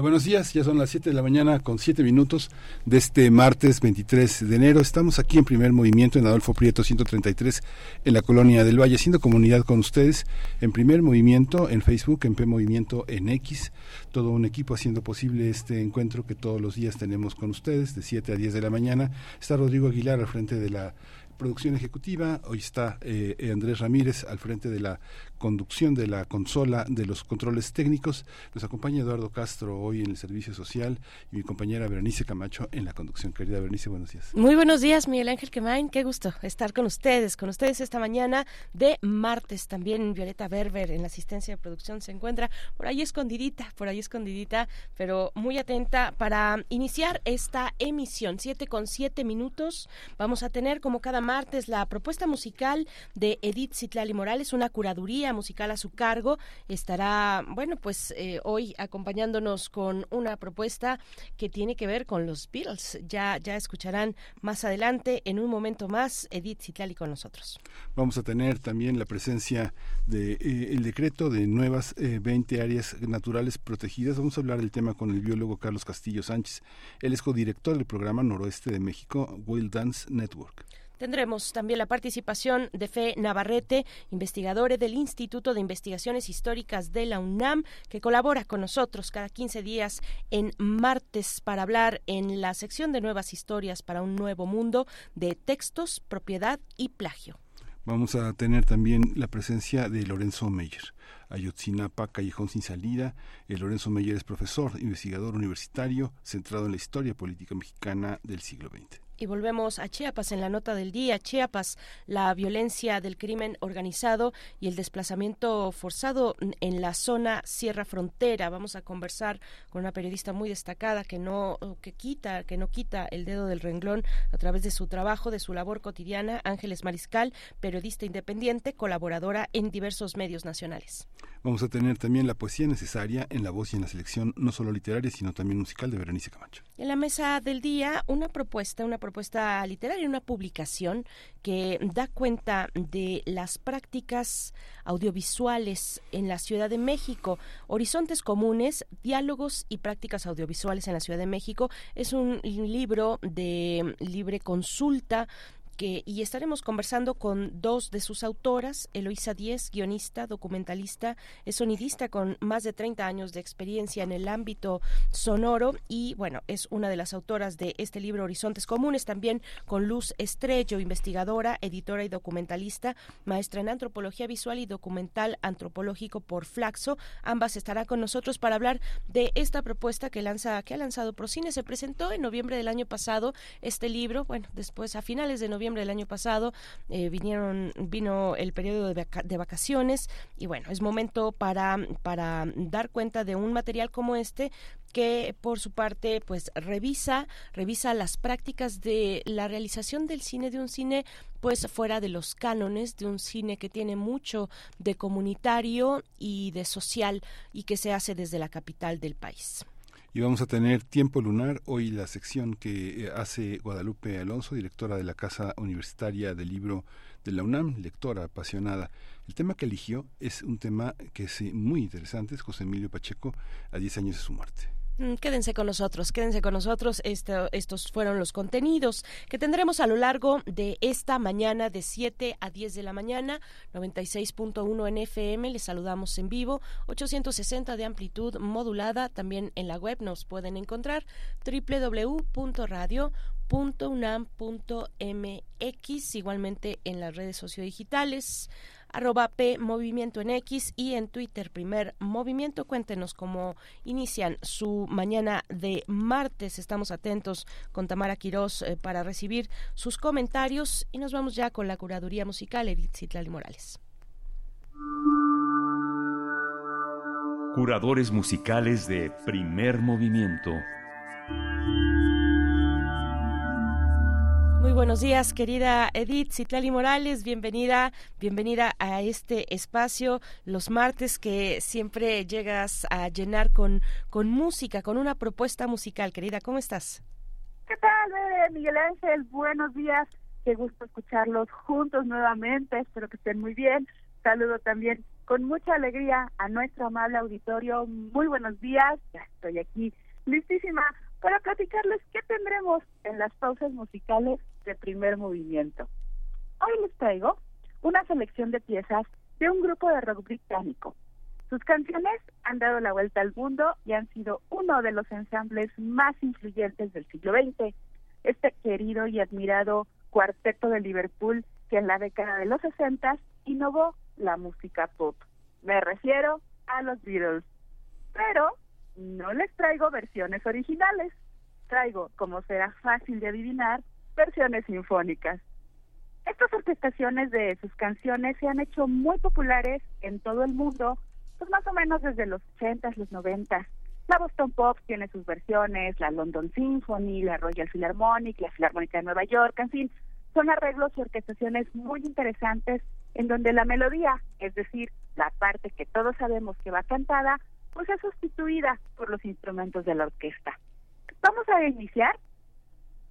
Buenos días. Ya son las 7 de la mañana con 7 minutos de este martes 23 de enero. Estamos aquí en primer movimiento en Adolfo Prieto 133 en la colonia del Valle, haciendo comunidad con ustedes en primer movimiento en Facebook, en P Movimiento en X. Todo un equipo haciendo posible este encuentro que todos los días tenemos con ustedes de 7 a 10 de la mañana. Está Rodrigo Aguilar al frente de la producción ejecutiva. Hoy está eh, Andrés Ramírez al frente de la conducción de la consola de los controles técnicos. Nos acompaña Eduardo Castro hoy en el servicio social y mi compañera Berenice Camacho en la conducción. Querida Berenice, buenos días. Muy buenos días, Miguel Ángel Quemain. Qué gusto estar con ustedes, con ustedes esta mañana de martes. También Violeta Berber en la asistencia de producción se encuentra por ahí escondidita, por ahí escondidita, pero muy atenta para iniciar esta emisión. Siete con siete minutos. Vamos a tener como cada martes la propuesta musical de Edith Citlali Morales, una curaduría musical a su cargo. Estará, bueno, pues eh, hoy acompañándonos con una propuesta que tiene que ver con los Beatles. Ya, ya escucharán más adelante, en un momento más, Edith Citlali con nosotros. Vamos a tener también la presencia del de, eh, decreto de nuevas 20 eh, áreas naturales protegidas. Vamos a hablar del tema con el biólogo Carlos Castillo Sánchez. Él es codirector del programa Noroeste de México, Wild Dance Network. Tendremos también la participación de Fe Navarrete, investigadora del Instituto de Investigaciones Históricas de la UNAM, que colabora con nosotros cada 15 días en martes para hablar en la sección de nuevas historias para un nuevo mundo de textos, propiedad y plagio. Vamos a tener también la presencia de Lorenzo Meyer. Ayotzinapa, Callejón sin salida. El eh, Lorenzo Meyer es profesor, investigador universitario, centrado en la historia política mexicana del siglo XX. Y volvemos a Chiapas en la nota del día. Chiapas, la violencia del crimen organizado y el desplazamiento forzado en la zona Sierra Frontera. Vamos a conversar con una periodista muy destacada que no que quita que no quita el dedo del renglón a través de su trabajo, de su labor cotidiana. Ángeles Mariscal, periodista independiente, colaboradora en diversos medios nacionales. Vamos a tener también la poesía necesaria en la voz y en la selección no solo literaria sino también musical de Berenice Camacho. En la mesa del día una propuesta, una propuesta literaria, una publicación que da cuenta de las prácticas audiovisuales en la Ciudad de México. Horizontes Comunes, Diálogos y Prácticas Audiovisuales en la Ciudad de México. Es un libro de libre consulta y estaremos conversando con dos de sus autoras, Eloisa Díez, guionista, documentalista, sonidista con más de 30 años de experiencia en el ámbito sonoro y bueno, es una de las autoras de este libro Horizontes Comunes, también con Luz Estrello, investigadora, editora y documentalista, maestra en antropología visual y documental antropológico por Flaxo. Ambas estarán con nosotros para hablar de esta propuesta que lanza que ha lanzado Procine. Se presentó en noviembre del año pasado este libro, bueno, después a finales de noviembre del año pasado eh, vinieron vino el periodo de, vacaciones y bueno es momento para para dar cuenta de un material como este que por su parte pues revisa revisa las prácticas de la realización del cine de un cine pues fuera de los cánones de un cine que tiene mucho de comunitario y de social y que se hace desde la capital del país y vamos a tener Tiempo Lunar, hoy la sección que eh, hace Guadalupe Alonso, directora de la Casa Universitaria del Libro de la UNAM, lectora apasionada. El tema que eligió es un tema que es eh, muy interesante, es José Emilio Pacheco a 10 años de su muerte. Mm, quédense con nosotros, quédense con nosotros. estos fueron los contenidos que tendremos a lo largo de esta mañana de 7 a 10 de la mañana, 96.1 en FM. Les saludamos en vivo, 860 de amplitud modulada. También en la web nos pueden encontrar www.radio.unam.mx, igualmente en las redes sociodigitales arroba P Movimiento en X y en Twitter Primer Movimiento. Cuéntenos cómo inician su mañana de martes. Estamos atentos con Tamara Quirós eh, para recibir sus comentarios y nos vamos ya con la curaduría musical Edith Citlali Morales. Curadores musicales de primer movimiento. Muy buenos días, querida Edith Citlali Morales, bienvenida, bienvenida a este espacio los martes que siempre llegas a llenar con, con música, con una propuesta musical, querida, ¿cómo estás? ¿Qué tal, Miguel Ángel? Buenos días, qué gusto escucharlos juntos nuevamente, espero que estén muy bien. Saludo también con mucha alegría a nuestro amable auditorio. Muy buenos días, ya estoy aquí listísima para platicarles qué tendremos en las pausas musicales de primer movimiento. Hoy les traigo una selección de piezas de un grupo de rock británico. Sus canciones han dado la vuelta al mundo y han sido uno de los ensambles más influyentes del siglo XX. Este querido y admirado cuarteto de Liverpool que en la década de los 60 innovó la música pop. Me refiero a los Beatles. Pero no les traigo versiones originales, traigo, como será fácil de adivinar, versiones sinfónicas. Estas orquestaciones de sus canciones se han hecho muy populares en todo el mundo, pues más o menos desde los 80 los 90 La Boston Pop tiene sus versiones, la London Symphony, la Royal Philharmonic, la Filarmónica de Nueva York, en fin, son arreglos y orquestaciones muy interesantes en donde la melodía, es decir, la parte que todos sabemos que va cantada, pues es sustituida por los instrumentos de la orquesta. Vamos a iniciar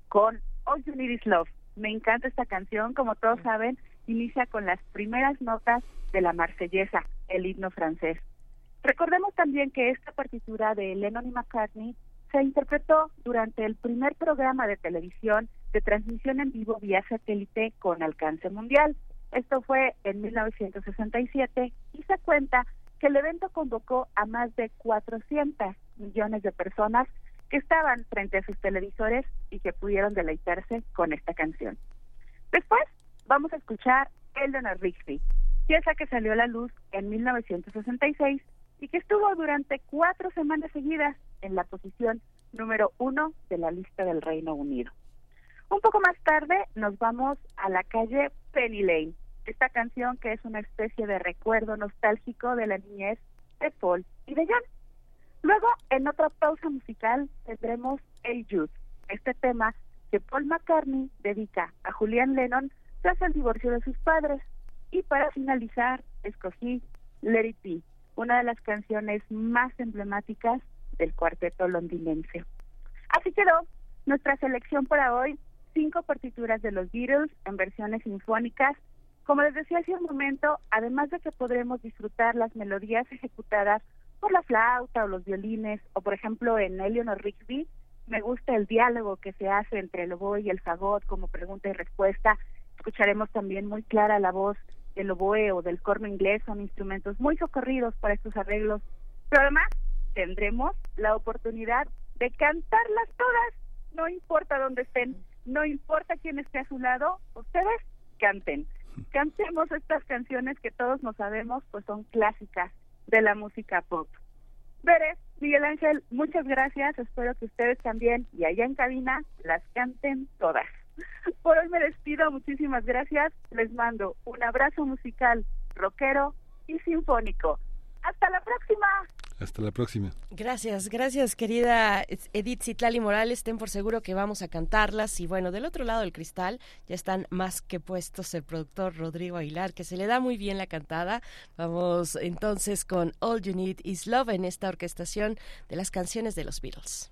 con All You Need Is Love. Me encanta esta canción, como todos saben, inicia con las primeras notas de la marsellesa, el himno francés. Recordemos también que esta partitura de Lennon y McCartney se interpretó durante el primer programa de televisión de transmisión en vivo vía satélite con alcance mundial. Esto fue en 1967 y se cuenta que el evento convocó a más de 400 millones de personas que estaban frente a sus televisores y que pudieron deleitarse con esta canción. Después vamos a escuchar Eleanor Rigby, pieza que salió a la luz en 1966 y que estuvo durante cuatro semanas seguidas en la posición número uno de la lista del Reino Unido. Un poco más tarde nos vamos a la calle Penny Lane, esta canción que es una especie de recuerdo nostálgico de la niñez de Paul y de Jan. Luego, en otra pausa musical, tendremos El Youth, este tema que Paul McCartney dedica a Julian Lennon tras el divorcio de sus padres. Y para finalizar, escogí Let It Be, una de las canciones más emblemáticas del cuarteto londinense. Así quedó nuestra selección para hoy, cinco partituras de los Beatles en versiones sinfónicas. Como les decía hace un momento, además de que podremos disfrutar las melodías ejecutadas por la flauta o los violines, o por ejemplo en Eleanor Rigby, me gusta el diálogo que se hace entre el oboe y el fagot como pregunta y respuesta. Escucharemos también muy clara la voz del oboe o del corno inglés, son instrumentos muy socorridos para estos arreglos. Pero además tendremos la oportunidad de cantarlas todas, no importa dónde estén, no importa quién esté a su lado, ustedes canten. Cantemos estas canciones que todos nos sabemos, pues son clásicas de la música pop. Veré, Miguel Ángel, muchas gracias. Espero que ustedes también y allá en cabina las canten todas. Por hoy me despido, muchísimas gracias. Les mando un abrazo musical, rockero y sinfónico. Hasta la próxima. Hasta la próxima. Gracias, gracias querida Edith Citlali Morales. Ten por seguro que vamos a cantarlas. Y bueno, del otro lado del cristal ya están más que puestos el productor Rodrigo Aguilar, que se le da muy bien la cantada. Vamos entonces con All You Need Is Love en esta orquestación de las canciones de los Beatles.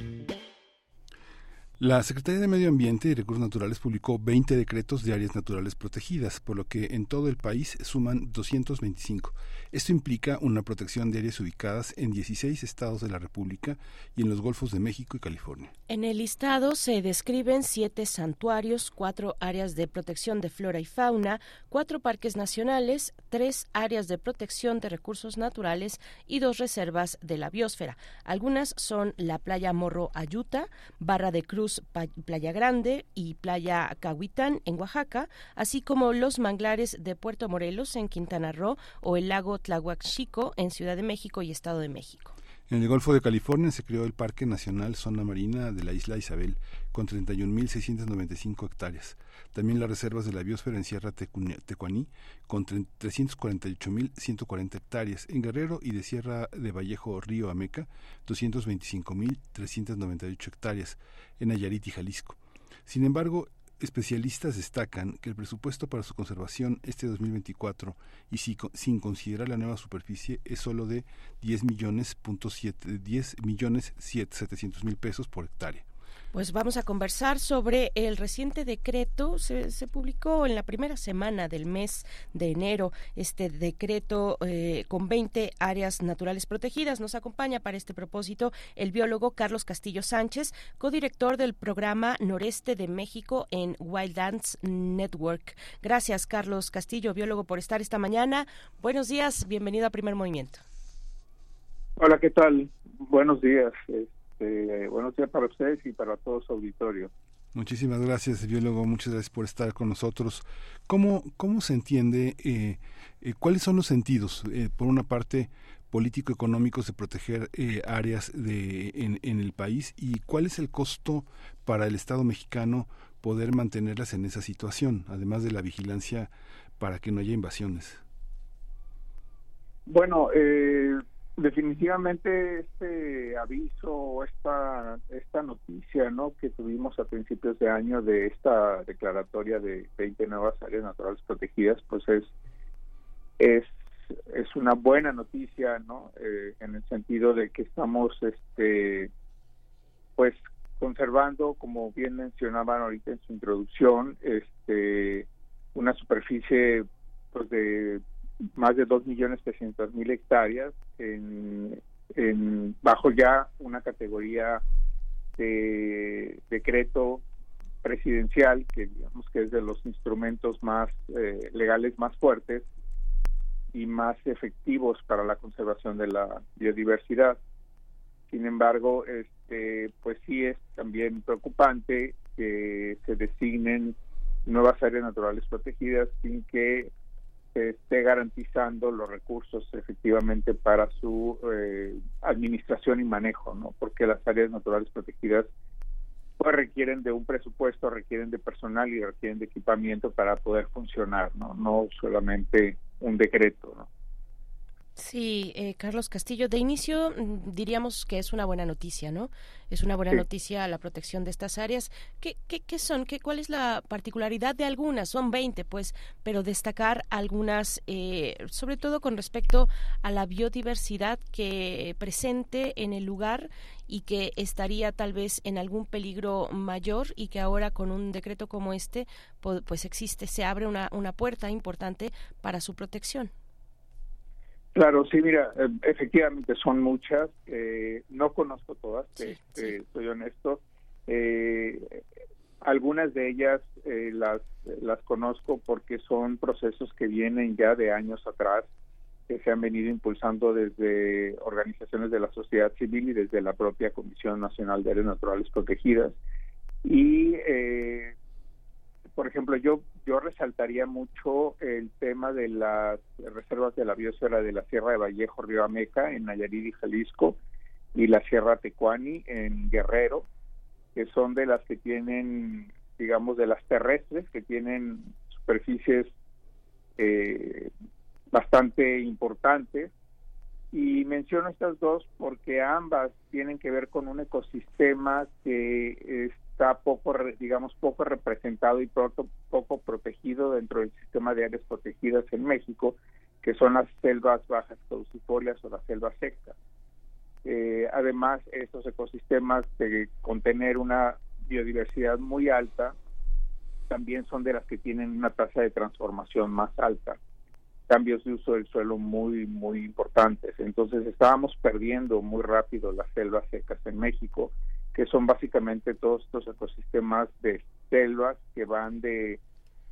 La Secretaría de Medio Ambiente y Recursos Naturales publicó 20 decretos de áreas naturales protegidas, por lo que en todo el país suman 225. Esto implica una protección de áreas ubicadas en 16 estados de la República y en los Golfos de México y California. En el listado se describen siete santuarios, cuatro áreas de protección de flora y fauna, cuatro parques nacionales, tres áreas de protección de recursos naturales y dos reservas de la biosfera. Algunas son la playa Morro Ayuta, Barra de Cruz Playa Grande y Playa Cahuitán en Oaxaca, así como los manglares de Puerto Morelos en Quintana Roo o el lago Tláhuac Chico en Ciudad de México y Estado de México. En el Golfo de California se creó el Parque Nacional Zona Marina de la Isla Isabel, con 31.695 hectáreas. También las reservas de la biosfera en Sierra Tecuaní, con 348.140 hectáreas. En Guerrero y de Sierra de Vallejo Río Ameca, 225.398 hectáreas. En Nayarit y Jalisco. Sin embargo, Especialistas destacan que el presupuesto para su conservación este 2024 y sin considerar la nueva superficie es solo de 10 millones, 10 millones 700 mil pesos por hectárea. Pues vamos a conversar sobre el reciente decreto. Se, publicó en la primera semana del mes de enero este decreto eh, con 20 áreas naturales protegidas. Nos acompaña para este propósito el biólogo Carlos Castillo Sánchez, codirector del programa Noreste de México en Wildlands Network. Gracias, Carlos Castillo, biólogo, por estar esta mañana. Buenos días, bienvenido a Primer Movimiento. Hola, ¿qué tal? Buenos días. Este, buenos días para ustedes y para todo su auditorio. Muchísimas gracias, biólogo. Muchas gracias por estar con nosotros. ¿Cómo, cómo se entiende, eh, eh, cuáles son los sentidos, eh, por una parte, político-económicos de proteger áreas de, en, en, el país y cuál es el costo para el Estado mexicano poder mantenerlas en esa situación, además de la vigilancia para que no haya invasiones? Bueno, eh, definitivamente este aviso, esta esta noticia, ¿no? Que tuvimos a principios de año de esta declaratoria de 20 nuevas áreas naturales protegidas, pues es es es una buena noticia, ¿no? Eh, en el sentido de que estamos, este, pues conservando, como bien mencionaban ahorita en su introducción, este, una superficie pues de más de dos millones mil hectáreas en, en, bajo ya una categoría de decreto presidencial que digamos que es de los instrumentos más eh, legales más fuertes y más efectivos para la conservación de la biodiversidad. Sin embargo, este pues sí es también preocupante que se designen nuevas áreas naturales protegidas sin que esté garantizando los recursos efectivamente para su eh, administración y manejo, ¿no? Porque las áreas naturales protegidas pues requieren de un presupuesto, requieren de personal y requieren de equipamiento para poder funcionar, ¿no? No solamente un decreto, ¿no? Sí, eh, Carlos Castillo, de inicio mm, diríamos que es una buena noticia, ¿no? Es una buena noticia la protección de estas áreas. ¿Qué, qué, qué son? ¿Qué, ¿Cuál es la particularidad de algunas? Son 20, pues, pero destacar algunas, eh, sobre todo con respecto a la biodiversidad que presente en el lugar y que estaría tal vez en algún peligro mayor y que ahora con un decreto como este, pues existe, se abre una, una puerta importante para su protección. Claro, sí, mira, eh, efectivamente son muchas. Eh, no conozco todas, este, soy honesto. Eh, algunas de ellas las, las conozco porque son procesos que vienen ya de años atrás, que se han venido impulsando desde organizaciones de la sociedad civil y desde la propia Comisión Nacional de Áreas Naturales Protegidas. Y eh, por ejemplo, yo yo resaltaría mucho el tema de las reservas de la biosfera de la Sierra de Vallejo, Río Ameca, en Nayarit y Jalisco, y la Sierra Tecuani, en Guerrero, que son de las que tienen, digamos, de las terrestres, que tienen superficies eh, bastante importantes. Y menciono estas dos porque ambas tienen que ver con un ecosistema que está poco, digamos, poco representado y poco, poco protegido dentro del sistema de áreas protegidas en México, que son las selvas bajas caducifolias o las selvas secas. Eh, además, estos ecosistemas de contener una biodiversidad muy alta, también son de las que tienen una tasa de transformación más alta cambios de uso del suelo muy, muy importantes. Entonces estábamos perdiendo muy rápido las selvas secas en México, que son básicamente todos estos ecosistemas de selvas que van de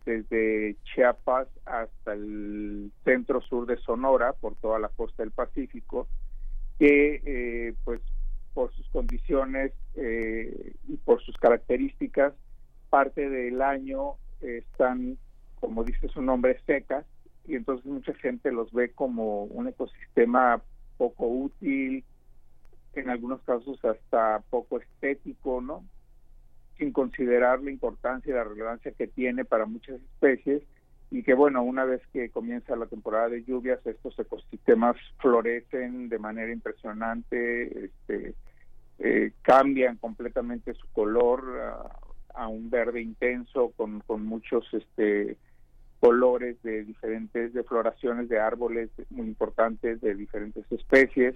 desde Chiapas hasta el centro sur de Sonora, por toda la costa del Pacífico, que eh, pues por sus condiciones eh, y por sus características, parte del año están, como dice su nombre, secas y entonces mucha gente los ve como un ecosistema poco útil, en algunos casos hasta poco estético, ¿no? Sin considerar la importancia y la relevancia que tiene para muchas especies y que bueno, una vez que comienza la temporada de lluvias, estos ecosistemas florecen de manera impresionante, este, eh, cambian completamente su color a, a, un verde intenso con, con muchos este, colores de diferentes, de floraciones de árboles muy importantes de diferentes especies.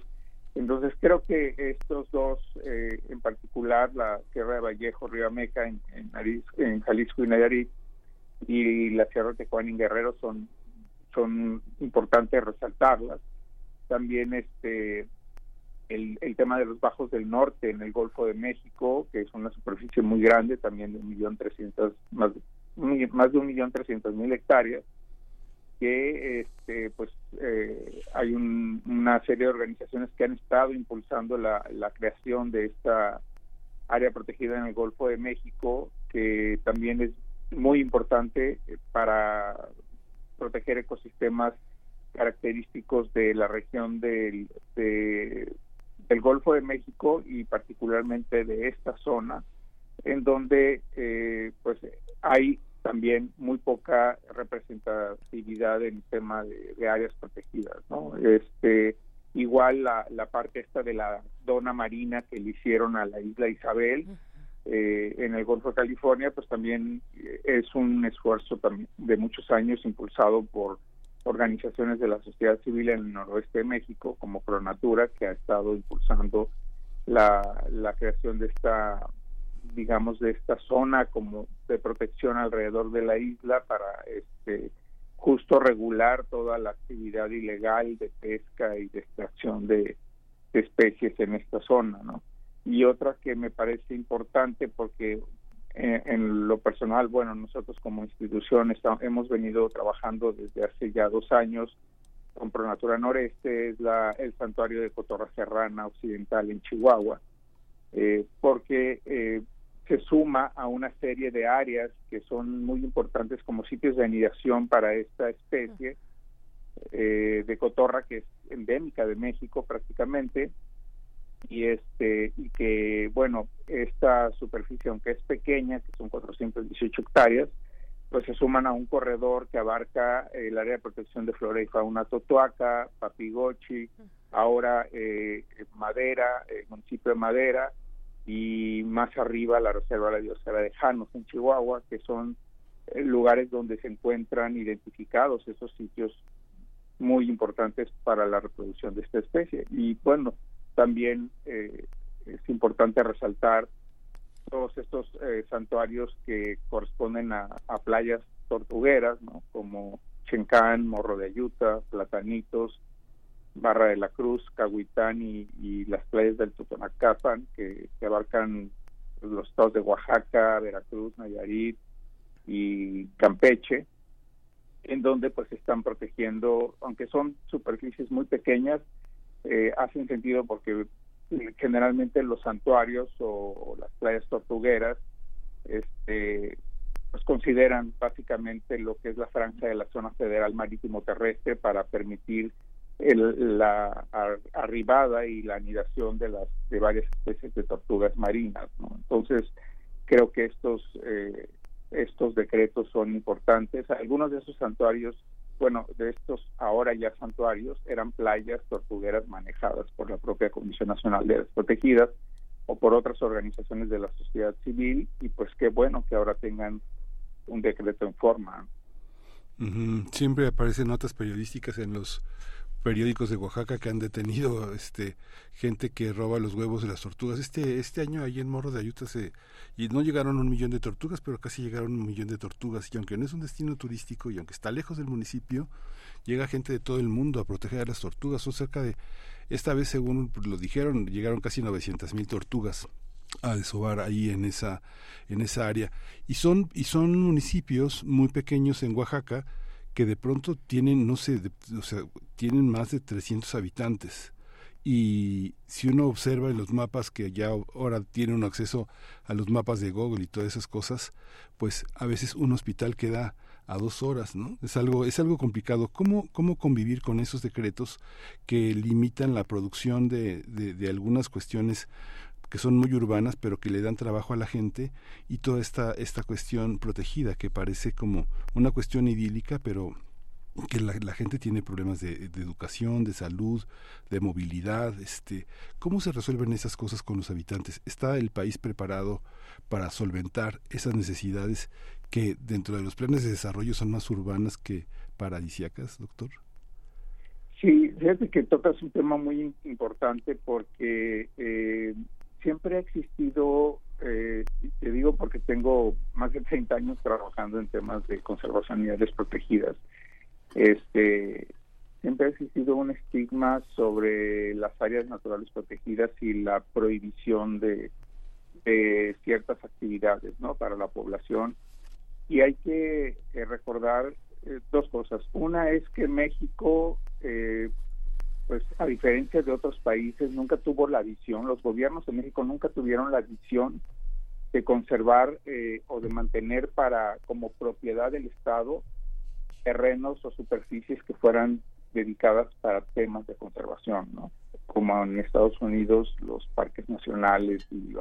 Entonces creo que estos dos, eh, en particular la Sierra de Vallejo, Río Ameca en, en, Jalisco y Nayarit, y la Sierra de Tecuán en Guerrero son, son importantes resaltarlas. También este el, tema de los bajos del norte en el Golfo de México, que es una superficie muy grande, también de un millón trescientos, más de un millón trescientos mil hectáreas que este pues eh, hay una serie de organizaciones que han estado impulsando la, la creación de esta área protegida en el Golfo de México que también es muy importante para proteger ecosistemas característicos de la región del, del Golfo de México y particularmente de esta zona en donde eh, pues hay también muy poca representatividad en el tema de, áreas protegidas, ¿no? Este, igual la, la parte esta de la dona marina que le hicieron a la isla Isabel eh, en el Golfo de California, pues también es un esfuerzo también de muchos años impulsado por organizaciones de la sociedad civil en el noroeste de México, como Pronatura, que ha estado impulsando la, la creación de esta digamos, de esta zona como de protección alrededor de la isla para este justo regular toda la actividad ilegal de pesca y de extracción de, especies en esta zona, ¿no? Y otra que me parece importante porque eh, en, lo personal, bueno, nosotros como institución hemos venido trabajando desde hace ya dos años con Pronatura Noreste, es la, el santuario de Cotorra Serrana Occidental en Chihuahua, eh, porque eh, se suma a una serie de áreas que son muy importantes como sitios de anidación para esta especie eh, de cotorra que es endémica de México prácticamente y este y que bueno esta superficie aunque es pequeña que son 418 hectáreas pues se suman a un corredor que abarca el área de protección de flora y fauna Totoaca, Papigochi, ahora eh, Madera, el municipio de Madera, y más arriba la Reserva de la Biosfera de Janos en Chihuahua, que son eh, lugares donde se encuentran identificados esos sitios muy importantes para la reproducción de esta especie. Y bueno, también eh, es importante resaltar todos estos eh, santuarios que corresponden a, playas tortugueras, ¿no? como Chencán, Morro de Ayuta, Platanitos, Barra de la Cruz, Cahuitán y, las playas del Totonacapan, que, abarcan los estados de Oaxaca, Veracruz, Nayarit y Campeche, en donde pues están protegiendo, aunque son superficies muy pequeñas, eh, hacen sentido porque generalmente los santuarios o, las playas tortugueras este, pues consideran básicamente lo que es la franja de la zona federal marítimo terrestre para permitir la arribada y la anidación de las de varias especies de tortugas marinas entonces creo que estos eh, estos decretos son importantes. Algunos de esos santuarios, bueno, de estos ahora ya santuarios, eran playas tortugueras manejadas por la propia Comisión Nacional de Protegidas o por otras organizaciones de la sociedad civil y pues qué bueno que ahora tengan un decreto en forma. Siempre aparecen notas periodísticas en los periódicos de Oaxaca que han detenido este gente que roba los huevos de las tortugas. Este este año ahí en Morro de Ayuta se y no llegaron un millón de tortugas, pero casi llegaron un millón de tortugas y aunque no es un destino turístico y aunque está lejos del municipio, llega gente de todo el mundo a proteger a las tortugas. Son cerca de esta vez según lo dijeron, llegaron casi 900 mil tortugas a desovar ahí en esa en esa área y son y son municipios muy pequeños en Oaxaca que de pronto tienen, no sé, o sea, tienen más de 300 habitantes. Y si uno observa en los mapas que ya ahora tiene un acceso a los mapas de Google y todas esas cosas, pues a veces un hospital queda a dos horas, ¿no? Es algo, es algo complicado. ¿Cómo, cómo convivir con esos decretos que limitan la producción de, de, de algunas cuestiones que son muy urbanas pero que le dan trabajo a la gente y toda esta esta cuestión protegida que parece como una cuestión idílica pero que la, gente tiene problemas de, educación, de salud, de movilidad, este, ¿cómo se resuelven esas cosas con los habitantes? ¿Está el país preparado para solventar esas necesidades que dentro de los planes de desarrollo son más urbanas que paradisiacas, doctor? Sí, fíjate que tocas un tema muy importante porque eh, siempre ha existido, eh, te digo porque tengo más de 30 años trabajando en temas de conservación y áreas protegidas, este, siempre ha existido un estigma sobre las áreas naturales protegidas y la prohibición de, ciertas actividades ¿no? para la población. Y hay que eh, recordar eh, dos cosas. Una es que México eh, pues a diferencia de otros países, nunca tuvo la visión, los gobiernos de México nunca tuvieron la visión de conservar eh, o de mantener para como propiedad del Estado terrenos o superficies que fueran dedicadas para temas de conservación, ¿no? Como en Estados Unidos los parques nacionales y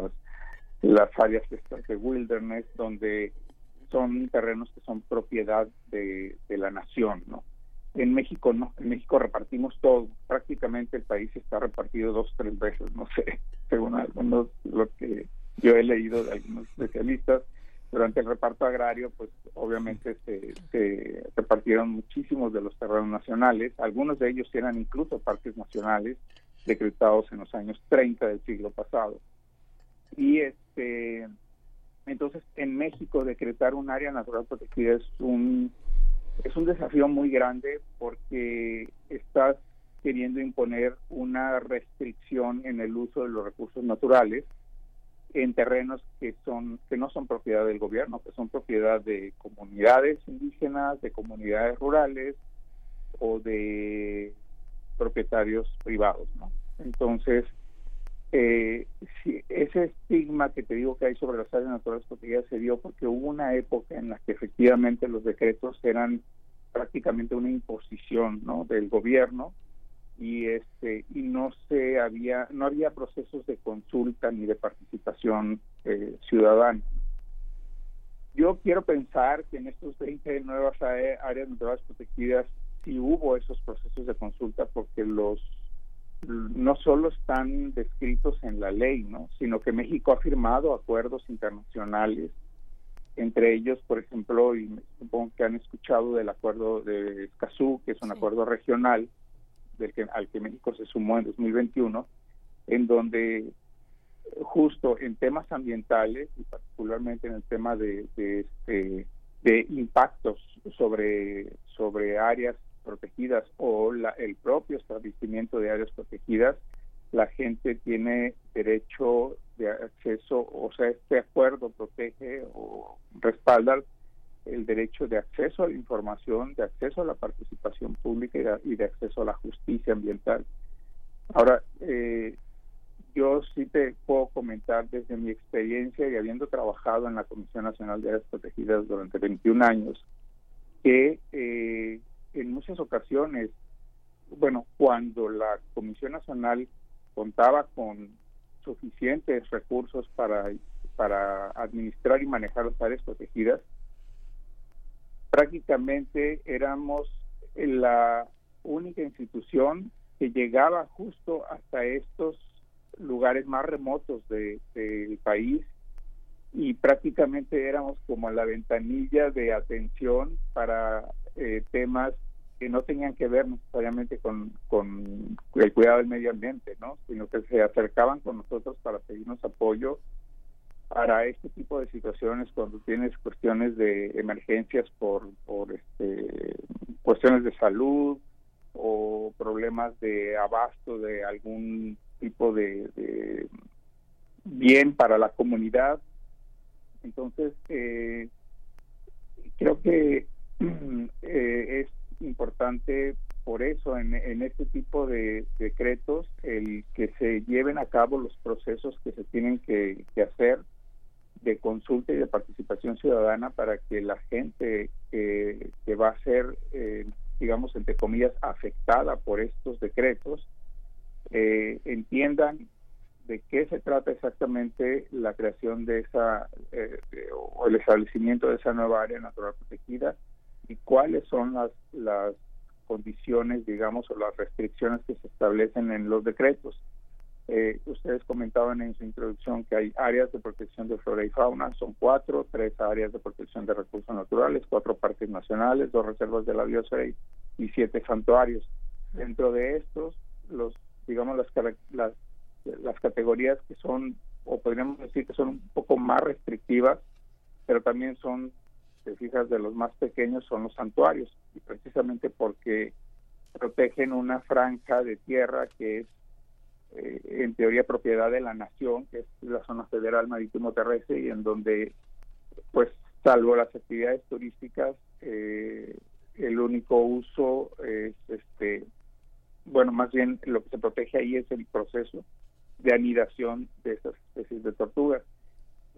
las, áreas de wilderness, donde son terrenos que son propiedad de, de la nación, ¿no? En México no, en México repartimos todo, prácticamente el país está repartido dos, tres veces, no sé, según algunos, lo que yo he leído de algunos especialistas. Durante el reparto agrario, pues obviamente se, se repartieron muchísimos de los terrenos nacionales, algunos de ellos eran incluso parques nacionales decretados en los años 30 del siglo pasado. Y este entonces en México decretar un área natural protegida es un es un desafío muy grande porque estás queriendo imponer una restricción en el uso de los recursos naturales en terrenos que son que no son propiedad del gobierno, que son propiedad de comunidades indígenas, de comunidades rurales o de propietarios privados, ¿no? Entonces, eh, ese estigma que te digo que hay sobre las áreas naturales protegidas se dio porque hubo una época en la que efectivamente los decretos eran prácticamente una imposición ¿no? del gobierno y este y no se había no había procesos de consulta ni de participación eh, ciudadana yo quiero pensar que en estos 20 nuevas áreas naturales protegidas sí hubo esos procesos de consulta porque los no solo están descritos en la ley, ¿no? sino que México ha firmado acuerdos internacionales, entre ellos, por ejemplo, y supongo que han escuchado del acuerdo de Escazú, que es un acuerdo regional del que, al que México se sumó en 2021, en donde justo en temas ambientales y particularmente en el tema de, de, este, de impactos sobre, sobre áreas protegidas o la, el propio establecimiento de áreas protegidas, la gente tiene derecho de acceso, o sea, este acuerdo protege o respalda el derecho de acceso a la información, de acceso a la participación pública y de, acceso a la justicia ambiental. Ahora, eh, yo sí te puedo comentar desde mi experiencia y habiendo trabajado en la Comisión Nacional de Áreas Protegidas durante 21 años, que eh, en muchas ocasiones, bueno, cuando la Comisión Nacional contaba con suficientes recursos para, para administrar y manejar las áreas protegidas, prácticamente éramos la única institución que llegaba justo hasta estos lugares más remotos del país y prácticamente éramos como la ventanilla de atención para eh, temas que no tenían que ver necesariamente con, el cuidado del medio ambiente, ¿no? sino que se acercaban con nosotros para pedirnos apoyo para este tipo de situaciones cuando tienes cuestiones de emergencias por, este, cuestiones de salud o problemas de abasto de algún tipo de, bien para la comunidad. Entonces, eh, creo que eh, es importante por eso en, este tipo de decretos el que se lleven a cabo los procesos que se tienen que, hacer de consulta y de participación ciudadana para que la gente que va a ser, eh, digamos, entre comillas, afectada por estos decretos, eh, entiendan de qué se trata exactamente la creación de esa eh, o el establecimiento de esa nueva área natural protegida y cuáles son las, las condiciones, digamos, o las restricciones que se establecen en los decretos. Eh, ustedes comentaban en su introducción que hay áreas de protección de flora y fauna, son cuatro, tres áreas de protección de recursos naturales, cuatro parques nacionales, dos reservas de la biosfera y, siete santuarios. Dentro de estos, los digamos las, las las categorías que son o podríamos decir que son un poco más restrictivas, pero también son te fijas, de los más pequeños son los santuarios, y precisamente porque protegen una franja de tierra que es eh, en teoría propiedad de la nación, que es la zona federal marítimo terrestre, y en donde, pues, salvo las actividades turísticas, eh, el único uso es, este, bueno, más bien lo que se protege ahí es el proceso de anidación de estas especies de tortugas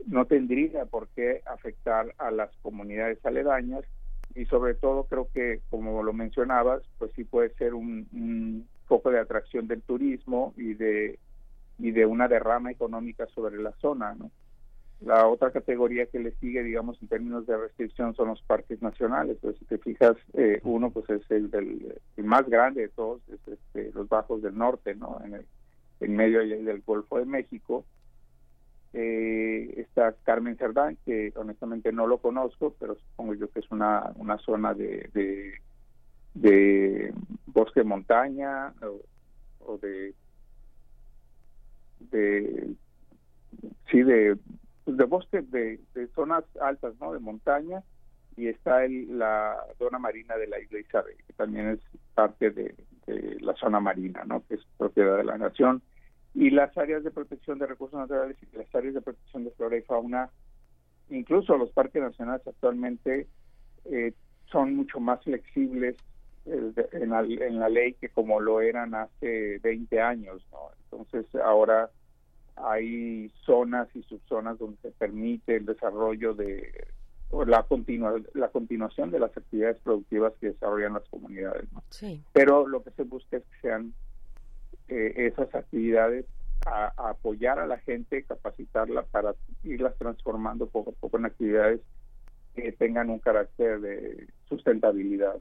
no tendría por qué afectar a las comunidades aledañas y sobre todo creo que como lo mencionabas pues sí puede ser un, un foco de atracción del turismo y de y de una derrama económica sobre la zona la otra categoría que le sigue digamos en términos de restricción son los parques nacionales. Pues si te fijas eh, uno pues es el del más grande de todos es este, los bajos del norte no en el en medio del Golfo de México eh, está Carmen Cerdán, que honestamente no lo conozco, pero supongo yo que es una, una zona de, de, bosque montaña o, de, de sí de, de bosque de, zonas altas no de montaña y está el, la zona marina de la isla Isabel que también es parte de, de la zona marina no que es propiedad de la nación y las áreas de protección de recursos naturales y las áreas de protección de flora y fauna, incluso los parques nacionales actualmente eh, son mucho más flexibles eh, en, la, en, la, ley que como lo eran hace 20 años. ¿no? Entonces ahora hay zonas y subzonas donde se permite el desarrollo de la, continua, la continuación de las actividades productivas que desarrollan las comunidades. ¿no? Sí. Pero lo que se busca es que sean eh, esas actividades a, apoyar a la gente, capacitarla para irlas transformando poco a poco en actividades que tengan un carácter de sustentabilidad.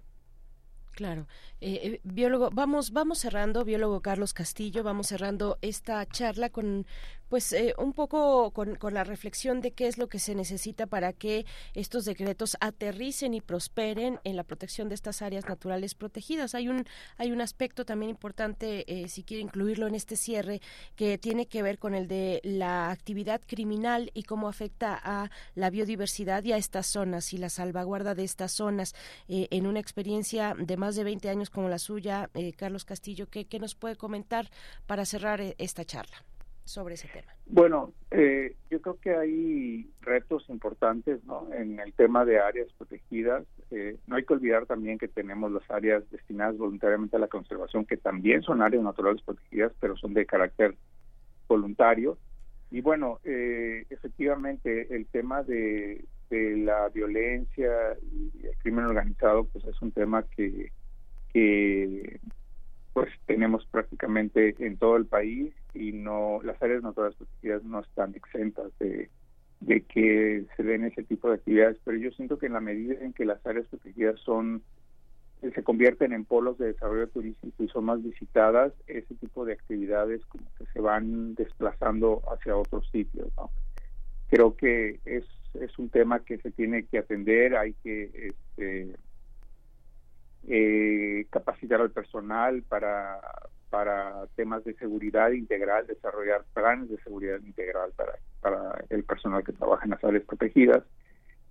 Claro. Eh, eh, biólogo, vamos, vamos cerrando, biólogo Carlos Castillo, vamos cerrando esta charla con, pues, eh, un poco con, con, la reflexión de qué es lo que se necesita para que estos decretos aterricen y prosperen en la protección de estas áreas naturales protegidas. Hay un, hay un aspecto también importante, si quiere incluirlo en este cierre, que tiene que ver con el de la actividad criminal y cómo afecta a la biodiversidad y a estas zonas y la salvaguarda de estas zonas en una experiencia de más de 20 años como la suya, eh, Carlos Castillo, ¿qué, ¿qué, nos puede comentar para cerrar eh, esta charla sobre ese tema? Bueno, eh, yo creo que hay retos importantes ¿no? en el tema de áreas protegidas. no hay que olvidar también que tenemos las áreas destinadas voluntariamente a la conservación, que también son áreas naturales protegidas, pero son de carácter voluntario. Y bueno, efectivamente, el tema de, de la violencia y el crimen organizado, pues es un tema que, pues tenemos prácticamente en todo el país y no las áreas naturales protegidas no están exentas de, de que se den ese tipo de actividades, pero yo siento que en la medida en que las áreas protegidas son se convierten en polos de desarrollo turístico y son más visitadas, ese tipo de actividades como que se van desplazando hacia otros sitios. Creo que es, es un tema que se tiene que atender, hay que este, eh, capacitar al personal para, para temas de seguridad integral, desarrollar planes de seguridad integral para, para el personal que trabaja en las áreas protegidas.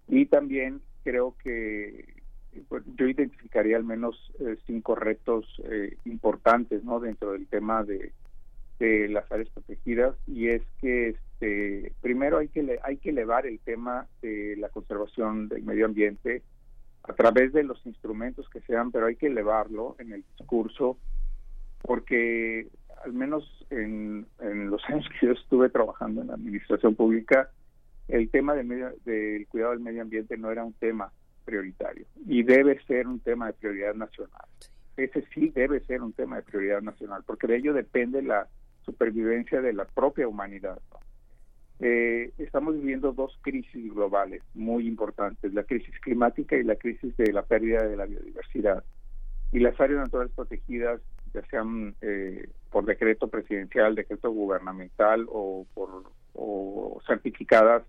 Y también creo que yo identificaría al menos eh, cinco retos eh, importantes no dentro del tema de, de, las áreas protegidas y es que este primero hay que hay que elevar el tema de la conservación del medio ambiente a través de los instrumentos que sean pero hay que elevarlo en el discurso porque al menos en, en los años que yo estuve trabajando en la administración pública el tema del, medio, del cuidado del medio ambiente no era un tema prioritario y debe ser un tema de prioridad nacional. Ese sí debe ser un tema de prioridad nacional, porque de ello depende la supervivencia de la propia humanidad. Eh, estamos viviendo dos crisis globales muy importantes, la crisis climática y la crisis de la pérdida de la biodiversidad. Y las áreas naturales protegidas, ya sean eh, por decreto presidencial, decreto gubernamental o por o certificadas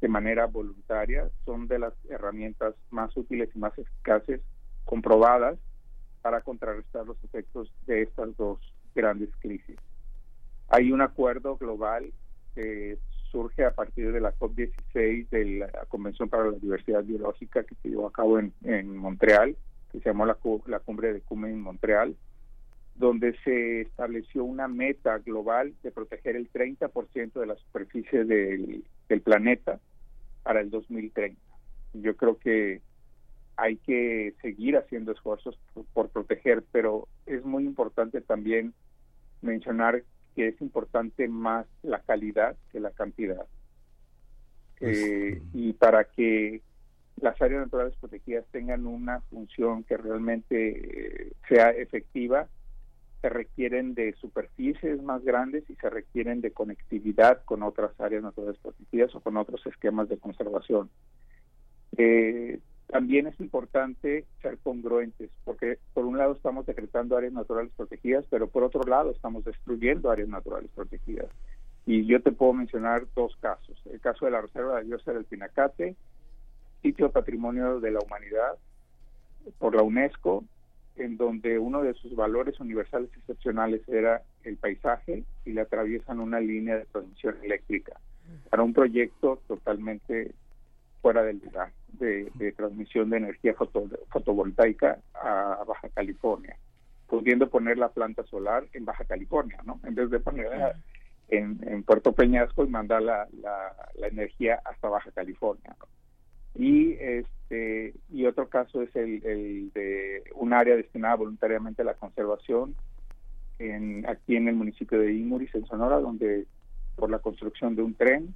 de manera voluntaria son de las herramientas más útiles y más eficaces comprobadas para contrarrestar los efectos de estas dos grandes crisis. Hay un acuerdo global que surge a partir de la COP16 de la Convención para la Diversidad Biológica que se llevó a cabo en, Montreal, que se llamó la, Cumbre de Cumen en Montreal, donde se estableció una meta global de proteger el 30% de la superficie del planeta para el 2030. Yo creo que hay que seguir haciendo esfuerzos por, proteger, pero es muy importante también mencionar que es importante más la calidad que la cantidad. Eh, y para que las áreas naturales protegidas tengan una función que realmente eh, sea efectiva, se requieren de superficies más grandes y se requieren de conectividad con otras áreas naturales protegidas o con otros esquemas de conservación. Eh, también es importante ser congruentes, porque por un lado estamos decretando áreas naturales protegidas, pero por otro lado estamos destruyendo áreas naturales protegidas. Y yo te puedo mencionar dos casos. El caso de la Reserva de Diosa del Pinacate, sitio patrimonio de la humanidad por la UNESCO, en donde uno de sus valores universales excepcionales era el paisaje y le atraviesan una línea de transmisión eléctrica para un proyecto totalmente fuera del lugar de, transmisión de energía fotovoltaica a Baja California, pudiendo poner la planta solar en Baja California, ¿no? En vez de ponerla en, Puerto Peñasco y mandar la, la, energía hasta Baja California. Y este y otro caso es el, de un área destinada voluntariamente a la conservación en, aquí en el municipio de Imuris, en Sonora, donde por la construcción de un tren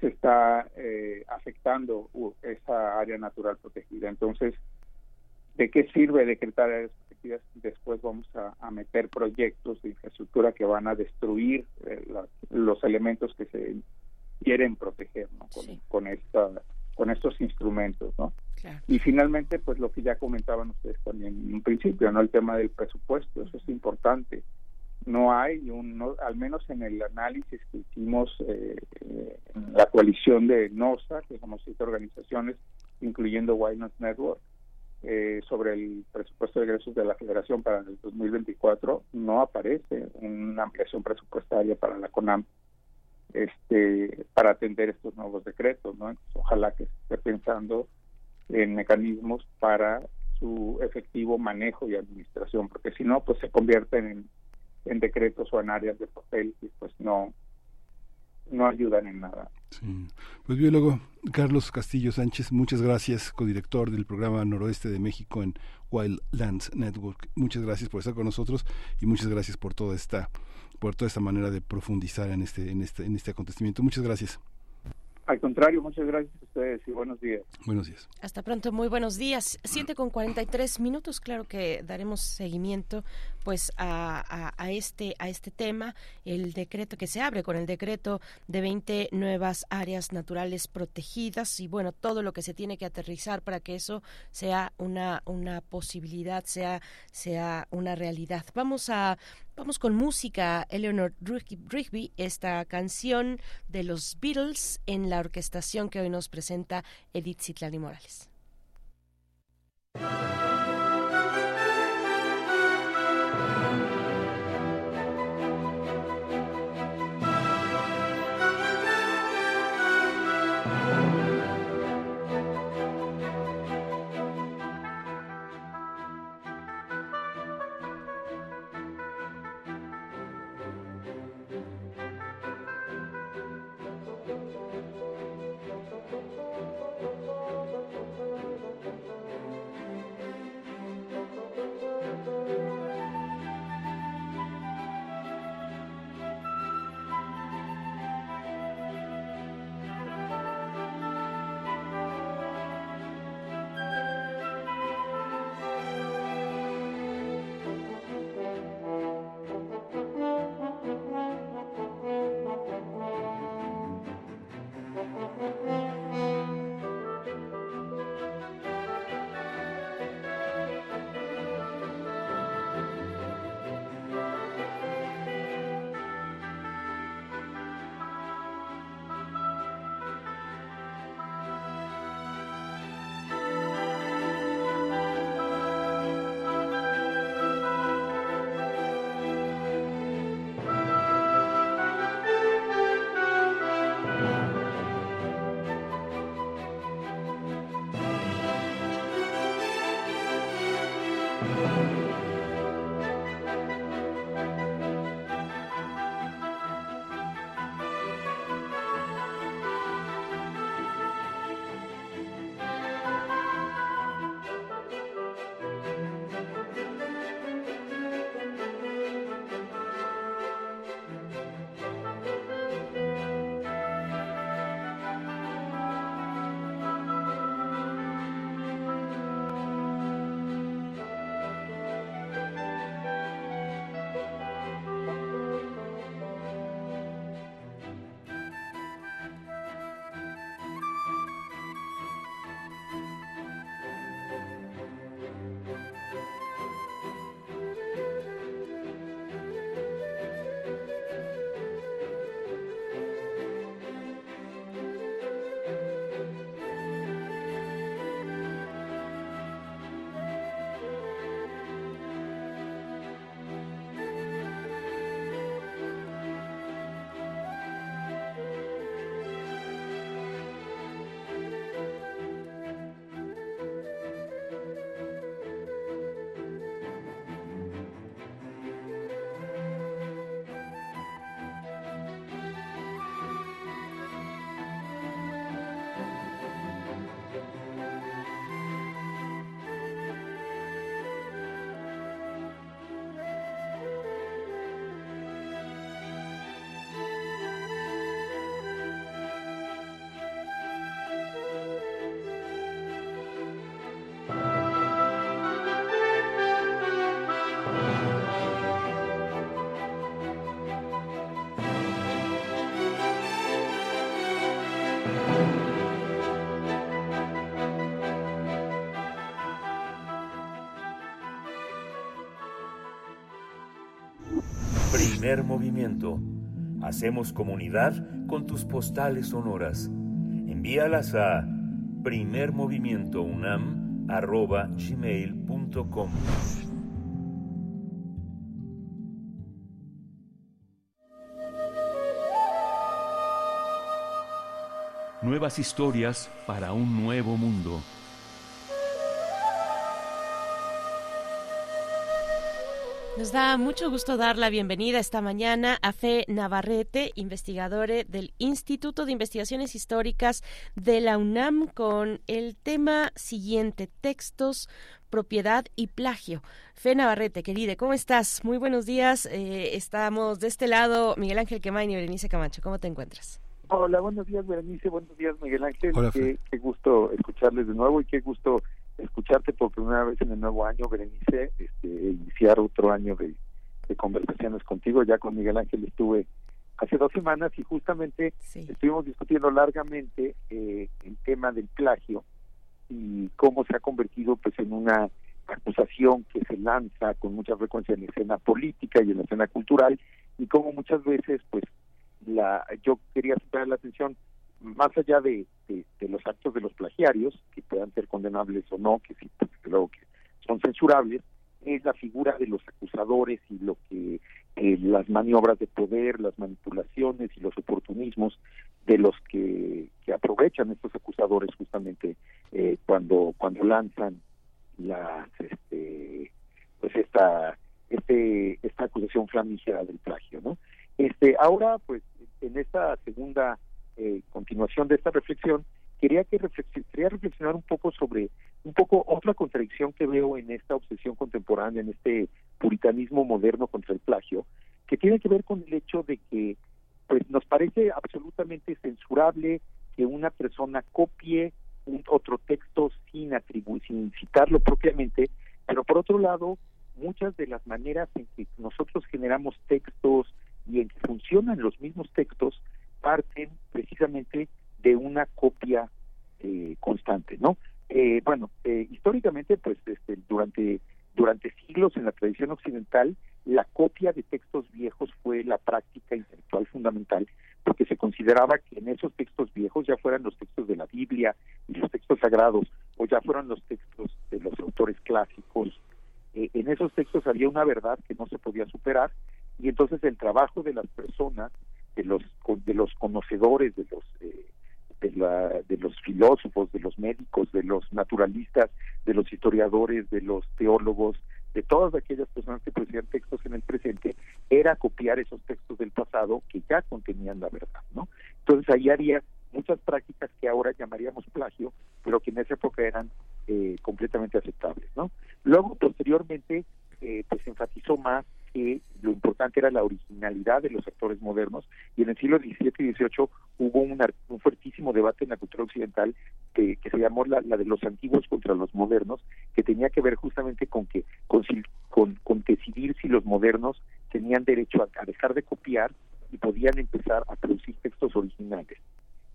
se está eh, afectando esa área natural protegida. Entonces, ¿de qué sirve decretar áreas protegidas? Después vamos a, meter proyectos de infraestructura que van a destruir eh, los elementos que se quieren proteger con, con esta con estos instrumentos, ¿no? Y finalmente, pues lo que ya comentaban ustedes también en un principio, ¿no? El tema del presupuesto, eso es importante. No hay un, al menos en el análisis que hicimos eh, en la coalición de NOSA, que somos siete organizaciones, incluyendo Wildness Network, eh, sobre el presupuesto de egresos de la Federación para el 2024, no aparece una ampliación presupuestaria para la CONAM este para atender estos nuevos decretos, ¿no? ojalá que se esté pensando en mecanismos para su efectivo manejo y administración, porque si no, pues se convierten en, en decretos o en áreas de papel y pues no no ayudan en nada. Sí. Pues biólogo Carlos Castillo Sánchez, muchas gracias, codirector del programa Noroeste de México en Wildlands Network. Muchas gracias por estar con nosotros y muchas gracias por toda esta por toda esta manera de profundizar en este, en este, en este acontecimiento. Muchas gracias. Al contrario, muchas gracias a ustedes y buenos días. Buenos días. Hasta pronto, muy buenos días. Siete con 43 minutos, claro que daremos seguimiento pues a, a, este a este tema, el decreto que se abre con el decreto de 20 nuevas áreas naturales protegidas y bueno, todo lo que se tiene que aterrizar para que eso sea una una posibilidad, sea sea una realidad. Vamos a Vamos con música, Eleanor Rigby, esta canción de los Beatles en la orquestación que hoy nos presenta Edith Zitlali Morales. Primer movimiento. Hacemos comunidad con tus postales sonoras. Envíalas a primermovimientounam.gmail.com Nuevas historias para un nuevo mundo. Nos da mucho gusto dar la bienvenida esta mañana a Fe Navarrete, investigadora del Instituto de Investigaciones Históricas de la UNAM, con el tema siguiente, textos, propiedad y plagio. Fe Navarrete, querida, ¿cómo estás? Muy buenos días. Eh, estamos de este lado, Miguel Ángel Quemain y Berenice Camacho. ¿Cómo te encuentras? Hola, buenos días, Berenice. Buenos días, Miguel Ángel. qué, gusto escucharles de nuevo y qué gusto escucharte por primera vez en el nuevo año, Berenice. Este, iniciar otro año de, conversaciones contigo. Ya con Miguel Ángel estuve hace dos semanas y justamente estuvimos discutiendo largamente eh, el tema del plagio y cómo se ha convertido pues en una acusación que se lanza con mucha frecuencia en la escena política y en la escena cultural y cómo muchas veces pues la yo quería centrar la atención más allá de, de, los actos de los plagiarios que puedan ser condenables o no que sí pues, creo que son censurables es la figura de los acusadores y lo que eh, las maniobras de poder, las manipulaciones y los oportunismos de los que, que aprovechan estos acusadores justamente eh, cuando cuando lanzan las este pues esta este esta acusación flamígera del plagio no este ahora pues en esta segunda eh, continuación de esta reflexión quería que quería reflexionar un poco sobre un poco otra contradicción que veo en esta obsesión contemporánea en este puritanismo moderno contra el plagio que tiene que ver con el hecho de que pues nos parece absolutamente censurable que una persona copie un otro texto sin atribuir, sin citarlo propiamente, pero por otro lado, muchas de las maneras en que nosotros generamos textos y en que funcionan los mismos textos parten precisamente de una copia eh, constante, ¿no? Eh, bueno, eh, históricamente, pues este, durante durante siglos en la tradición occidental, la copia de textos viejos fue la práctica intelectual fundamental porque se consideraba que en esos textos viejos, ya fueran los textos de la Biblia y los textos sagrados, o ya fueran los textos de los autores clásicos, eh, en esos textos había una verdad que no se podía superar, y entonces el trabajo de las personas, de los de los conocedores, de los eh, de, la, de los filósofos, de los médicos, de los naturalistas, de los historiadores, de los teólogos, de todas aquellas personas que producían textos en el presente era copiar esos textos del pasado que ya contenían la verdad, ¿no? Entonces ahí haría muchas prácticas que ahora llamaríamos plagio, pero que en esa época eran eh, completamente aceptables, ¿no? Luego, posteriormente, eh, pues enfatizó más que lo importante era la originalidad de los actores modernos y en el siglo XVII y XVIII hubo un, un fuertísimo debate en la cultura occidental que, se llamó la, de los antiguos contra los modernos, que tenía que ver justamente con que con, con, con decidir si los modernos tenían derecho a, a dejar de copiar y podían empezar a producir textos originales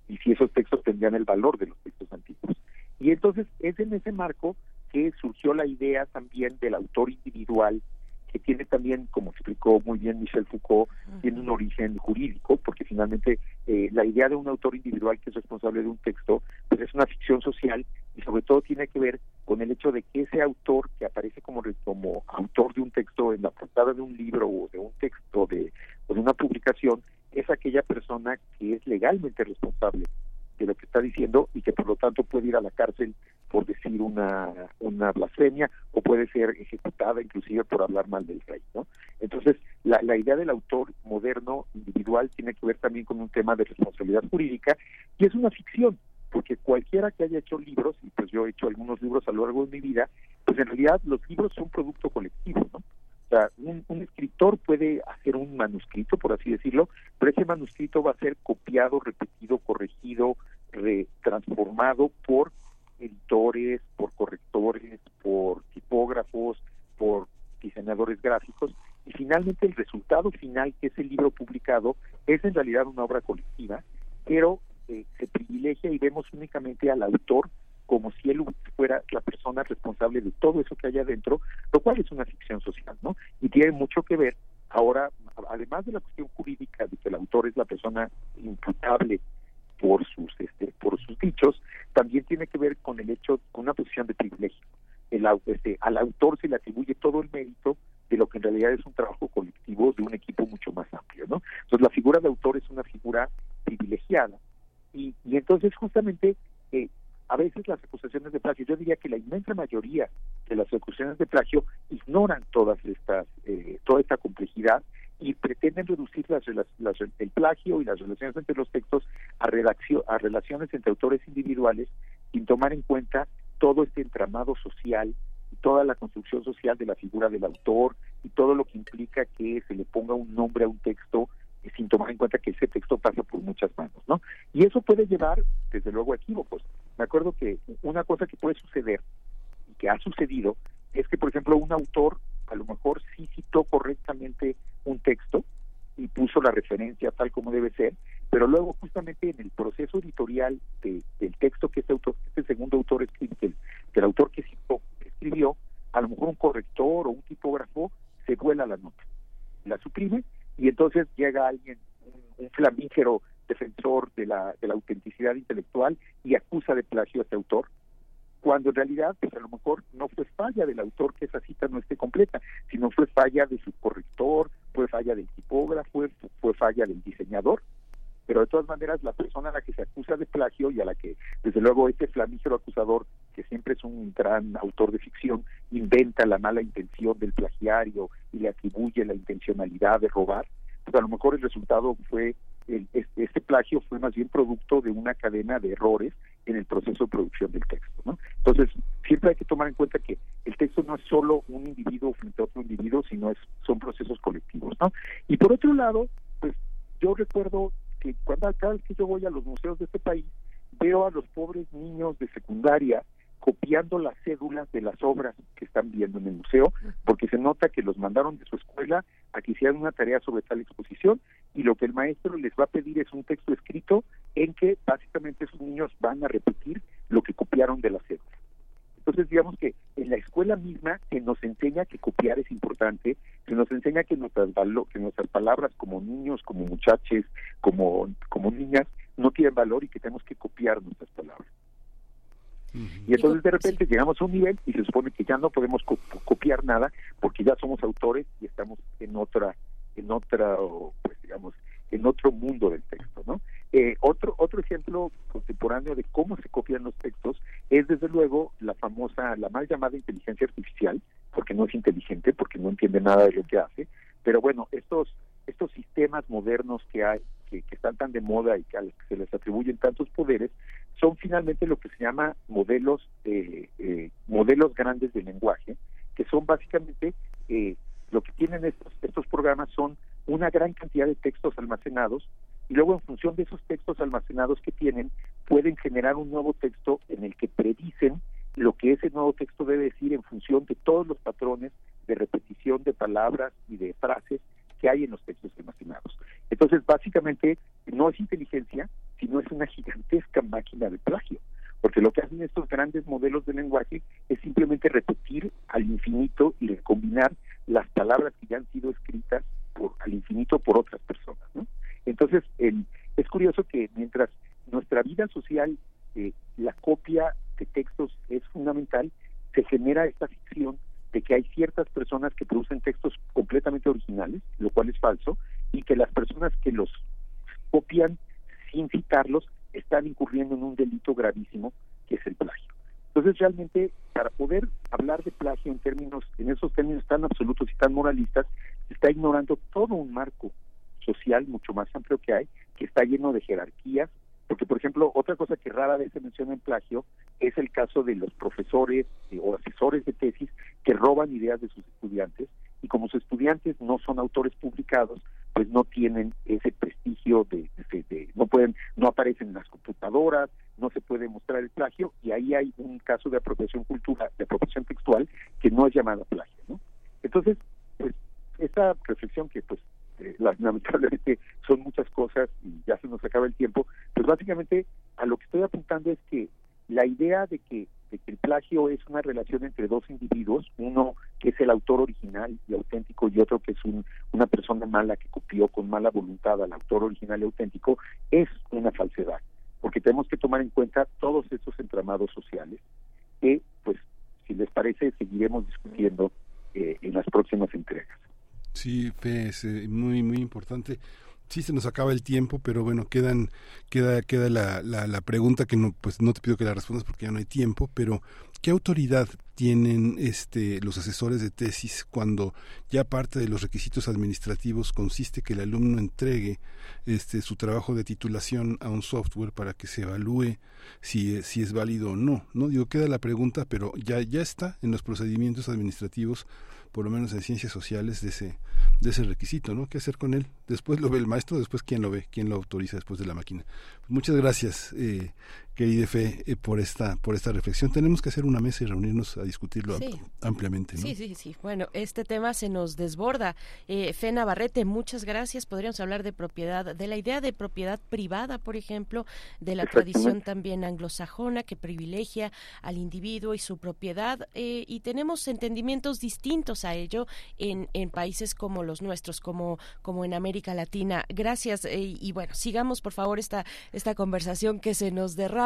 y si esos textos tendrían el valor de los textos antiguos. Y entonces es en ese marco que surgió la idea también del autor individual que tiene también, como explicó muy bien Michel Foucault, tiene un origen jurídico, porque finalmente eh, la idea de un autor individual que es responsable de un texto, pues es una ficción social y sobre todo tiene que ver con el hecho de que ese autor que aparece como, como autor de un texto en la portada de un libro o de un texto de, o de una publicación, es aquella persona que es legalmente responsable de lo que está diciendo y que por lo tanto puede ir a la cárcel por decir una, blasfemia o puede ser ejecutada inclusive por hablar mal del rey, ¿no? Entonces, la, la idea del autor moderno individual tiene que ver también con un tema de responsabilidad jurídica y es una ficción, porque cualquiera que haya hecho libros, y pues yo he hecho algunos libros a lo largo de mi vida, pues en realidad los libros son producto colectivo, ¿no? O sea, un, un, escritor puede hacer un manuscrito, por así decirlo, pero ese manuscrito va a ser copiado, repetido, corregido, retransformado por editores, por correctores, por tipógrafos, por diseñadores gráficos, y finalmente el resultado final, que es el libro publicado, es en realidad una obra colectiva, pero eh, se privilegia y vemos únicamente al autor como si él fuera la persona responsable de todo eso que hay adentro, lo cual es una ficción social, ¿no? Y tiene mucho que ver ahora, además de la cuestión jurídica de que el autor es la persona imputable por sus este, por sus dichos, también tiene que ver con el hecho, con una posición de privilegio. El, este, al autor se le atribuye todo el mérito de lo que en realidad es un trabajo colectivo de un equipo mucho más amplio, ¿no? Entonces la figura de autor es una figura privilegiada y, y entonces justamente eh, a veces las acusaciones de plagio, yo diría que la inmensa mayoría de las acusaciones de plagio ignoran todas estas, eh, toda esta complejidad y pretenden reducir las, las, el plagio y las relaciones entre los textos a, redacción, a relaciones entre autores individuales sin tomar en cuenta todo este entramado social y toda la construcción social de la figura del autor y todo lo que implica que se le ponga un nombre a un texto sin tomar en cuenta que ese texto pasa por muchas manos, ¿no? luego equívocos. Me acuerdo que una cosa que puede suceder y que ha sucedido es que, por ejemplo, un autor a lo mejor sí citó correctamente un texto y puso la referencia tal como debe ser, pero luego justamente en el proceso editorial de, del texto que este autor, este segundo autor escribe, autor que citó escribió, a lo mejor un corrector o un tipógrafo se vuela la nota, la suprime y entonces llega alguien, un, un flamígero defensor de la, de la autenticidad intelectual y acusa de plagio a este autor cuando en realidad pues a lo mejor no fue falla del autor que esa cita no esté completa, sino fue falla de su corrector, fue falla del tipógrafo, fue, falla del diseñador, pero de todas maneras la persona a la que se acusa de plagio y a la que desde luego este flamígero acusador que siempre es un gran autor de ficción inventa la mala intención del plagiario y le atribuye la intencionalidad de robar pues a lo mejor el resultado fue este, plagio fue más bien producto de una cadena de errores en el proceso de producción del texto. ¿no? Entonces, siempre hay que tomar en cuenta que el texto no es solo un individuo frente a otro individuo, sino es son procesos colectivos. ¿no? Y por otro lado, pues yo recuerdo que cuando cada vez que yo voy a los museos de este país, veo a los pobres niños de secundaria copiando las cédulas de las obras que están viendo en el museo, porque se nota que los mandaron de su escuela a que hicieran una tarea sobre tal exposición y lo que el maestro les va a pedir es un texto escrito en que básicamente esos niños van a repetir lo que copiaron de la cédula. Entonces, digamos que en la escuela misma se nos enseña que copiar es importante, se nos enseña que nuestras, que nuestras palabras como niños, como muchachos, como, como niñas, no tienen valor y que tenemos que copiar nuestras palabras. Y entonces de repente llegamos a un nivel y se supone que ya no podemos copiar nada porque ya somos autores y estamos en otra, en otra, pues digamos, en otro mundo del texto, ¿no? Eh, otro otro ejemplo contemporáneo de cómo se copian los textos es desde luego la famosa, la mal llamada inteligencia artificial, porque no es inteligente, porque no entiende nada de lo que hace, pero bueno, estos estos sistemas modernos que hay, que, están tan de moda y que, a los que se les atribuyen tantos poderes, son finalmente lo que se llama modelos, eh, eh, modelos grandes de lenguaje, que son básicamente eh, lo que tienen estos, estos programas son una gran cantidad de textos almacenados y luego en función de esos textos almacenados que tienen pueden generar un nuevo texto en el que predicen lo que ese nuevo texto debe decir en función de todos los patrones de repetición de palabras y de frases que hay en los textos almacenados. Entonces, básicamente, no es inteligencia, sino es una gigantesca máquina de plagio, porque lo que hacen estos grandes modelos de lenguaje es simplemente repetir al infinito y recombinar las palabras que ya han sido escritas por, al infinito por otras personas. Entonces, es curioso que mientras nuestra vida social, eh, la copia de textos es fundamental, se genera esta ficción de que hay ciertas personas que producen textos completamente originales, lo cual es falso, y que las personas que los copian sin citarlos están incurriendo en un delito gravísimo que es el plagio. Entonces realmente para poder hablar de plagio en términos, en esos términos tan absolutos y tan moralistas, se está ignorando todo un marco social mucho más amplio que hay, que está lleno de jerarquías, porque, por ejemplo, otra cosa que rara vez se menciona en plagio es el caso de los profesores eh, o asesores de tesis que roban ideas de sus estudiantes y como sus estudiantes no son autores publicados, pues no tienen ese prestigio de, no pueden, no aparecen en las computadoras, no se puede mostrar el plagio y ahí hay un caso de apropiación cultural, de apropiación textual que no es llamada plagio, ¿no? Entonces, pues esta reflexión que pues eh, lamentablemente son muchas cosas y ya se nos acaba el tiempo, pues básicamente a lo que estoy apuntando es que la idea de que, de que el plagio es una relación entre dos individuos, uno que es el autor original y auténtico y otro que es un, una persona mala que copió con mala voluntad al autor original y auténtico, es una falsedad, porque tenemos que tomar en cuenta todos estos entramados sociales que, pues, si les parece, seguiremos discutiendo eh, en las próximas entregas. Sí, es eh, muy, muy importante. Sí, se nos acaba el tiempo, pero bueno, quedan, queda, queda la, la, la, pregunta que no, pues no te pido que la respondas porque ya no hay tiempo, pero ¿qué autoridad tienen este, los asesores de tesis cuando ya parte de los requisitos administrativos consiste que el alumno entregue este, su trabajo de titulación a un software para que se evalúe si, si es válido o no? No digo, queda la pregunta, pero ya, ya está en los procedimientos administrativos por lo menos en ciencias sociales, de ese, de ese requisito, ¿no? ¿Qué hacer con él? Después lo ve el maestro, después quién lo ve, quién lo autoriza después de la máquina. Muchas gracias, eh, querida Fe, eh, por esta por esta reflexión. Tenemos que hacer una mesa y reunirnos a discutirlo ampliamente. Sí, sí, sí. Bueno, este tema se nos desborda. Eh, Fe Navarrete, muchas gracias. Podríamos hablar de propiedad, de la idea de propiedad privada, por ejemplo, de la tradición también anglosajona que privilegia al individuo y su propiedad. Eh, y tenemos entendimientos distintos a ello en, en países como los nuestros, como, como en América Latina. Gracias. Eh, y bueno, sigamos por favor esta, esta conversación que se nos derrama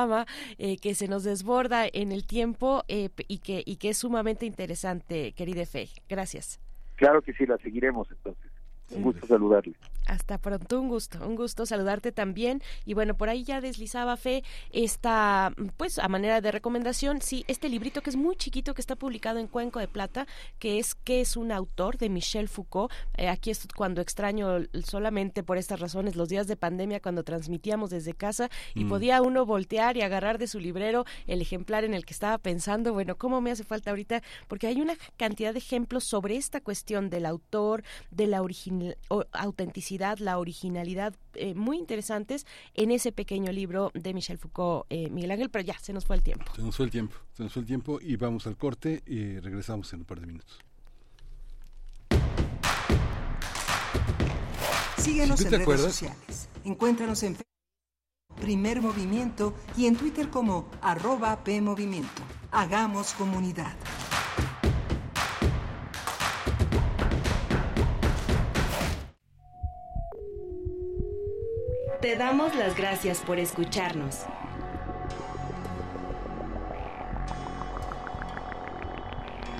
eh, que se nos desborda en el tiempo eh, y, que, y que es sumamente interesante, querida Fe. Gracias. Claro que sí, la seguiremos entonces. Un gusto saludarle. Hasta pronto, un gusto, un gusto saludarte también. Y bueno, por ahí ya deslizaba Fe esta, pues a manera de recomendación, sí, este librito que es muy chiquito, que está publicado en Cuenco de Plata, que es que es un autor de Michel Foucault. Eh, aquí es cuando extraño solamente por estas razones los días de pandemia cuando transmitíamos desde casa y mm. podía uno voltear y agarrar de su librero el ejemplar en el que estaba pensando, bueno, ¿cómo me hace falta ahorita? Porque hay una cantidad de ejemplos sobre esta cuestión del autor, de la autenticidad la originalidad eh, muy interesantes en ese pequeño libro de Michel Foucault, eh, Miguel Ángel, pero ya se nos fue el tiempo. Se nos fue el tiempo, se nos fue el tiempo y vamos al corte y regresamos en un par de minutos. Síguenos en redes sociales. Encuéntranos en Facebook, Primer Movimiento y en Twitter como arroba PMovimiento. Hagamos comunidad. Te damos las gracias por escucharnos.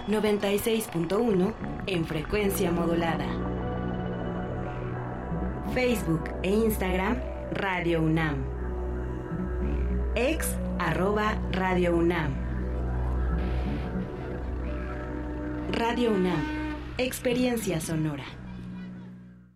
...96.1 en frecuencia modulada. Facebook e Instagram Radio UNAM. Ex Radio UNAM. Radio UNAM. Experiencia sonora.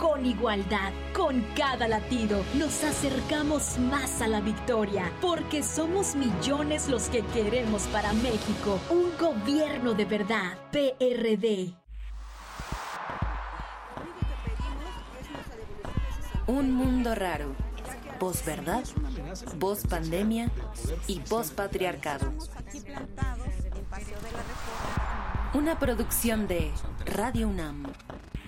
con igualdad. Con cada latido nos acercamos más a la victoria, porque somos millones los que queremos para México un gobierno de verdad. PRD. Un mundo raro. Posverdad, pandemia y patriarcado. Una producción de Radio UNAM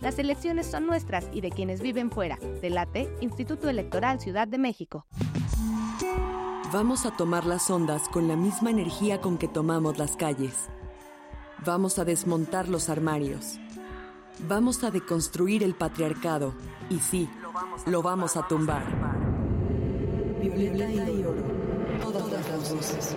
Las elecciones son nuestras y de quienes viven fuera. Delate, Instituto Electoral Ciudad de México. Vamos a tomar las ondas con la misma energía con que tomamos las calles. Vamos a desmontar los armarios. Vamos a deconstruir el patriarcado. Y sí, lo vamos a tumbar. Violeta y oro. Todas las voces.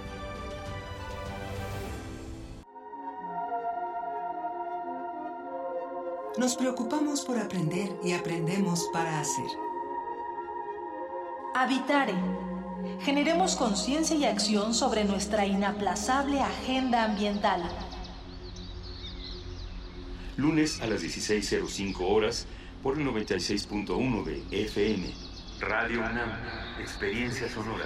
Nos preocupamos por aprender y aprendemos para hacer. Habitare. Generemos conciencia y acción sobre nuestra inaplazable agenda ambiental. Lunes a las 16.05 horas por el 96.1 de FM. Radio UNAM, Experiencia Sonora.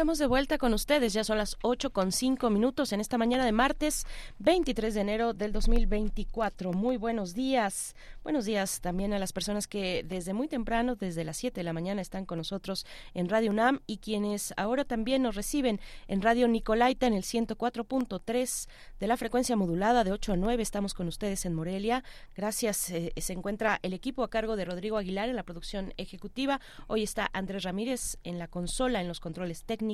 Estamos de vuelta con ustedes, ya son las 8 con 5 minutos en esta mañana de martes 23 de enero del 2024. Muy buenos días, buenos días también a las personas que desde muy temprano, desde las 7 de la mañana, están con nosotros en Radio UNAM y quienes ahora también nos reciben en Radio Nicolaita en el 104.3 de la frecuencia modulada de 8 a 9. Estamos con ustedes en Morelia. Gracias, eh, se encuentra el equipo a cargo de Rodrigo Aguilar en la producción ejecutiva. Hoy está Andrés Ramírez en la consola, en los controles técnicos.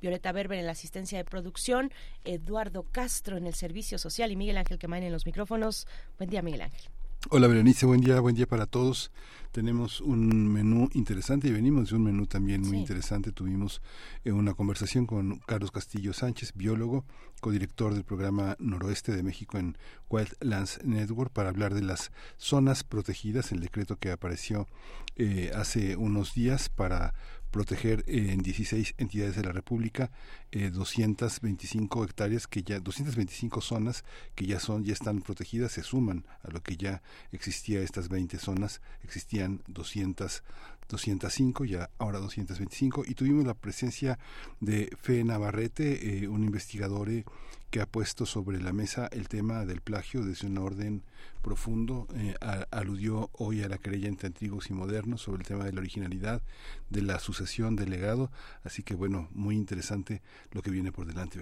Violeta Berber en la asistencia de producción, Eduardo Castro en el servicio social y Miguel Ángel Quemain en los micrófonos. Buen día, Miguel Ángel. Hola Berenice, buen día, buen día para todos. Tenemos un menú interesante y venimos de un menú también muy Sí. interesante. Tuvimos eh, una conversación con Carlos Castillo Sánchez, biólogo, codirector del programa Noroeste de México en Wildlands Network, para hablar de las zonas protegidas, el decreto que apareció eh, hace unos días para proteger en 16 entidades de la República eh, 225 hectáreas que ya 225 zonas que ya son ya están protegidas se suman a lo que ya existía estas 20 zonas existían 200 205 ya ahora 225 y tuvimos la presencia de Fe Navarrete eh, un investigador eh, que ha puesto sobre la mesa el tema del plagio desde un orden profundo eh, aludió hoy a la querella entre antiguos y modernos sobre el tema de la originalidad de la sucesión del legado así que bueno muy interesante lo que viene por delante.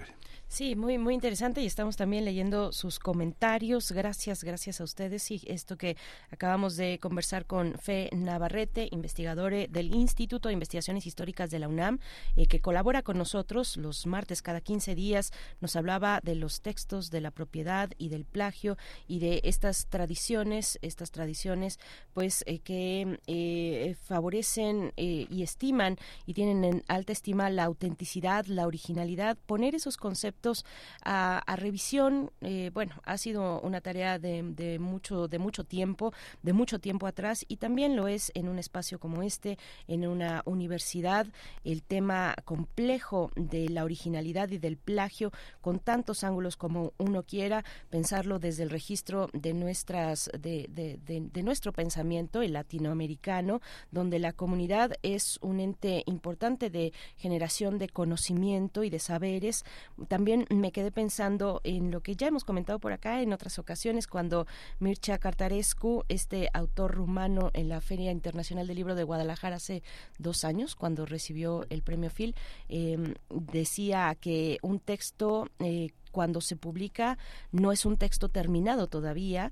Sí, muy muy interesante y estamos también leyendo sus comentarios. Gracias, gracias a ustedes y esto que acabamos de conversar con Fe Navarrete, investigadora del Instituto de Investigaciones Históricas de la UNAM, eh, que colabora con nosotros los martes cada 15 días. Nos hablaba de los textos de la propiedad y del plagio y de estas tradiciones, estas tradiciones, pues eh, que eh, favorecen eh, y estiman y tienen en alta estima la autenticidad, la originalidad, poner esos conceptos a, revisión, bueno, ha sido una tarea de, de mucho de mucho tiempo, de mucho tiempo atrás y también lo es en un espacio como este, en una universidad, el tema complejo de la originalidad y del plagio con tantos ángulos como uno quiera, pensarlo desde el registro de nuestras de, de- de- nuestro pensamiento, el latinoamericano, donde la comunidad es un ente importante de generación de conocimiento y de saberes. También me quedé pensando en lo que ya hemos comentado por acá en otras ocasiones, cuando Mircea Cartarescu, este autor rumano en la Feria Internacional del Libro de Guadalajara hace dos años, cuando recibió el premio Phil, eh, decía que un texto eh, cuando se publica no es un texto terminado todavía,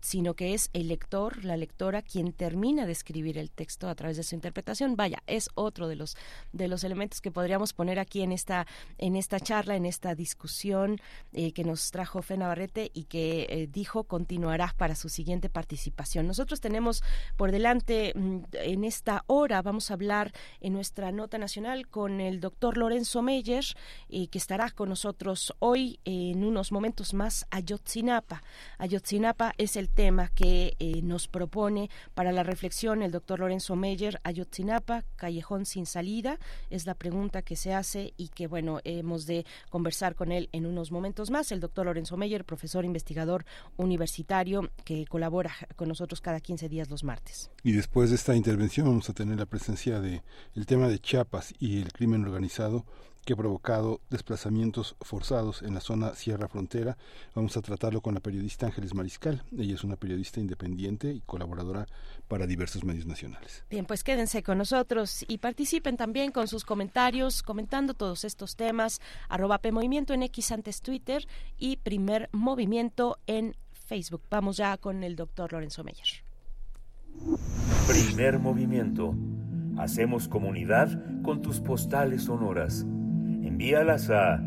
sino que es el lector, la lectora, quien termina de escribir el texto a través de su interpretación. Vaya, es otro de los de los elementos que podríamos poner aquí en esta en esta charla, en esta discusión eh, que nos trajo Fe Navarrete y que eh, dijo continuará para su siguiente participación. Nosotros tenemos por delante mm, en esta hora vamos a hablar en nuestra nota nacional con el doctor Lorenzo Meyer, eh, que estará con nosotros hoy en unos momentos más Ayotzinapa. Ayotzinapa es el tema que eh, nos propone para la reflexión el doctor Lorenzo Meyer. Ayotzinapa, callejón sin salida, es la pregunta que se hace y que, bueno, hemos de conversar con él en unos momentos más. El doctor Lorenzo Meyer, profesor investigador universitario que colabora con nosotros cada 15 días los martes. Y después de esta intervención vamos a tener la presencia de el tema de Chiapas y el crimen organizado que ha provocado desplazamientos forzados en la zona Sierra Frontera. Vamos a tratarlo con la periodista Ángeles Mariscal. Ella es una periodista independiente y colaboradora para diversos medios nacionales. Bien, pues quédense con nosotros y participen también con sus comentarios, comentando todos estos temas. Arroba P Movimiento en X antes Twitter y Primer Movimiento en Facebook. Vamos ya con el doctor Lorenzo Meyer. Primer movimiento. Hacemos comunidad con tus postales sonoras. Envíalas a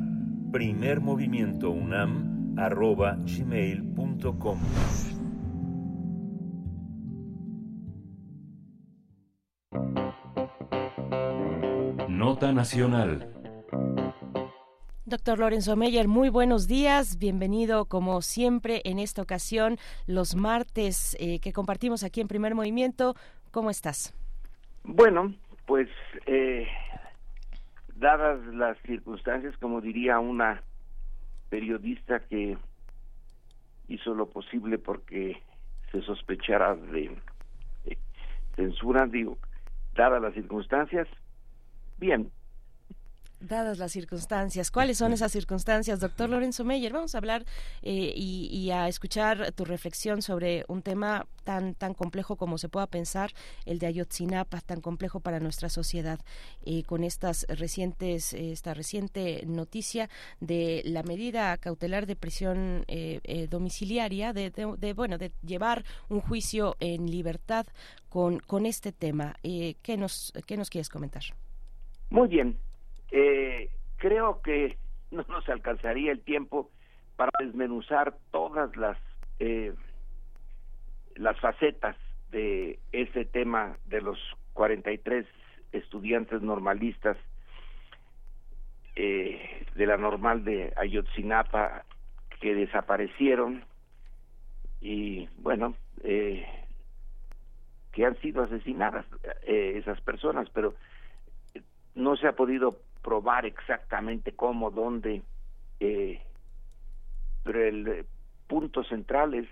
primermovimientounam.gmail.com Nota Nacional. Doctor Lorenzo Meyer, muy buenos días. Bienvenido, como siempre, en esta ocasión, los martes eh, que compartimos aquí en Primer Movimiento. ¿Cómo estás? Bueno, pues eh, dadas las circunstancias, como diría una periodista que hizo lo posible porque se sospechara de censura, digo, dadas las circunstancias, bien, dadas las circunstancias. ¿Cuáles son esas circunstancias, doctor Lorenzo Meyer? Vamos a hablar eh, y, a escuchar tu reflexión sobre un tema tan tan complejo como se pueda pensar, el de Ayotzinapa, tan complejo para nuestra sociedad, eh, con estas recientes, eh, esta reciente noticia de la medida cautelar de prisión domiciliaria, de, de, bueno, de llevar un juicio en libertad con, con este tema. ¿qué, nos, ¿Qué nos quieres comentar? Muy bien, eh, creo que no nos alcanzaría el tiempo para desmenuzar todas las eh, las facetas de ese tema de los 43 estudiantes normalistas eh, de la normal de Ayotzinapa que desaparecieron y bueno eh, que han sido asesinadas eh, esas personas pero no se ha podido probar exactamente cómo, dónde, eh, pero el eh, punto central es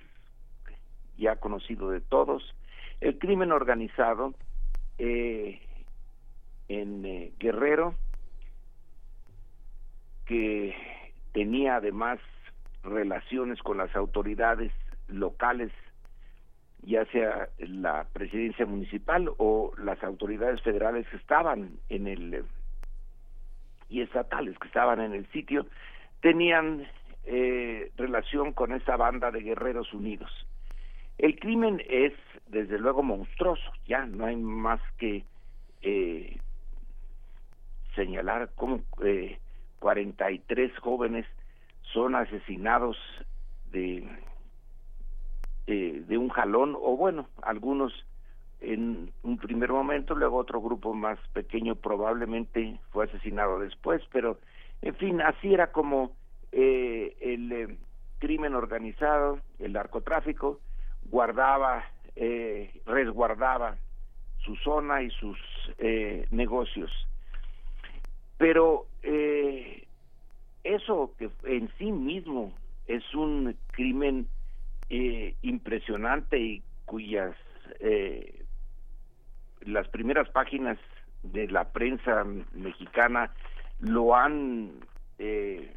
ya conocido de todos, el crimen organizado eh, en Guerrero, que tenía además relaciones con las autoridades locales, ya sea la presidencia municipal o las autoridades federales que estaban en el y estatales que estaban en el sitio tenían eh, relación con esa banda de guerreros unidos. El crimen es, desde luego, monstruoso, ya no hay más que eh, señalar cómo eh, 43 jóvenes son asesinados de, eh, de un jalón, o bueno, algunos en un primer momento, luego otro grupo más pequeño probablemente fue asesinado después, pero en fin, así era como eh, el eh, crimen organizado, el narcotráfico, guardaba, eh, resguardaba su zona y sus eh, negocios. Pero eh, eso que en sí mismo es un crimen impresionante y cuyas eh, las primeras páginas de la prensa mexicana lo han eh,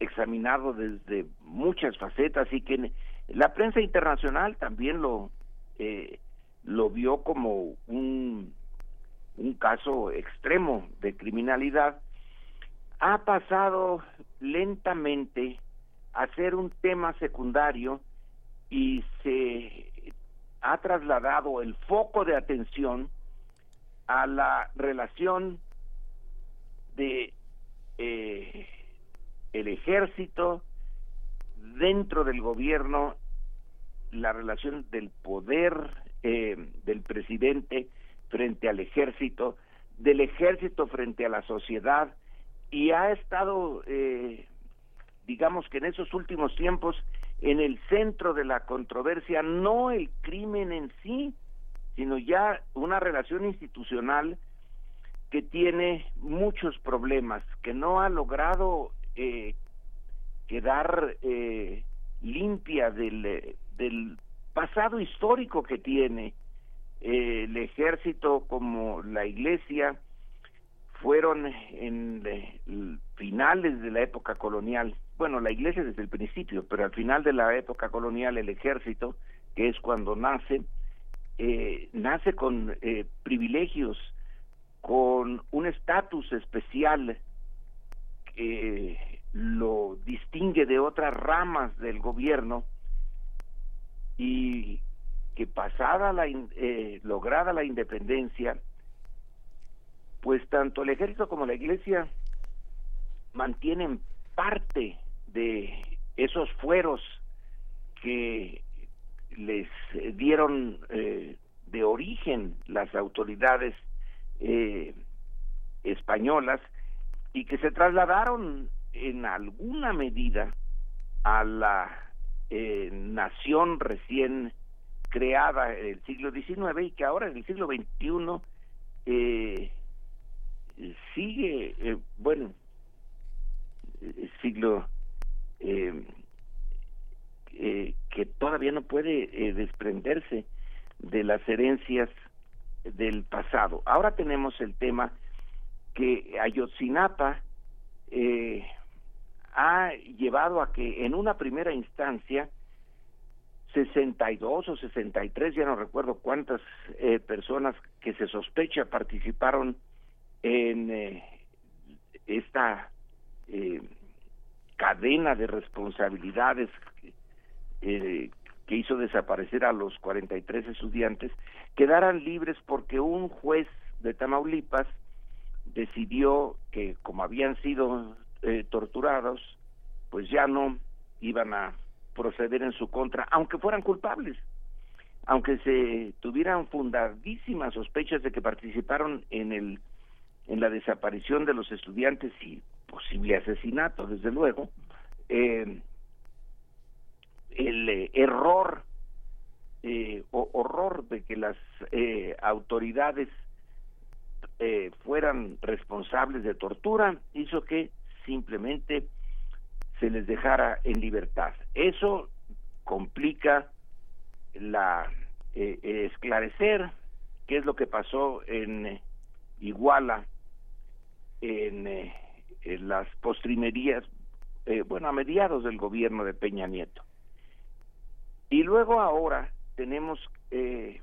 examinado desde muchas facetas y que la prensa internacional también lo eh, lo vio como un un caso extremo de criminalidad ha pasado lentamente a ser un tema secundario y se ha trasladado el foco de atención a la relación de eh, el ejército dentro del gobierno la relación del poder eh, del presidente frente al ejército del ejército frente a la sociedad y ha estado eh, digamos que en esos últimos tiempos en el centro de la controversia no el crimen en sí sino ya una relación institucional que tiene muchos problemas, que no ha logrado eh, quedar eh, limpia del, del pasado histórico que tiene. Eh, el ejército como la iglesia fueron en eh, finales de la época colonial. Bueno la iglesia desde el principio pero al final de la época colonial el ejército que es cuando nace eh, nace con eh, privilegios con un estatus especial que lo distingue de otras ramas del gobierno y que pasada la eh, lograda la independencia pues tanto el ejército como la iglesia mantienen parte de esos fueros que les dieron eh, de origen las autoridades eh, españolas y que se trasladaron en alguna medida a la eh, nación recién creada en el siglo XIX y que ahora en el siglo XXI eh, sigue, eh, bueno, el siglo eh, que todavía no puede eh, desprenderse de las herencias del pasado. Ahora tenemos el tema que Ayotzinapa eh, ha llevado a que en una primera instancia 62 o 63, ya no recuerdo cuántas eh, personas que se sospecha participaron en eh, esta eh, cadena de responsabilidades eh, que hizo desaparecer a los 43 estudiantes, quedaran libres porque un juez de Tamaulipas decidió que como habían sido eh, torturados, pues ya no iban a proceder en su contra, aunque fueran culpables, aunque se tuvieran fundadísimas sospechas de que participaron en el en la desaparición de los estudiantes y posible asesinato, desde luego, eh, el eh, error eh, o horror de que las eh, autoridades eh, fueran responsables de tortura hizo que simplemente se les dejara en libertad. Eso complica la eh, esclarecer qué es lo que pasó en Iguala en, las postrimerías, bueno, a mediados del gobierno de Peña Nieto. Y luego ahora tenemos eh,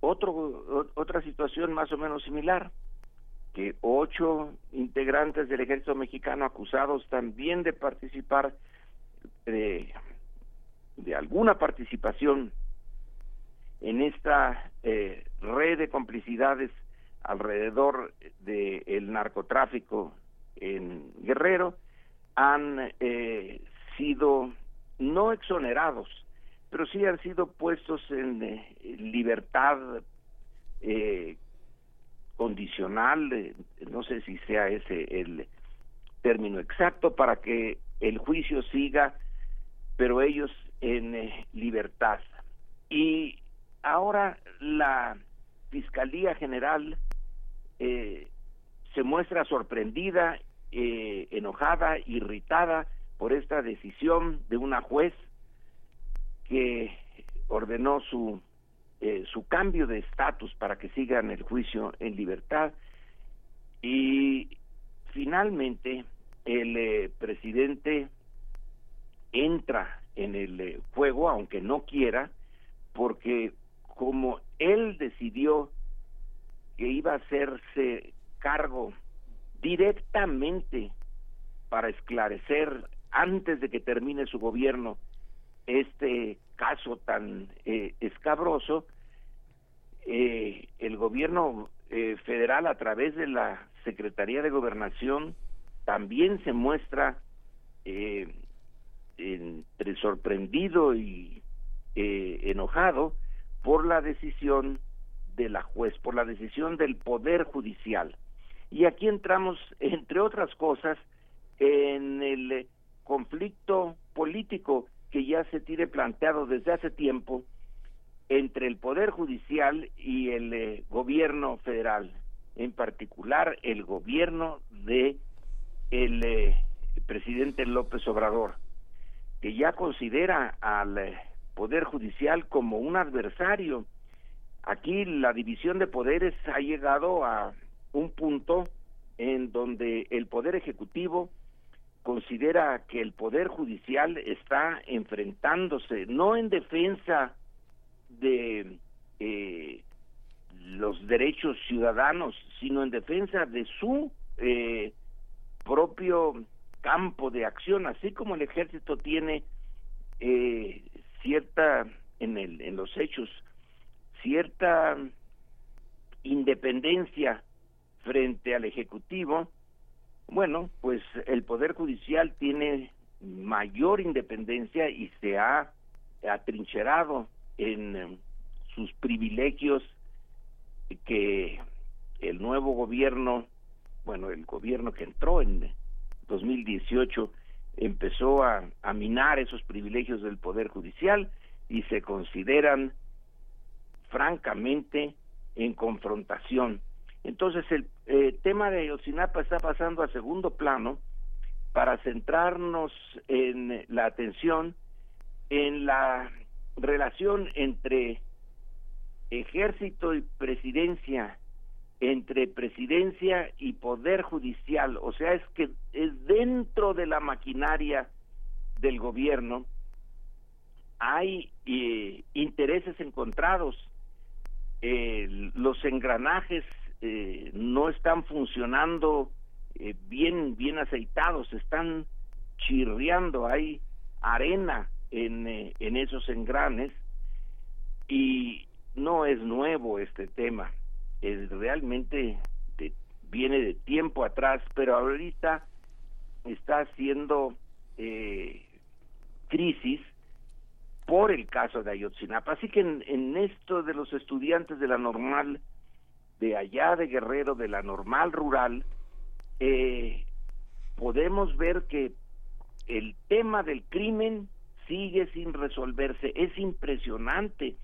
otro, otra situación más o menos similar, que ocho integrantes del ejército mexicano acusados también de participar, de, de alguna participación en esta eh, red de complicidades alrededor del narcotráfico en Guerrero, han eh, sido no exonerados, pero sí han sido puestos en eh, libertad eh, condicional, eh, no sé si sea ese el término exacto, para que el juicio siga, pero ellos en eh, libertad. Y ahora la Fiscalía General se muestra sorprendida, enojada, irritada por esta decisión de una juez que ordenó su eh, su cambio de estatus para que sigan el juicio en libertad. Y finalmente el eh, presidente entra en el eh, juego aunque no quiera porque como él decidió que iba a hacerse cargo directamente para esclarecer antes de que termine su gobierno este caso tan eh, escabroso, eh, el gobierno eh, federal a través de la Secretaría de Gobernación también se muestra entre sorprendido y enojado por la decisión de la juez, por la decisión del Poder Judicial. Y aquí entramos, entre otras cosas, en el conflicto político que ya se tiene planteado desde hace tiempo entre el Poder Judicial y el eh, gobierno federal, en particular el gobierno de el eh, presidente López Obrador, que ya considera al eh, Poder Judicial como un adversario. Aquí la división de poderes ha llegado a un punto en donde el Poder Ejecutivo considera que el Poder Judicial está enfrentándose no en defensa de eh, los derechos ciudadanos, sino en defensa de su eh, propio campo de acción, así como el ejército tiene eh, cierta, en, el, en los hechos, cierta independencia frente al Ejecutivo, bueno, pues el Poder Judicial tiene mayor independencia y se ha atrincherado en eh, sus privilegios que el nuevo gobierno, bueno, el gobierno que entró en 2018 empezó a, a minar esos privilegios del Poder Judicial y se consideran francamente en confrontación. Entonces el eh, tema de Ayotzinapa está pasando a segundo plano para centrarnos en la atención en la relación entre ejército y presidencia, entre presidencia y poder judicial, o sea, es que es dentro de la maquinaria del gobierno. Hay eh, intereses encontrados, eh, los engranajes eh, no están funcionando eh, bien bien aceitados, están chirriando, hay arena en, eh, en esos engranes y no es nuevo este tema, es realmente viene de tiempo atrás, pero ahorita está haciendo crisis por el caso de Ayotzinapa. Así que en, en esto de los estudiantes de la normal de allá de Guerrero, de la normal rural, eh, podemos ver que el tema del crimen sigue sin resolverse. Es impresionante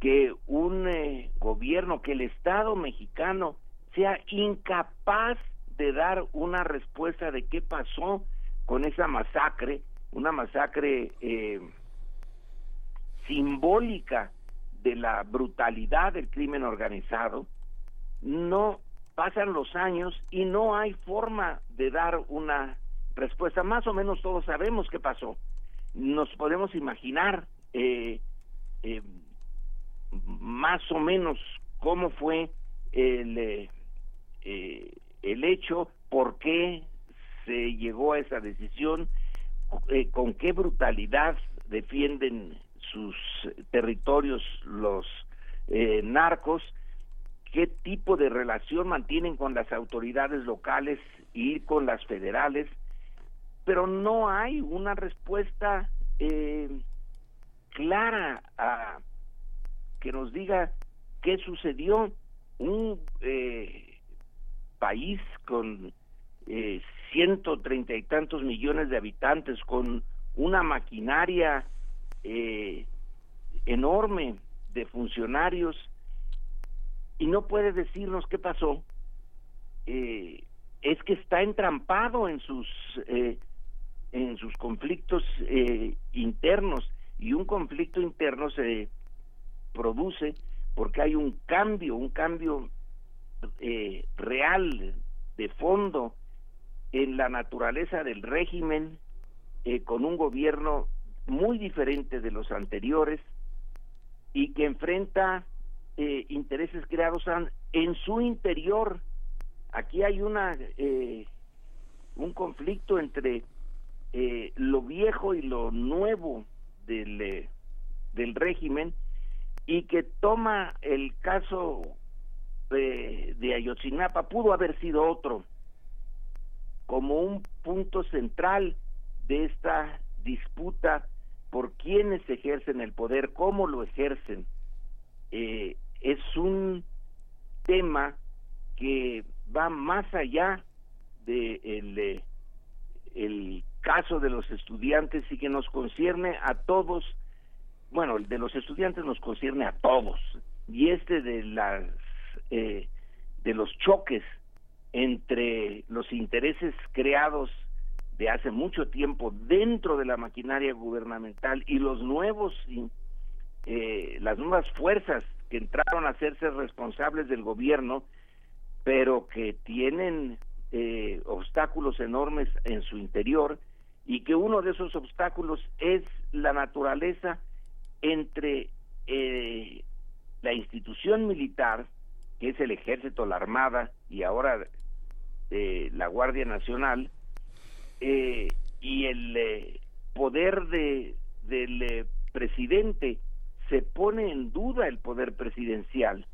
que un eh, gobierno, que el Estado mexicano sea incapaz de dar una respuesta de qué pasó con esa masacre, una masacre eh, simbólica de la brutalidad del crimen organizado, no pasan los años y no hay forma de dar una respuesta. Más o menos todos sabemos qué pasó. Nos podemos imaginar eh, eh, más o menos cómo fue el, eh, eh, el hecho, por qué se llegó a esa decisión, con qué brutalidad defienden sus territorios los narcos, qué tipo de relación mantienen con las autoridades locales y con las federales, pero no hay una respuesta eh, clara que nos diga qué sucedió. Un eh, país con eh, ciento treinta y tantos millones de habitantes, con una maquinaria eh, enorme de funcionarios, y no puede decirnos qué pasó, eh, es que está entrampado en sus eh, en sus conflictos eh, internos. Y un conflicto interno se produce porque hay un cambio, un cambio eh, real de fondo en la naturaleza del régimen con un gobierno muy diferente de los anteriores y que enfrenta eh, intereses creados en su interior. Aquí hay una eh, un conflicto entre eh, lo viejo y lo nuevo del eh, del régimen y que toma el caso de, de Ayotzinapa, pudo haber sido otro, como un punto central de esta disputa por quienes ejercen el poder, cómo lo ejercen. Eh, es un tema que va más allá de el, eh, el caso de los estudiantes y que nos concierne a todos, bueno, el de los estudiantes nos concierne a todos, y este de las eh, de los choques entre los intereses creados de hace mucho tiempo dentro de la maquinaria gubernamental y los nuevos eh, las nuevas fuerzas que entraron a hacerse responsables del gobierno pero que tienen eh, obstáculos enormes en su interior y que uno de esos obstáculos es la naturaleza entre eh, la institución militar, que es el ejército, la armada y ahora eh, la Guardia Nacional, eh, y el eh, poder de, del presidente, se pone en duda el poder presidencial.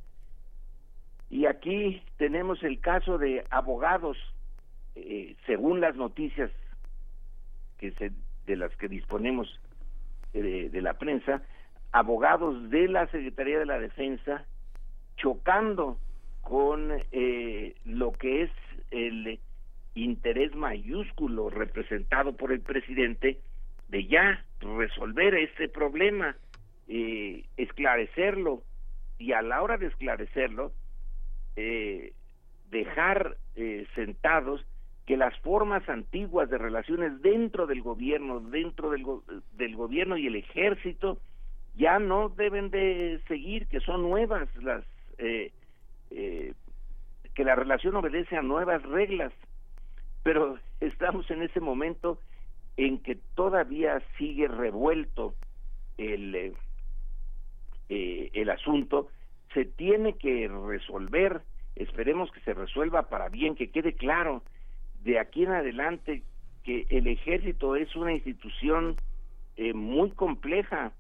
Y aquí tenemos el caso de abogados, eh, según las noticias que se, de las que disponemos de, de la prensa, abogados de la Secretaría de la Defensa chocando con eh, lo que es el interés mayúsculo representado por el presidente de ya resolver este problema, eh, esclarecerlo y a la hora de esclarecerlo eh, dejar eh, sentados que las formas antiguas de relaciones dentro del gobierno, dentro del, go- del gobierno y el ejército ya no deben de seguir, que son nuevas las eh, eh, que la relación obedece a nuevas reglas, pero estamos en ese momento en que todavía sigue revuelto el eh, el asunto, se tiene que resolver, esperemos que se resuelva para bien, que quede claro. De aquí en adelante que el ejército es una institución eh, muy compleja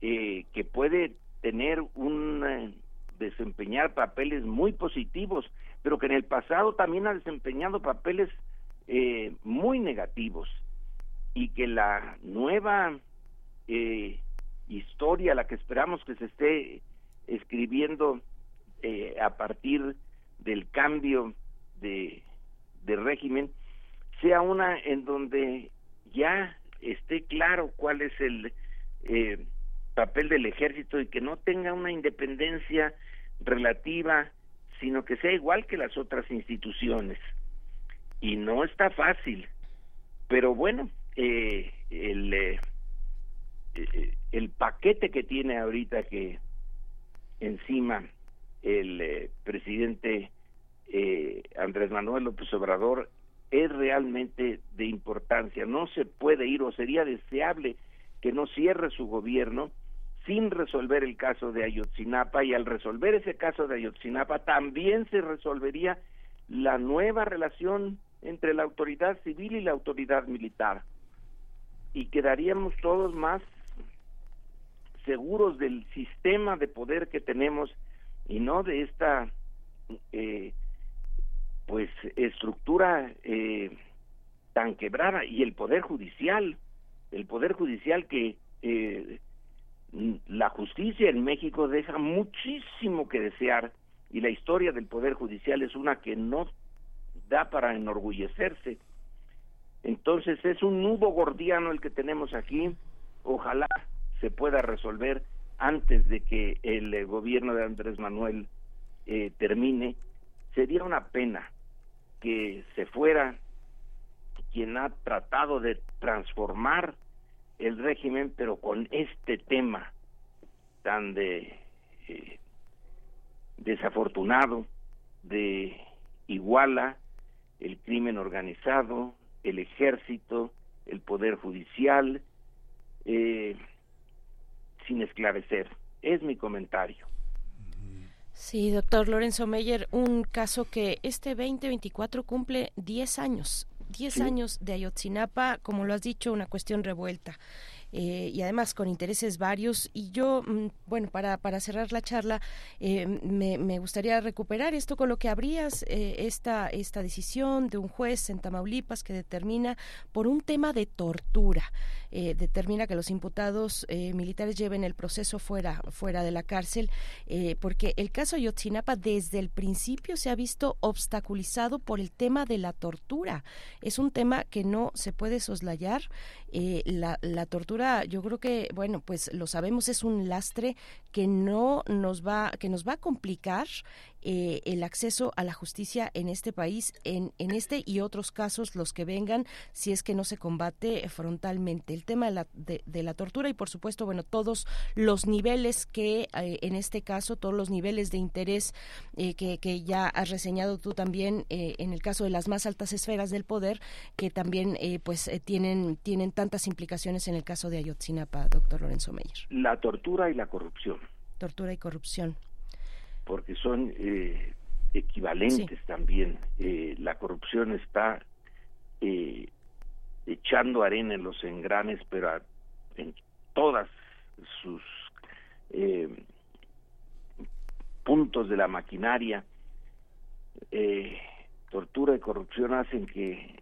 eh, que puede tener un eh, desempeñar papeles muy positivos, pero que en el pasado también ha desempeñado papeles eh, muy negativos. Y que la nueva historia, la que esperamos que se esté escribiendo eh, a partir del cambio de, régimen, sea una en donde ya esté claro cuál es el eh, papel del ejército y que no tenga una independencia relativa, sino que sea igual que las otras instituciones. Y no está fácil, pero bueno, eh, el, eh, el paquete que tiene ahorita que encima el eh, presidente eh, Andrés Manuel López Obrador es realmente de importancia. No se puede ir o sería deseable que no cierre su gobierno sin resolver el caso de Ayotzinapa y al resolver ese caso de Ayotzinapa también se resolvería la nueva relación entre la autoridad civil y la autoridad militar y quedaríamos todos más seguros del sistema de poder que tenemos y no de esta eh, pues estructura eh, tan quebrada y el poder judicial el poder judicial que eh, la justicia en México deja muchísimo que desear y la historia del poder judicial es una que no da para enorgullecerse. Entonces es un nudo gordiano el que tenemos aquí. Ojalá se pueda resolver antes de que el eh, gobierno de Andrés Manuel eh, termine sería una pena que se fuera quien ha tratado de transformar el régimen, pero con este tema tan de eh, desafortunado de Iguala, el crimen organizado, el ejército, el poder judicial, eh, sin esclarecer. Es mi comentario. Sí, doctor Lorenzo Meyer, un caso que este 2024 cumple 10 años. 10 Sí. años de Ayotzinapa, como lo has dicho, una cuestión revuelta. Eh, y además con intereses varios. Y yo, mm, bueno, para, para cerrar la charla, eh, me, me, gustaría recuperar esto con lo que abrías eh, esta, esta decisión de un juez en Tamaulipas que determina por un tema de tortura. Eh, determina que los imputados eh, militares lleven el proceso fuera, fuera de la cárcel, porque el caso Yotzinapa desde el principio se ha visto obstaculizado por el tema de la tortura. Es un tema que no se puede soslayar. la, la tortura, yo creo que, bueno, pues lo sabemos, es un lastre que no nos va, que nos va a complicar eh, el acceso a la justicia en este país, en, en este y otros casos, los que vengan, si es que no se combate frontalmente. El tema de la, de, la tortura y, por supuesto, bueno, todos los niveles que, eh, en este caso, todos los niveles de interés eh, que, que, ya has reseñado tú también en el caso de las más altas esferas del poder, que también, pues, tienen, tienen tantas implicaciones en el caso de Ayotzinapa, doctor Lorenzo Meyer. La tortura y la corrupción. Tortura y corrupción porque son eh, equivalentes también. Eh, la corrupción está eh, echando arena en los engranes, pero en todas sus puntos de la maquinaria. tortura y corrupción hacen que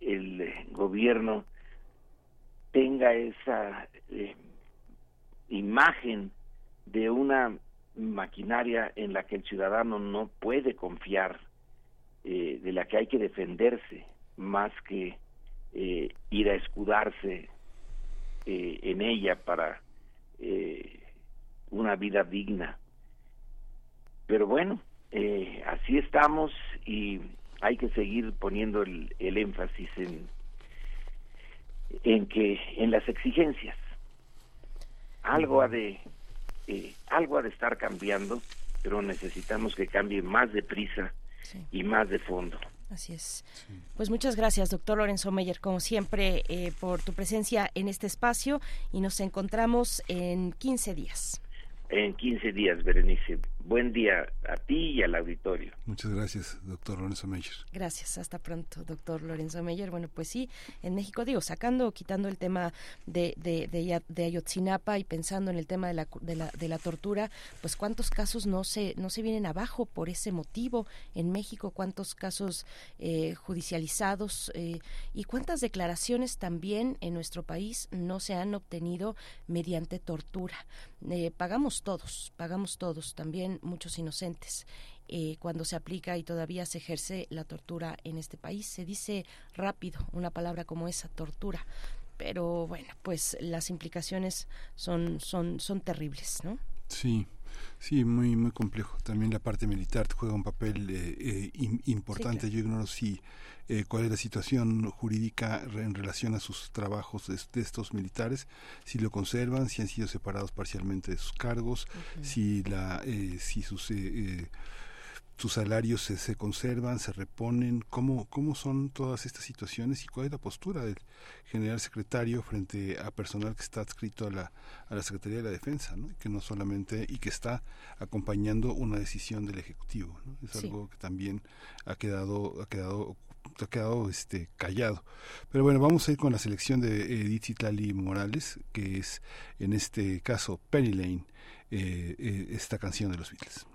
el gobierno tenga esa imagen de una maquinaria en la que el ciudadano no puede confiar, eh, de la que hay que defenderse más que eh, ir a escudarse eh, en ella para una vida digna. Pero bueno, así estamos y hay que seguir poniendo el, el énfasis en, en que en las exigencias algo ha de eh, algo ha de estar cambiando, pero necesitamos que cambie más deprisa y más de fondo. Así es. Pues muchas gracias, doctor Lorenzo Meyer, como siempre, eh, por tu presencia en este espacio y nos encontramos en 15 días en 15 días, Berenice. Buen día a ti y al auditorio. Muchas gracias, doctor Lorenzo Meyer. Gracias, hasta pronto, doctor Lorenzo Meyer. Bueno, pues sí, en México, digo, sacando, o quitando el tema de, de, de, Ayotzinapa y pensando en el tema de la, de la, de la tortura, pues cuántos casos no se, no se vienen abajo por ese motivo en México, cuántos casos eh, judicializados eh, y cuántas declaraciones también en nuestro país no se han obtenido mediante tortura. Eh, pagamos todos, pagamos todos, también muchos inocentes. Eh, cuando se aplica y todavía se ejerce la tortura en este país. Se dice rápido una palabra como esa, tortura. Pero bueno, pues las implicaciones son, son, son terribles, ¿no? Sí. Sí, muy muy complejo. También la parte militar juega un papel eh, eh importante. Yo ignoro si eh, cuál es la situación jurídica en relación a sus trabajos de, estos militares, si lo conservan, si han sido separados parcialmente de sus cargos, si la eh, si sus sus salarios se, se, conservan, se reponen, ¿Cómo, cómo son todas estas situaciones y cuál es la postura del general secretario frente a personal que está adscrito a la, a la Secretaría de la Defensa, ¿no? que no solamente y que está acompañando una decisión del Ejecutivo. ¿no? Es algo que también ha quedado, ha quedado ha quedado este callado. Pero bueno, vamos a ir con la selección de Edith Itlali Morales, que es en este caso Penny Lane, eh, eh, esta canción de los Beatles.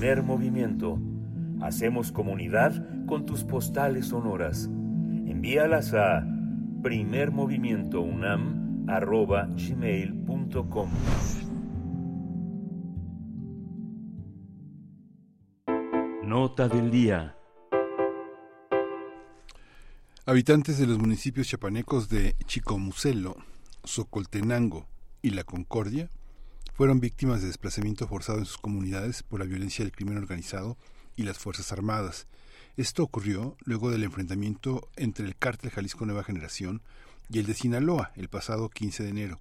Primer movimiento. Hacemos comunidad con tus postales sonoras. Envíalas a primermovimientounam.gmail.com Nota del día. Habitantes de los municipios chapanecos de Chicomucelo, Socoltenango y La Concordia fueron víctimas de desplazamiento forzado en sus comunidades por la violencia del crimen organizado y las Fuerzas Armadas. Esto ocurrió luego del enfrentamiento entre el cártel Jalisco Nueva Generación y el de Sinaloa el pasado 15 de enero.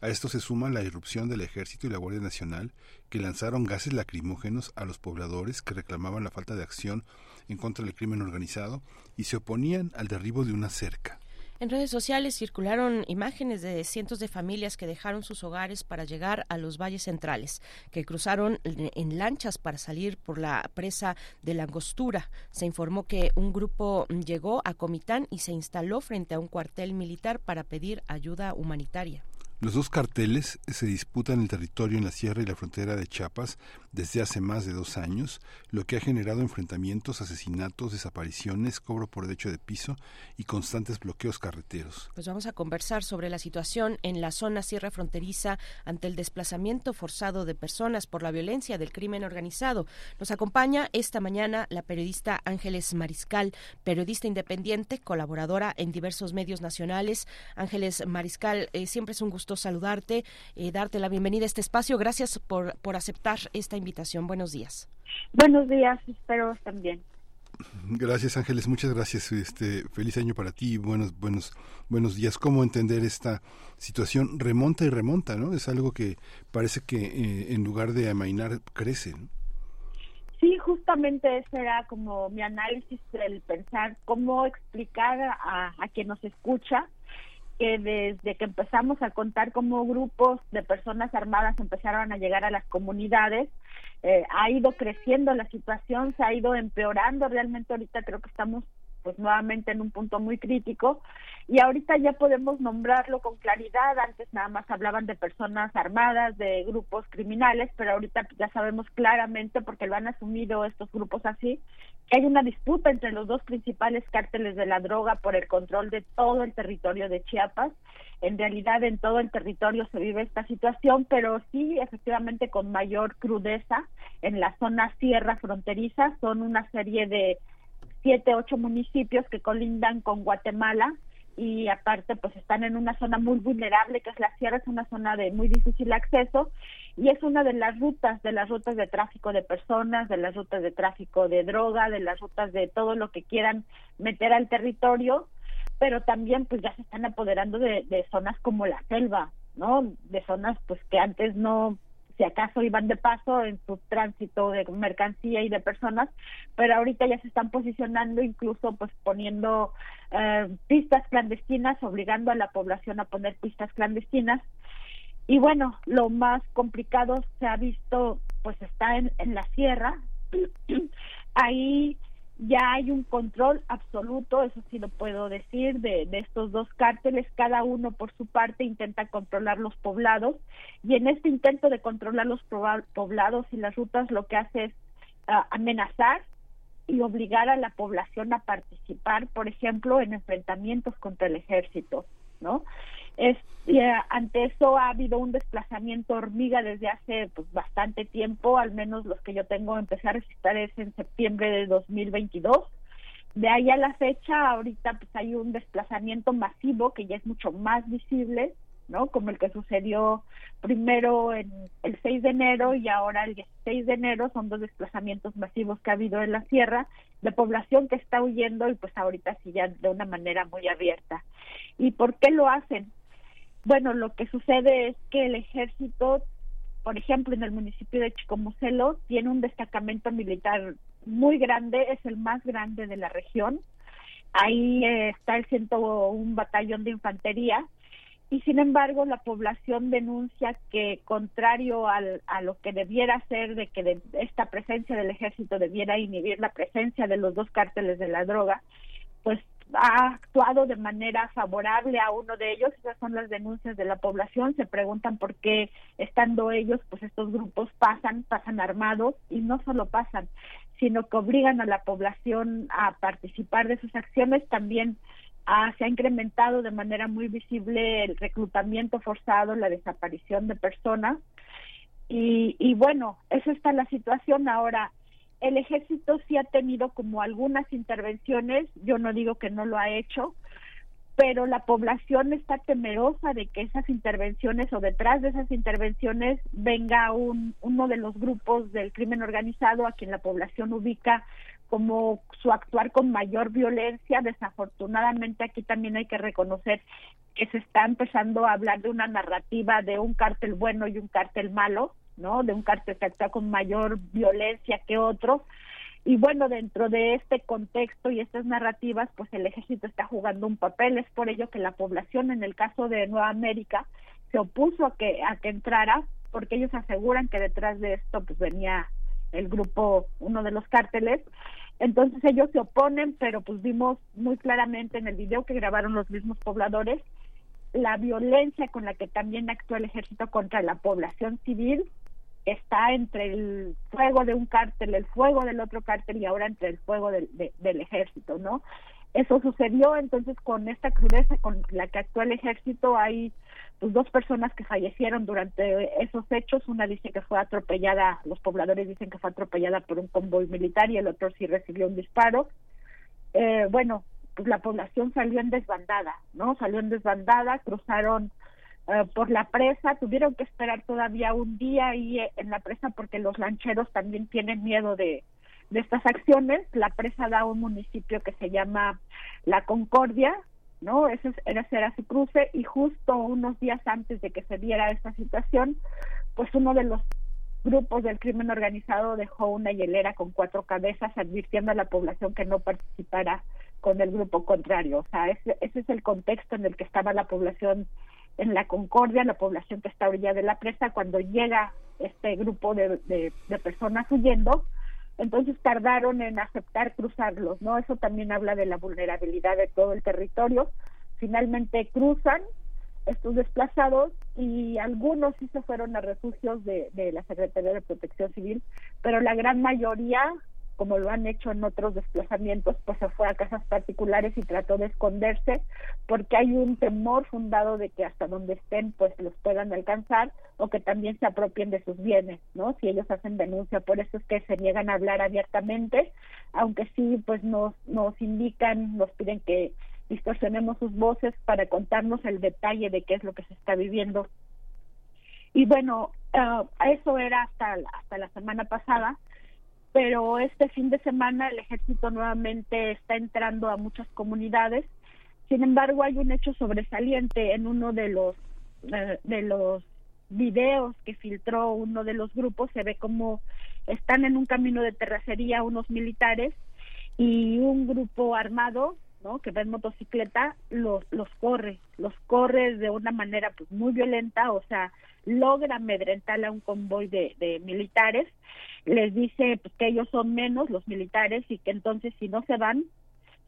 A esto se suma la irrupción del Ejército y la Guardia Nacional, que lanzaron gases lacrimógenos a los pobladores que reclamaban la falta de acción en contra del crimen organizado y se oponían al derribo de una cerca. En redes sociales circularon imágenes de cientos de familias que dejaron sus hogares para llegar a los valles centrales, que cruzaron en lanchas para salir por la presa de la Angostura. Se informó que un grupo llegó a Comitán y se instaló frente a un cuartel militar para pedir ayuda humanitaria. Los dos carteles se disputan el territorio en la sierra y la frontera de Chiapas desde hace más de dos años, lo que ha generado enfrentamientos, asesinatos, desapariciones, cobro por derecho de piso y constantes bloqueos carreteros. Pues vamos a conversar sobre la situación en la zona sierra fronteriza ante el desplazamiento forzado de personas por la violencia del crimen organizado. Nos acompaña esta mañana la periodista Ángeles Mariscal, periodista independiente, colaboradora en diversos medios nacionales. Ángeles Mariscal, eh, siempre es un gusto saludarte, eh, darte la bienvenida a este espacio. Gracias por, por aceptar esta invitación. Buenos días. Buenos días, espero también. Gracias Ángeles, muchas gracias. Este feliz año para ti, buenos buenos buenos días. ¿Cómo entender esta situación remonta y remonta, no? Es algo que parece que eh, en lugar de amainar crece. ¿no? Sí, justamente ese era como mi análisis del pensar cómo explicar a, a quien nos escucha que desde que empezamos a contar cómo grupos de personas armadas empezaron a llegar a las comunidades, eh, ha ido creciendo la situación, se ha ido empeorando. Realmente ahorita creo que estamos pues nuevamente en un punto muy crítico y ahorita ya podemos nombrarlo con claridad. Antes nada más hablaban de personas armadas, de grupos criminales, pero ahorita ya sabemos claramente, porque lo han asumido estos grupos así, que hay una disputa entre los dos principales cárteles de la droga por el control de todo el territorio de Chiapas. En realidad en todo el territorio se vive esta situación, pero sí efectivamente con mayor crudeza en la zona sierra fronteriza. Son una serie de siete, ocho municipios que colindan con Guatemala y aparte pues están en una zona muy vulnerable que es la sierra, es una zona de muy difícil acceso y es una de las rutas, de las rutas de tráfico de personas, de las rutas de tráfico de droga, de las rutas de todo lo que quieran meter al territorio, pero también pues ya se están apoderando de, de zonas como la selva, ¿no? De zonas pues que antes no si acaso iban de paso en su tránsito de mercancía y de personas, pero ahorita ya se están posicionando incluso pues poniendo eh, pistas clandestinas, obligando a la población a poner pistas clandestinas. Y bueno, lo más complicado se ha visto pues está en, en la sierra. Ahí ya hay un control absoluto, eso sí lo puedo decir, de, de, estos dos cárteles, cada uno por su parte intenta controlar los poblados y en este intento de controlar los poblados y las rutas lo que hace es uh, amenazar y obligar a la población a participar, por ejemplo, en enfrentamientos contra el ejército, ¿no? Eh, ante eso ha habido un desplazamiento hormiga desde hace pues, bastante tiempo, al menos los que yo tengo empecé a registrar es en septiembre de 2022. De ahí a la fecha, ahorita pues hay un desplazamiento masivo que ya es mucho más visible, ¿no? Como el que sucedió primero en el 6 de enero y ahora el 16 de enero, son dos desplazamientos masivos que ha habido en la sierra de población que está huyendo y pues ahorita sí ya de una manera muy abierta. ¿Y por qué lo hacen? Bueno, lo que sucede es que el ejército, por ejemplo, en el municipio de Chicomucelo, tiene un destacamento militar muy grande, es el más grande de la región. Ahí eh, está el 101 batallón de infantería y sin embargo la población denuncia que contrario al, a lo que debiera ser de que de esta presencia del ejército debiera inhibir la presencia de los dos cárteles de la droga, pues ha actuado de manera favorable a uno de ellos, esas son las denuncias de la población, se preguntan por qué estando ellos, pues estos grupos pasan, pasan armados y no solo pasan, sino que obligan a la población a participar de sus acciones, también ah, se ha incrementado de manera muy visible el reclutamiento forzado, la desaparición de personas. Y, y bueno, esa está la situación. Ahora el ejército sí ha tenido como algunas intervenciones, yo no digo que no lo ha hecho, pero la población está temerosa de que esas intervenciones o detrás de esas intervenciones venga un, uno de los grupos del crimen organizado a quien la población ubica como su actuar con mayor violencia. Desafortunadamente aquí también hay que reconocer que se está empezando a hablar de una narrativa de un cártel bueno y un cártel malo ¿no? De un cártel que actúa con mayor violencia que otro. Y bueno, dentro de este contexto y estas narrativas, pues el ejército está jugando un papel. Es por ello que la población, en el caso de Nueva América, se opuso a que, a que entrara, porque ellos aseguran que detrás de esto pues venía el grupo, uno de los cárteles. Entonces ellos se oponen, pero pues vimos muy claramente en el video que grabaron los mismos pobladores la violencia con la que también actúa el ejército contra la población civil está entre el fuego de un cártel, el fuego del otro cártel y ahora entre el fuego del, del ejército, ¿no? Eso sucedió entonces con esta crudeza con la que actuó el ejército. Hay pues, dos personas que fallecieron durante esos hechos. Una dice que fue atropellada, los pobladores dicen que fue atropellada por un convoy militar y el otro sí recibió un disparo. Eh, bueno, pues la población salió en desbandada, ¿no? Salió en desbandada, cruzaron eh, por la presa, tuvieron que esperar todavía un día ahí eh, en la presa porque los lancheros también tienen miedo de, de estas acciones. La presa da un municipio que se llama La Concordia, ¿no? Ese era, su cruce y justo unos días antes de que se diera esta situación, pues uno de los grupos del crimen organizado dejó una hielera con cuatro cabezas advirtiendo a la población que no participara con el grupo contrario. O sea, ese, ese es el contexto en el que estaba la población en la Concordia, la población que está a de la presa, cuando llega este grupo de, de, personas huyendo, entonces tardaron en aceptar cruzarlos, ¿no? Eso también habla de la vulnerabilidad de todo el territorio. Finalmente cruzan estos desplazados y algunos sí se fueron a refugios de, de la Secretaría de Protección Civil, pero la gran mayoría como lo han hecho en otros desplazamientos, pues se fue a casas particulares y trató de esconderse porque hay un temor fundado de que hasta donde estén pues los puedan alcanzar o que también se apropien de sus bienes, ¿no? Si ellos hacen denuncia, por eso es que se niegan a hablar abiertamente, aunque sí pues nos nos indican, nos piden que distorsionemos sus voces para contarnos el detalle de qué es lo que se está viviendo. Y bueno, uh, eso era hasta hasta la semana pasada pero este fin de semana el ejército nuevamente está entrando a muchas comunidades. Sin embargo, hay un hecho sobresaliente en uno de los eh, de los videos que filtró uno de los grupos se ve como están en un camino de terracería unos militares y un grupo armado ¿no? que va en motocicleta los los corre los corre de una manera pues muy violenta o sea logra amedrentar a un convoy de, de militares les dice pues, que ellos son menos los militares y que entonces si no se van,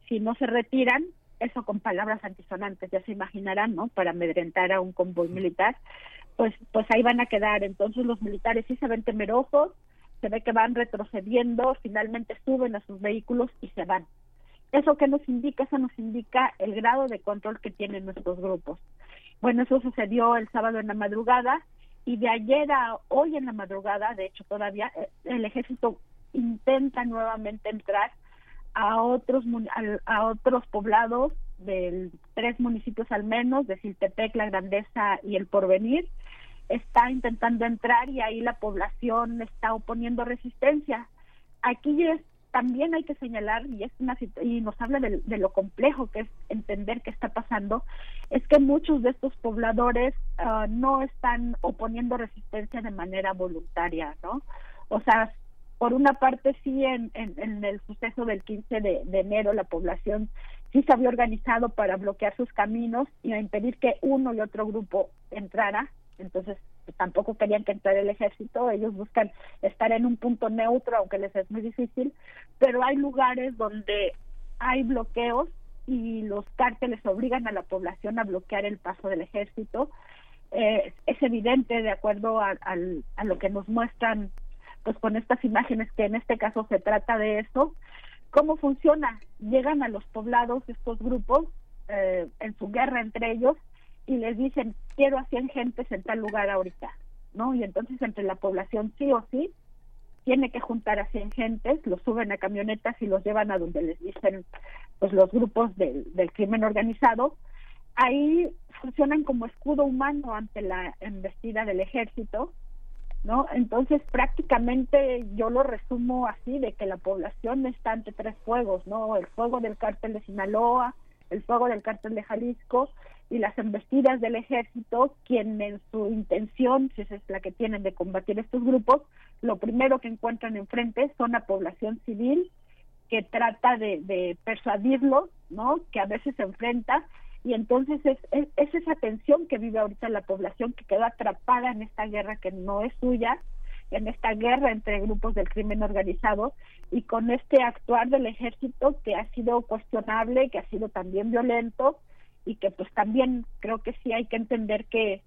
si no se retiran, eso con palabras antisonantes, ya se imaginarán, ¿no? Para amedrentar a un convoy militar, pues, pues ahí van a quedar. Entonces los militares sí se ven temerosos, se ve que van retrocediendo, finalmente suben a sus vehículos y se van. ¿Eso qué nos indica? Eso nos indica el grado de control que tienen nuestros grupos. Bueno, eso sucedió el sábado en la madrugada y de ayer a hoy en la madrugada, de hecho todavía eh, el ejército intenta nuevamente entrar a otros a, otros poblados de tres municipios al menos, de Siltepec, La Grandeza y El Porvenir, está intentando entrar y ahí la población está oponiendo resistencia. Aquí es también hay que señalar, y, es una, y nos habla de, lo complejo que es entender qué está pasando, es que muchos de estos pobladores ah, no están oponiendo resistencia de manera voluntaria, ¿no? O sea, por una parte sí en, en, el suceso del 15 de, de, enero la población sí se había organizado para bloquear sus caminos y a impedir que uno y otro grupo entrara, entonces tampoco querían que entrara el ejército, ellos buscan estar en un punto neutro, aunque les es muy difícil, pero hay lugares donde hay bloqueos y los cárteles obligan a la población a bloquear el paso del ejército. Eh, es evidente, de acuerdo a, a lo que nos muestran pues con estas imágenes, que en este caso se trata de eso, ¿cómo funciona? Llegan a los poblados estos grupos eh, en su guerra entre ellos y les dicen, quiero a 100 gentes en tal lugar ahorita, ¿no? Y entonces entre la población sí o sí tiene que juntar a 100 gentes, los suben a camionetas y los llevan a donde les dicen pues los grupos del, del crimen organizado. Ahí funcionan como escudo humano ante la embestida del ejército, ¿no? Entonces prácticamente yo lo resumo así, de que la población está ante tres fuegos, ¿no? El fuego del cártel de Sinaloa, el fuego del cártel de Jalisco y las embestidas del ejército, quien en su intención, si esa es la que tienen de combatir estos grupos, lo primero que encuentran enfrente son la población civil que trata de, de persuadirlos, ¿no? Que a veces se enfrenta y entonces es, es, es, esa tensión que vive ahorita la población que quedó atrapada en esta guerra que no es suya, en esta guerra entre grupos del crimen organizado y con este actuar del ejército que ha sido cuestionable, que ha sido también violento y que pues también creo que sí hay que entender que,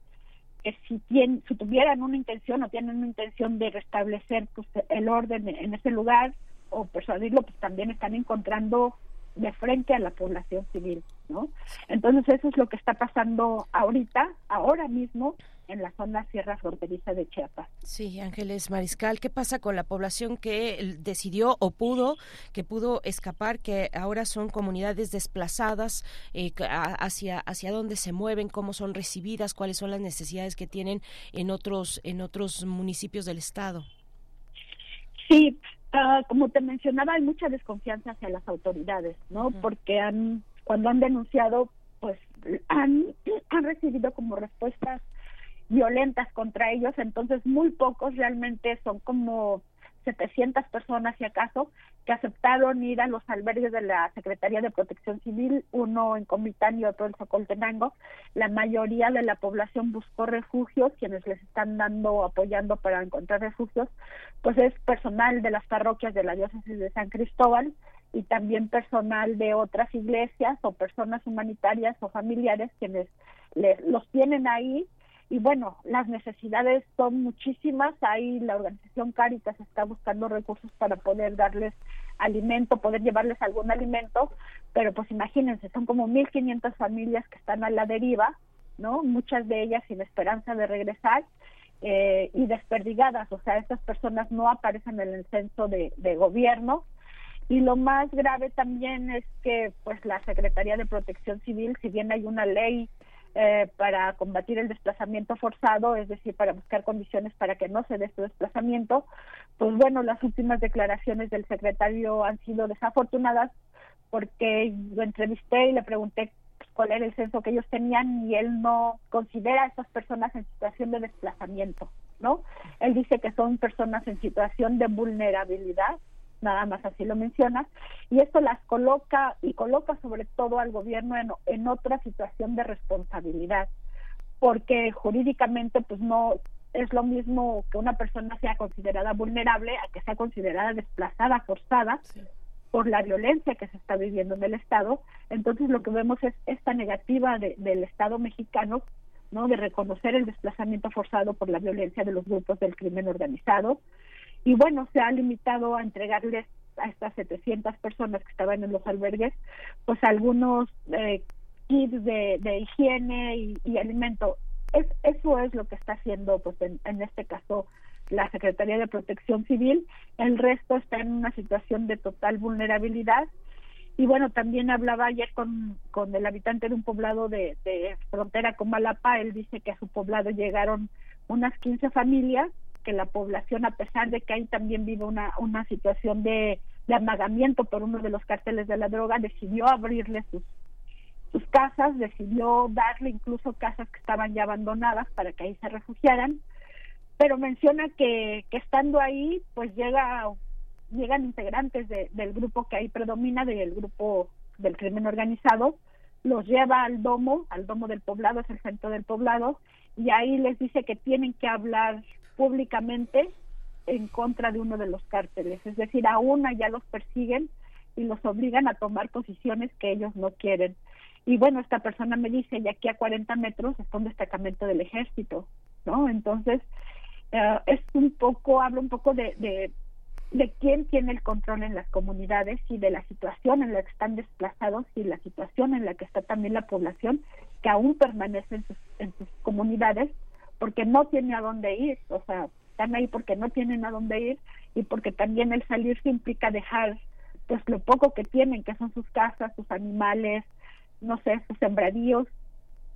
que si, si tuvieran una intención o tienen una intención de restablecer pues el orden en ese lugar o persuadirlo pues también están encontrando de frente a la población civil, ¿no? Entonces eso es lo que está pasando ahorita, ahora mismo, en la zona sierra fronteriza de Chiapas. Sí, Ángeles Mariscal, ¿qué pasa con la población que decidió o pudo, que pudo escapar, que ahora son comunidades desplazadas, eh, hacia, hacia dónde se mueven, cómo son recibidas, cuáles son las necesidades que tienen en otros, en otros municipios del estado? Sí, Uh, como te mencionaba, hay mucha desconfianza hacia las autoridades, ¿no? Porque han, cuando han denunciado, pues han, han recibido como respuestas violentas contra ellos, entonces muy pocos realmente son como 700 personas, si acaso, que aceptaron ir a los albergues de la Secretaría de Protección Civil, uno en Comitán y otro en Socoltenango. La mayoría de la población buscó refugios, quienes les están dando, apoyando para encontrar refugios, pues es personal de las parroquias de la diócesis de San Cristóbal y también personal de otras iglesias o personas humanitarias o familiares quienes les, los tienen ahí y bueno, las necesidades son muchísimas. Ahí la organización Caritas está buscando recursos para poder darles alimento, poder llevarles algún alimento, pero pues imagínense, son como 1.500 familias que están a la deriva, ¿no? Muchas de ellas sin esperanza de regresar eh, y desperdigadas, o sea, estas personas no aparecen en el censo de, de gobierno. Y lo más grave también es que pues la Secretaría de Protección Civil, si bien hay una ley eh, para combatir el desplazamiento forzado, es decir, para buscar condiciones para que no se dé este desplazamiento, pues bueno, las últimas declaraciones del secretario han sido desafortunadas porque lo entrevisté y le pregunté cuál era el censo que ellos tenían y él no considera a estas personas en situación de desplazamiento, ¿no? Él dice que son personas en situación de vulnerabilidad nada más así lo menciona, y esto las coloca y coloca sobre todo al gobierno en, en otra situación de responsabilidad, porque jurídicamente pues no es lo mismo que una persona sea considerada vulnerable a que sea considerada desplazada, forzada por la violencia que se está viviendo en el Estado. Entonces lo que vemos es esta negativa del Estado mexicano no de reconocer el desplazamiento forzado por la violencia de los grupos del crimen organizado y bueno, se ha limitado a entregarles a estas 700 personas que estaban en los albergues, pues algunos eh, kits de, higiene y, y alimento. Es, eso es lo que está haciendo, pues en, en este caso, la Secretaría de Protección Civil. El resto está en una situación de total vulnerabilidad. Y bueno, también hablaba ayer con, con el habitante de un poblado de, de frontera con Malapa. Él dice que a su poblado llegaron unas 15 familias que la población, a pesar de que ahí también vive una, una situación de, amagamiento por uno de los cárteles de la droga, decidió abrirle sus, sus casas, decidió darle incluso casas que estaban ya abandonadas para que ahí se refugiaran, pero menciona que, que estando ahí, pues llega llegan integrantes de, del grupo que ahí predomina, del grupo del crimen organizado, los lleva al domo, al domo del poblado, es el centro del poblado, y ahí les dice que tienen que hablar públicamente en contra de uno de los cárteles, es decir, aún allá los persiguen y los obligan a tomar posiciones que ellos no quieren. Y bueno, esta persona me dice, y aquí a 40 metros está un destacamento del ejército, ¿no? Entonces, eh, es un poco, hablo un poco de, de, quién tiene el control en las comunidades y de la situación en la que están desplazados y la situación en la que está también la población que aún permanece en sus comunidades porque no tiene a dónde ir, o sea, están ahí porque no tienen a dónde ir y porque también el salirse implica dejar pues lo poco que tienen, que son sus casas, sus animales, no sé, sus sembradíos,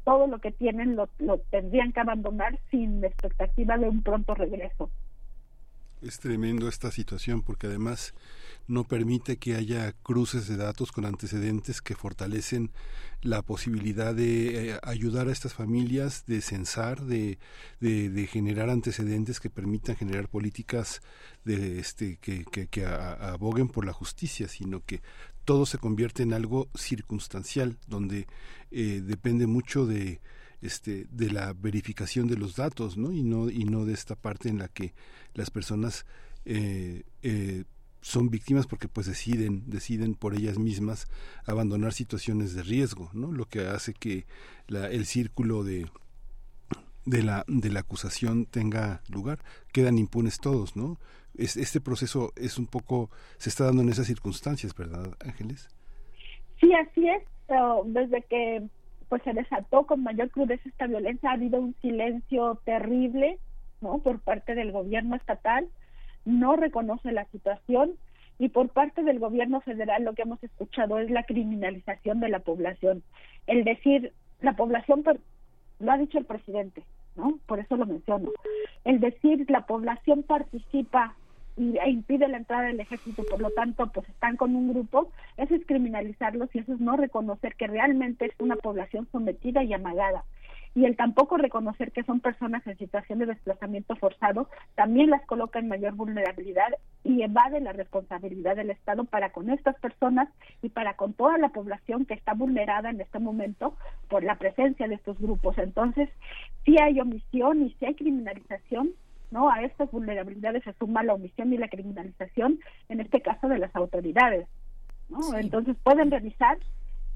todo lo que tienen lo, lo tendrían que abandonar sin expectativa de un pronto regreso. Es tremendo esta situación porque además no permite que haya cruces de datos con antecedentes que fortalecen la posibilidad de eh, ayudar a estas familias, de censar, de, de, generar antecedentes que permitan generar políticas de este que, que, que aboguen por la justicia, sino que todo se convierte en algo circunstancial, donde eh, depende mucho de este de la verificación de los datos no y no y no de esta parte en la que las personas eh, eh, son víctimas porque pues deciden deciden por ellas mismas abandonar situaciones de riesgo no lo que hace que la, el círculo de de la de la acusación tenga lugar. Quedan impunes todos no es, este proceso es un poco se está dando en esas circunstancias verdad Ángeles sí así es desde que pues se desató con mayor crudeza esta violencia, ha habido un silencio terrible, ¿no? Por parte del gobierno estatal, no reconoce la situación y por parte del gobierno federal lo que hemos escuchado es la criminalización de la población. El decir, la población, lo ha dicho el presidente, ¿no? Por eso lo menciono. El decir, la población participa y, e impide la entrada del ejército, por lo tanto, pues están con un grupo, eso es criminalizarlos y eso es no reconocer que realmente es una población sometida y amagada. Y el tampoco reconocer que son personas en situación de desplazamiento forzado también las coloca en mayor vulnerabilidad y evade la responsabilidad del Estado para con estas personas y para con toda la población que está vulnerada en este momento por la presencia de estos grupos. Entonces, si hay omisión y si hay criminalización, ¿no? A estas vulnerabilidades se suma la omisión y la criminalización, en este caso de las autoridades, ¿no? Entonces pueden revisar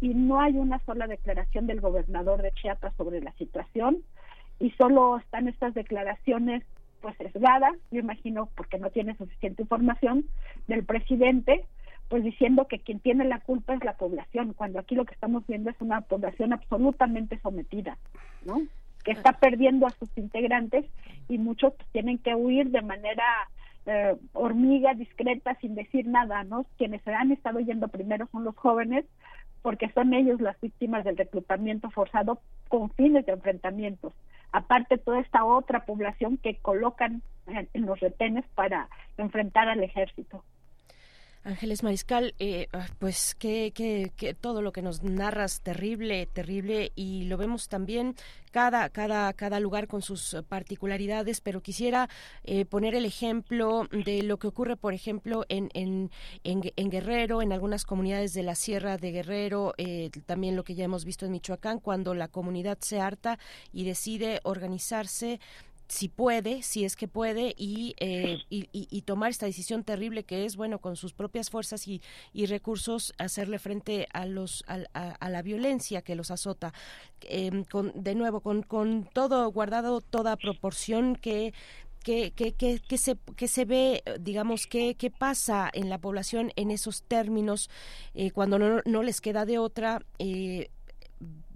y no hay una sola declaración del gobernador de Chiapas sobre la situación y solo están estas declaraciones pues sesgadas, yo imagino porque no tiene suficiente información del presidente, pues diciendo que quien tiene la culpa es la población, cuando aquí lo que estamos viendo es una población absolutamente sometida, ¿no? que está perdiendo a sus integrantes y muchos tienen que huir de manera eh, hormiga, discreta, sin decir nada, ¿no? Quienes se han estado yendo primero son los jóvenes, porque son ellos las víctimas del reclutamiento forzado con fines de enfrentamientos. Aparte, toda esta otra población que colocan en los retenes para enfrentar al ejército. Ángeles Mariscal, eh, ah, pues que, que, todo lo que nos narras terrible, terrible y lo vemos también cada cada cada lugar con sus particularidades, pero quisiera eh, poner el ejemplo de lo que ocurre, por ejemplo, en, en, en, Guerrero, en algunas comunidades de la Sierra de Guerrero, eh, también lo que ya hemos visto en Michoacán, cuando la comunidad se harta y decide organizarse si puede, si es que puede, eh, y, y, tomar esta decisión terrible que es, bueno, con sus propias fuerzas y, y recursos, hacerle frente a, los, a, la violencia que los azota. Em, con, de nuevo, con, con todo guardado, toda proporción que que, se, se ve, digamos, qué que pasa en la población en esos términos eh, cuando no, no, les queda de otra. Eh,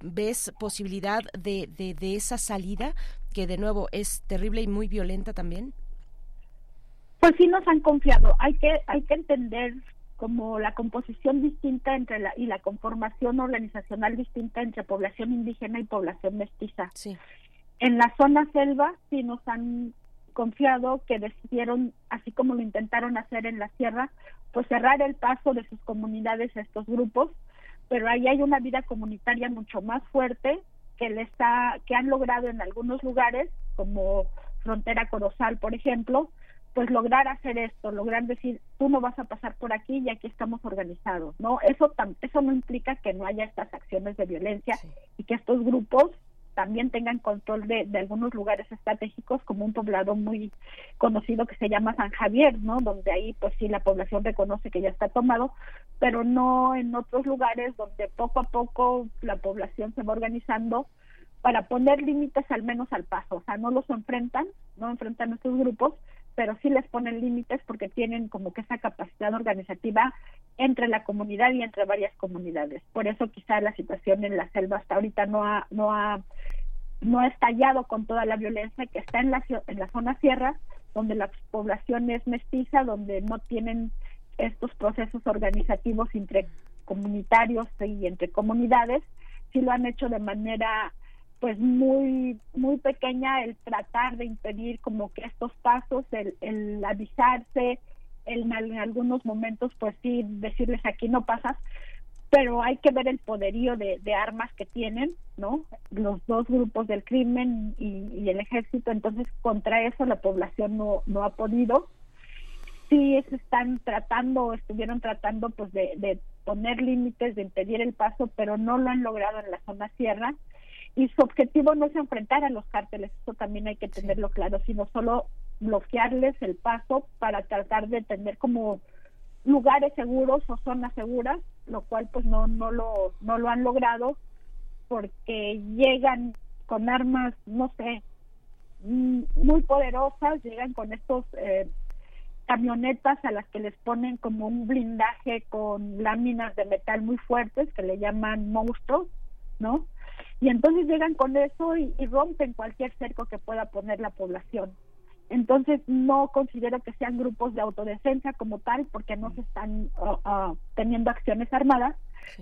¿Ves posibilidad de, de, de, esa salida que de nuevo es terrible y muy violenta también? Pues sí nos han confiado. Hay que hay que entender como la composición distinta entre la y la conformación organizacional distinta entre población indígena y población mestiza. Sí. En la zona selva sí nos han confiado que decidieron, así como lo intentaron hacer en la sierra, pues cerrar el paso de sus comunidades a estos grupos, pero ahí hay una vida comunitaria mucho más fuerte que le está que han logrado en algunos lugares como frontera Corozal por ejemplo pues lograr hacer esto lograr decir tú no vas a pasar por aquí y aquí estamos organizados no eso eso no implica que no haya estas acciones de violencia y que estos grupos también tengan control de, algunos lugares estratégicos como un poblado muy conocido que se llama San Javier, ¿no? Donde ahí pues sí la población reconoce que ya está tomado, pero no en otros lugares donde poco a poco la población se va organizando para poner límites al menos al paso, o sea, no los enfrentan, no enfrentan a estos grupos, pero sí les ponen límites porque tienen como que esa capacidad organizativa entre la comunidad y entre varias comunidades. Por eso quizá la situación en la selva hasta ahorita no ha no ha no ha estallado con toda la violencia que está en la en la zona sierra, donde la población es mestiza, donde no tienen estos procesos organizativos entre comunitarios y entre comunidades, sí lo han hecho de manera pues muy muy pequeña el tratar de impedir como que estos pasos el, el avisarse el, en algunos momentos pues sí decirles aquí no pasas pero hay que ver el poderío de, de armas que tienen no los dos grupos del crimen y, y, el ejército entonces contra eso la población no no ha podido. Sí están tratando estuvieron tratando pues de, de poner límites de impedir el paso pero no lo han logrado en la zona sierra y su objetivo no es enfrentar a los cárteles, eso también hay que tenerlo claro, sino solo bloquearles el paso para tratar de tener como lugares seguros o zonas seguras, lo cual pues no no lo no lo han logrado porque llegan con armas, no sé, mm, muy poderosas, llegan con estos eh, camionetas a las que les ponen como un blindaje con láminas de metal muy fuertes que le llaman monstruos, ¿no? Y entonces llegan con eso y, rompen cualquier cerco que pueda poner la población. Entonces no considero que sean grupos de autodefensa como tal, porque no se están uh, uh, teniendo acciones armadas,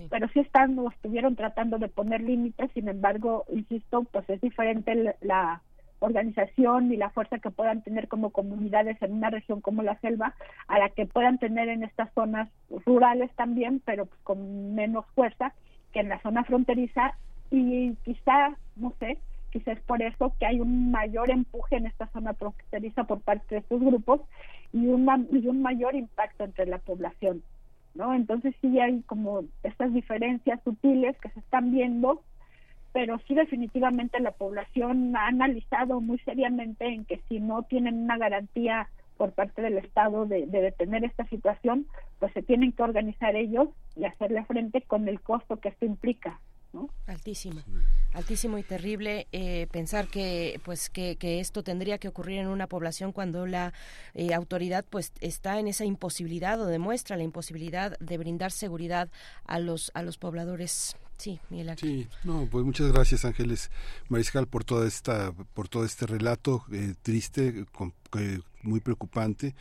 pero sí están o estuvieron tratando de poner límites. Sin embargo, insisto, pues es diferente la organización y la fuerza que puedan tener como comunidades en una región como la selva a la que puedan tener en estas zonas rurales también, pero pues con menos fuerza que en la zona fronteriza y quizá, no sé, quizás es por eso que hay un mayor empuje en esta zona fronteriza por parte de estos grupos y, una, y un mayor impacto entre la población, ¿no? Entonces sí hay como estas diferencias sutiles que se están viendo, pero sí definitivamente la población ha analizado muy seriamente en que si no tienen una garantía por parte del Estado de, de, detener esta situación, pues se tienen que organizar ellos y hacerle frente con el costo que esto implica. Altísimo, altísimo y terrible eh, pensar que pues que, que, esto tendría que ocurrir en una población cuando la eh, autoridad pues está en esa imposibilidad o demuestra la imposibilidad de brindar seguridad a los a los pobladores. Sí, Miguel Sí, no, pues muchas gracias Ángeles Mariscal por toda esta, por todo este relato eh, triste, con, eh, muy preocupante.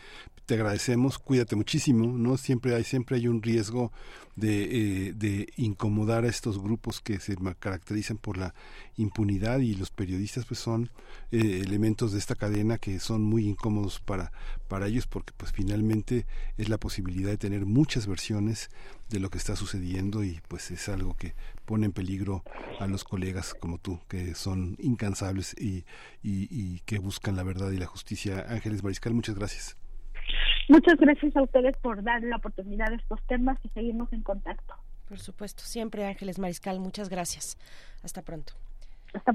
Te agradecemos, cuídate muchísimo, ¿no? Siempre hay, siempre hay un riesgo de, eh, incomodar a estos grupos que se caracterizan por la impunidad y los periodistas pues son eh, elementos de esta cadena que son muy incómodos para, para ellos porque pues finalmente es la posibilidad de tener muchas versiones de lo que está sucediendo y pues es algo que pone en peligro a los colegas como tú que son incansables y, y, y que buscan la verdad y la justicia. Ángeles Mariscal, muchas gracias. Muchas gracias a ustedes por dar la oportunidad de estos temas y seguimos en contacto. Por supuesto, siempre Ángeles Mariscal, muchas gracias. Hasta pronto. Hasta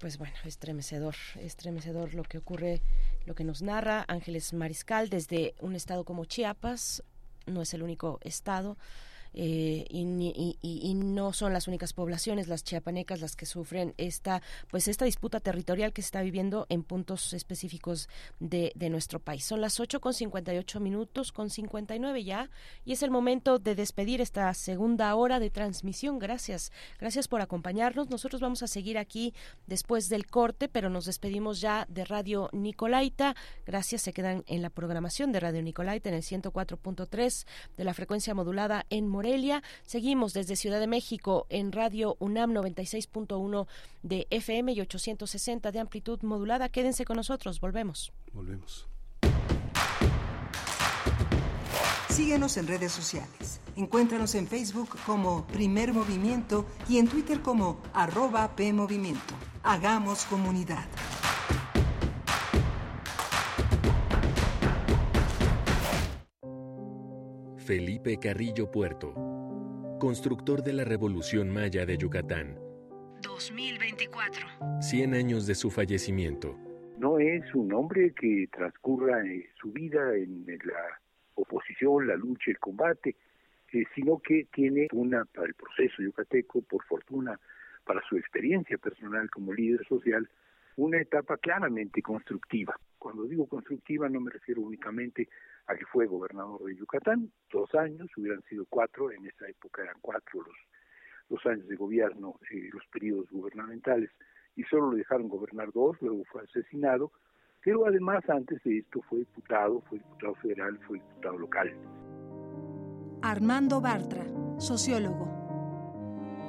pues bueno, estremecedor, estremecedor lo que ocurre, lo que nos narra Ángeles Mariscal desde un estado como Chiapas, no es el único estado, eh, y, y, no son las únicas poblaciones, las chiapanecas, las que sufren esta, pues esta disputa territorial que se está viviendo en puntos específicos de, de nuestro país. Son las 8 con 58 minutos, con 59 ya, y es el momento de despedir esta segunda hora de transmisión. Gracias, gracias por acompañarnos. Nosotros vamos a seguir aquí después del corte, pero nos despedimos ya de Radio Nicolaita. Gracias, se quedan en la programación de Radio Nicolaita en el 104.3 de la frecuencia modulada en Morelia. Seguimos desde Ciudad de México en Radio UNAM 96.1 de FM y 860 de amplitud modulada. Quédense con nosotros, volvemos. Volvemos. Síguenos en redes sociales. Encuéntranos en Facebook como Primer Movimiento y en Twitter como arroba PMovimiento. Hagamos comunidad. Felipe Carrillo Puerto, constructor de la Revolución Maya de Yucatán. 2024. 100 años de su fallecimiento. no es un hombre que transcurra eh, su vida en la oposición, la lucha, el combate, eh, sino que tiene una, para el proceso yucateco, por fortuna, para su experiencia personal como líder social, una etapa claramente constructiva. Cuando digo constructiva no me refiero únicamente a que fue gobernador de Yucatán, dos años, hubieran sido cuatro, en esa época eran cuatro los, los años de gobierno, eh, los periodos gubernamentales, y solo lo dejaron gobernar dos, luego fue asesinado, pero además antes de esto fue diputado, fue diputado federal, fue diputado local. Armando Bartra, sociólogo.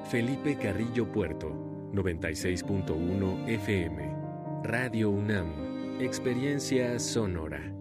Felipe Carrillo Puerto, 96.1 FM. Radio UNAM, Experiencia Sonora.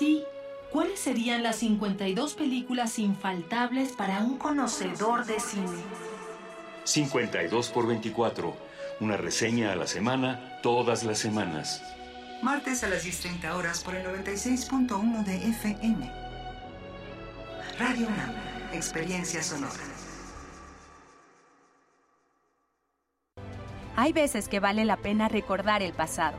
Ti, ¿cuáles serían las 52 películas infaltables para un conocedor de cine? 52 por 24. Una reseña a la semana, todas las semanas. Martes a las 10.30 horas por el 96.1 de FM. Radio UNAM, Experiencia Sonora. Hay veces que vale la pena recordar el pasado,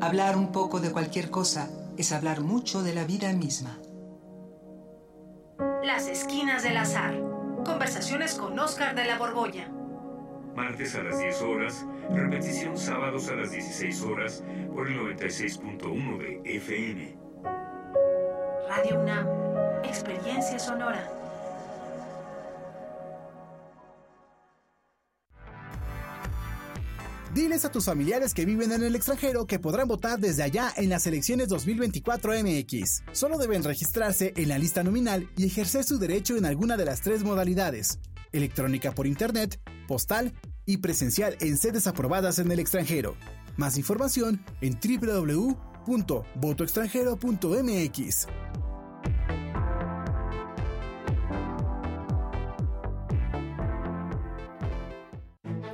Hablar un poco de cualquier cosa es hablar mucho de la vida misma. Las esquinas del azar. Conversaciones con Oscar de la Borbolla. Martes a las 10 horas, repetición sábados a las 16 horas por el 96.1 de FM. Radio UNAM. Experiencia sonora. Diles a tus familiares que viven en el extranjero que podrán votar desde allá en las elecciones 2024 MX. Solo deben registrarse en la lista nominal y ejercer su derecho en alguna de las tres modalidades, electrónica por internet, postal y presencial en sedes aprobadas en el extranjero. Más información en www.votoextranjero.mx.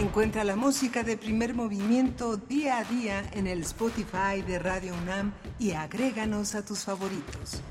Encuentra la música de primer movimiento día a día en el Spotify de Radio UNAM y agréganos a tus favoritos.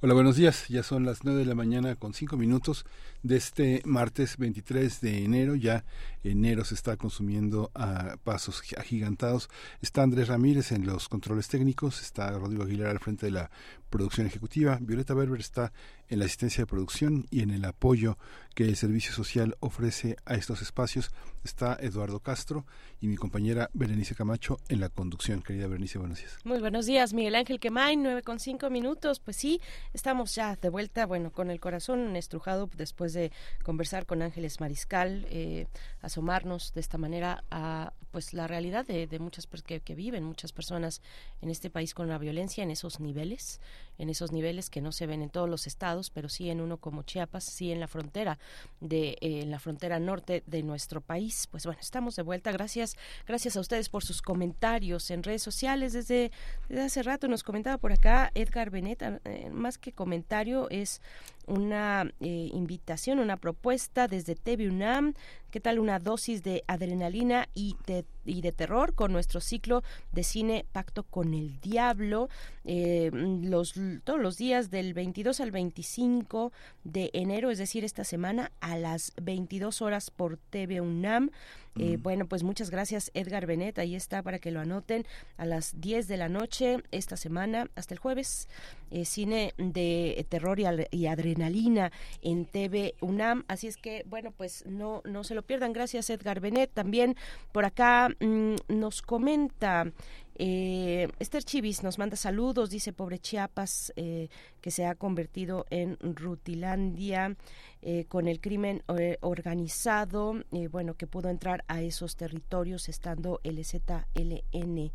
Hola, buenos días. Ya son las 9 de la mañana con 5 minutos de este martes 23 de enero. Ya enero se está consumiendo a pasos agigantados. Está Andrés Ramírez en los controles técnicos, está Rodrigo Aguilar al frente de la producción ejecutiva, Violeta Berber está en la asistencia de producción y en el apoyo que el Servicio Social ofrece a estos espacios. Está Eduardo Castro y mi compañera Berenice Camacho en la conducción. Querida Berenice, buenos días. Muy buenos días, Miguel Ángel Quemay, nueve con cinco minutos. Pues sí, estamos ya de vuelta, bueno, con el corazón estrujado después de conversar con Ángeles Mariscal, eh, asomarnos de esta manera a pues la realidad de, de muchas que, que viven muchas personas en este país con la violencia en esos niveles, en esos niveles que no se ven en todos los estados, pero sí en uno como Chiapas, sí en la frontera de eh, en la frontera norte de nuestro país. Pues bueno, estamos de vuelta. Gracias, gracias a ustedes por sus comentarios en redes sociales. Desde, hace rato nos comentaba por acá Edgar Benet, eh, más que comentario es una eh, invitación, una propuesta desde TV UNAM. ¿Qué tal una dosis de adrenalina y de, y de terror con nuestro ciclo de cine Pacto con el Diablo? Eh, los, todos los días del 22 al 25 de enero, es decir, esta semana a las 22 horas por TV UNAM. Eh, bueno, pues muchas gracias Edgar Benet, ahí está para que lo anoten a las 10 de la noche esta semana hasta el jueves. Cine de terror y, adrenalina en TV UNAM, así es que bueno, pues no, no se lo pierdan. Gracias Edgar Benet. También por acá mm, nos comenta eh, Esther Chivis nos manda saludos, dice pobre Chiapas, eh, que se ha convertido en Rutilandia eh, con el crimen eh, organizado, bueno, que pudo entrar a esos territorios estando el ZLN.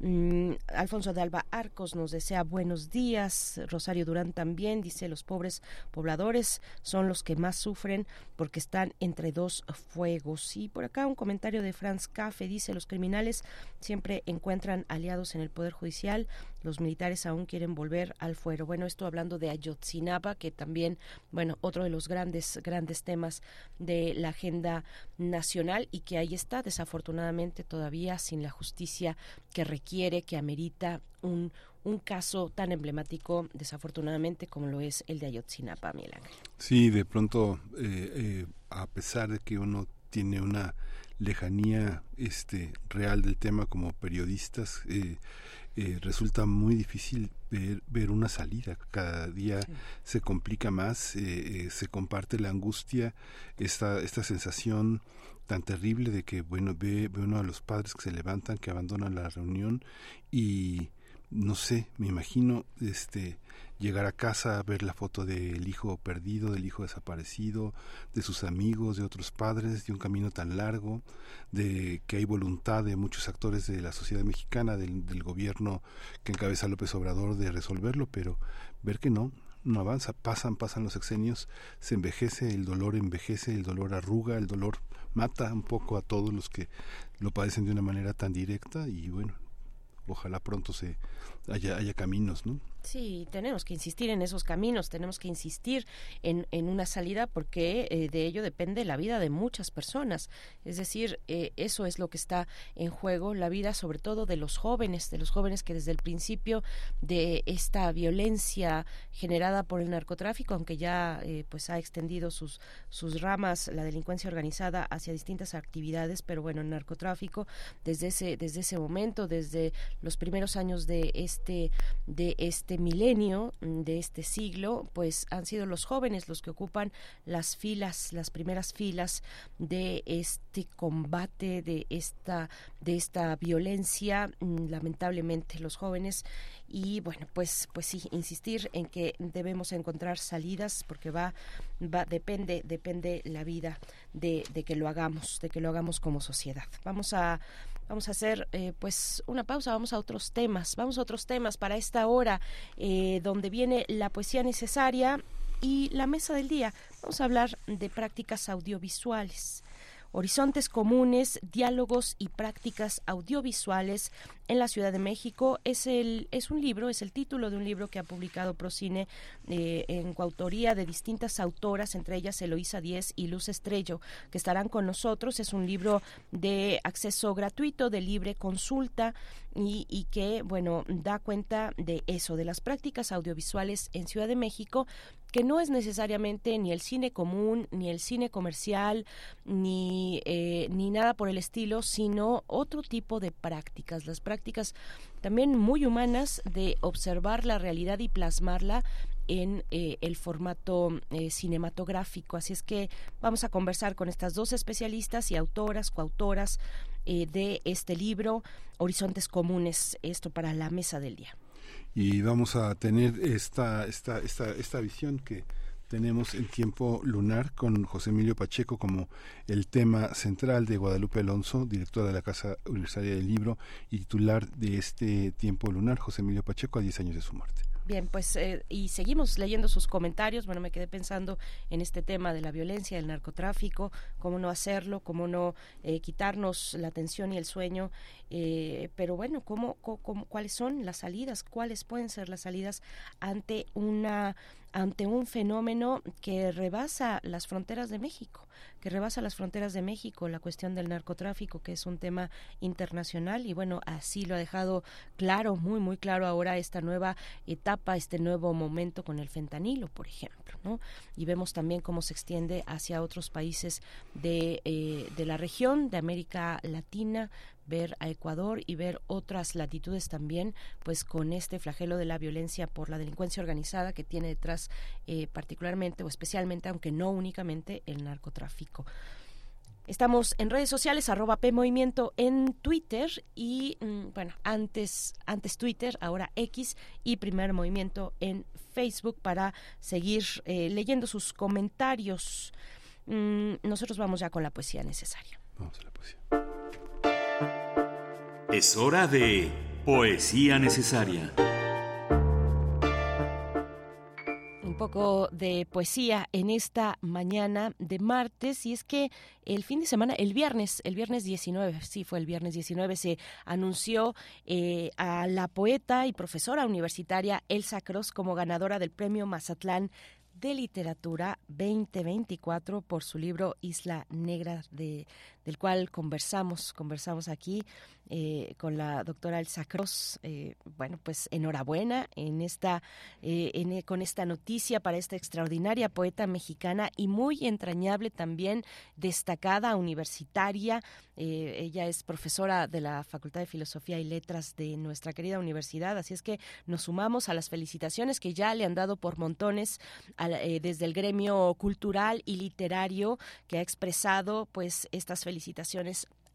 Mm, Alfonso de Alba Arcos nos desea buenos días. Rosario Durán también dice los pobres pobladores son los que más sufren porque están entre dos fuegos. Y por acá un comentario de Franz Café dice los criminales siempre encuentran aliados en el Poder Judicial, los militares aún quieren volver al fuero. Bueno, esto hablando de Ayotzinapa, que también, bueno, otro de los grandes, grandes temas de la agenda nacional y que ahí está, desafortunadamente, todavía sin la justicia que requiere, que amerita un, un caso tan emblemático, desafortunadamente, como lo es el de Ayotzinapa, Miguel Sí, de pronto, eh, eh, a pesar de que uno tiene una lejanía este real del tema como periodistas eh, eh, resulta muy difícil ver, ver, una salida. Cada día se complica más eh, se comparte la angustia esta esta sensación tan terrible de que bueno ve, ve uno a los padres que se levantan que abandonan la reunión y no sé me imagino este llegar a casa, ver la foto del hijo perdido, del hijo desaparecido, de sus amigos, de otros padres, de un camino tan largo, de que hay voluntad de muchos actores de la sociedad mexicana, del, del gobierno que encabeza López Obrador de resolverlo, pero ver que no, no avanza, pasan, pasan los exenios, se envejece, el dolor envejece, el dolor arruga, el dolor mata un poco a todos los que lo padecen de una manera tan directa y bueno, ojalá pronto se haya, caminos, ¿no? Sí, tenemos que insistir en esos caminos, tenemos que insistir en, en una salida porque eh, de ello depende la vida de muchas personas. Es decir, eh, eso es lo que está en juego, la vida sobre todo de los jóvenes, de los jóvenes que desde el principio de esta violencia generada por el narcotráfico, aunque ya eh, pues ha extendido sus, sus ramas, la delincuencia organizada hacia distintas actividades, pero bueno, el narcotráfico desde ese, desde ese momento, desde los primeros años de este, de este milenio, mm, de este siglo, pues han sido los jóvenes los que ocupan las filas, las primeras filas de este combate, de esta, de esta violencia, mm, lamentablemente los jóvenes. Y bueno pues pues sí insistir en que debemos encontrar salidas porque va va depende depende la vida de, de que lo hagamos de que lo hagamos como sociedad. Vamos a Vamos a hacer eh, pues una pausa, vamos a otros temas, vamos a otros temas para esta hora eh, donde viene la poesía necesaria y la mesa del día. Vamos a hablar de prácticas audiovisuales Horizontes Comunes, Diálogos y Prácticas Audiovisuales en la Ciudad de México. Es, el, es un libro, es el título de un libro que ha publicado Procine eh, en coautoría de distintas autoras, entre ellas Eloísa Díez y Luz Estrello, que estarán con nosotros. Es un libro de acceso gratuito, de libre consulta y, y que, bueno, da cuenta de eso, de las prácticas audiovisuales en Ciudad de México, que no es necesariamente ni el cine común, ni el cine comercial, ni, eh, ni nada por el estilo, sino otro tipo de prácticas, las prácticas también muy humanas de observar la realidad y plasmarla en eh, el formato eh, cinematográfico. Así es que vamos a conversar con estas dos especialistas y autoras, coautoras de este libro, Horizontes Comunes, esto para la mesa del día y vamos a tener esta, esta, esta, esta visión que tenemos en tiempo lunar con José Emilio Pacheco como el tema central de Guadalupe Alonso, directora de la Casa Universitaria del Libro y titular de este tiempo lunar, José Emilio Pacheco, a 10 años de su muerte. Bien, pues eh, y seguimos leyendo sus comentarios. Bueno, me quedé pensando en este tema de la violencia, del narcotráfico, cómo no hacerlo, cómo no eh, quitarnos la atención y el sueño. Eh, pero bueno, ¿cómo, cómo, cuáles son las salidas? ¿Cuáles pueden ser las salidas ante una ante un fenómeno que rebasa las fronteras de México, que rebasa las fronteras de México, la cuestión del narcotráfico, que es un tema internacional y bueno, así lo ha dejado claro, muy muy claro ahora esta nueva etapa, este nuevo momento con el fentanilo, por ejemplo, ¿no? Y vemos también cómo se extiende hacia otros países de, eh, de la región, de América Latina, ver a Ecuador y ver otras latitudes también, pues con este flagelo de la violencia por la delincuencia organizada que tiene detrás eh, particularmente o especialmente, aunque no únicamente, el narcotráfico. Estamos en redes sociales, arroba PMovimiento en Twitter y, mm, bueno, antes, antes Twitter, ahora X y Primer Movimiento en Facebook para seguir eh, leyendo sus comentarios. Mm, nosotros vamos ya con la poesía necesaria. Vamos a la poesía. Es hora de Poesía Necesaria. Un poco de poesía en esta mañana de martes y es que el fin de semana, el viernes, el viernes 19, sí fue el viernes 19, se anunció eh, a la poeta y profesora universitaria Elsa Cross como ganadora del premio Mazatlán de Literatura 2024 por su libro Isla Negra, de, del cual conversamos, conversamos aquí eh, con la doctora Elsa Cross. Eh, bueno, pues enhorabuena en esta, eh, con esta noticia para esta extraordinaria poeta mexicana y muy entrañable también, destacada universitaria. ella es profesora de la Facultad de Filosofía y Letras de nuestra querida universidad, así es que nos sumamos a las felicitaciones que ya le han dado por montones desde el gremio cultural y literario que ha expresado pues estas felicitaciones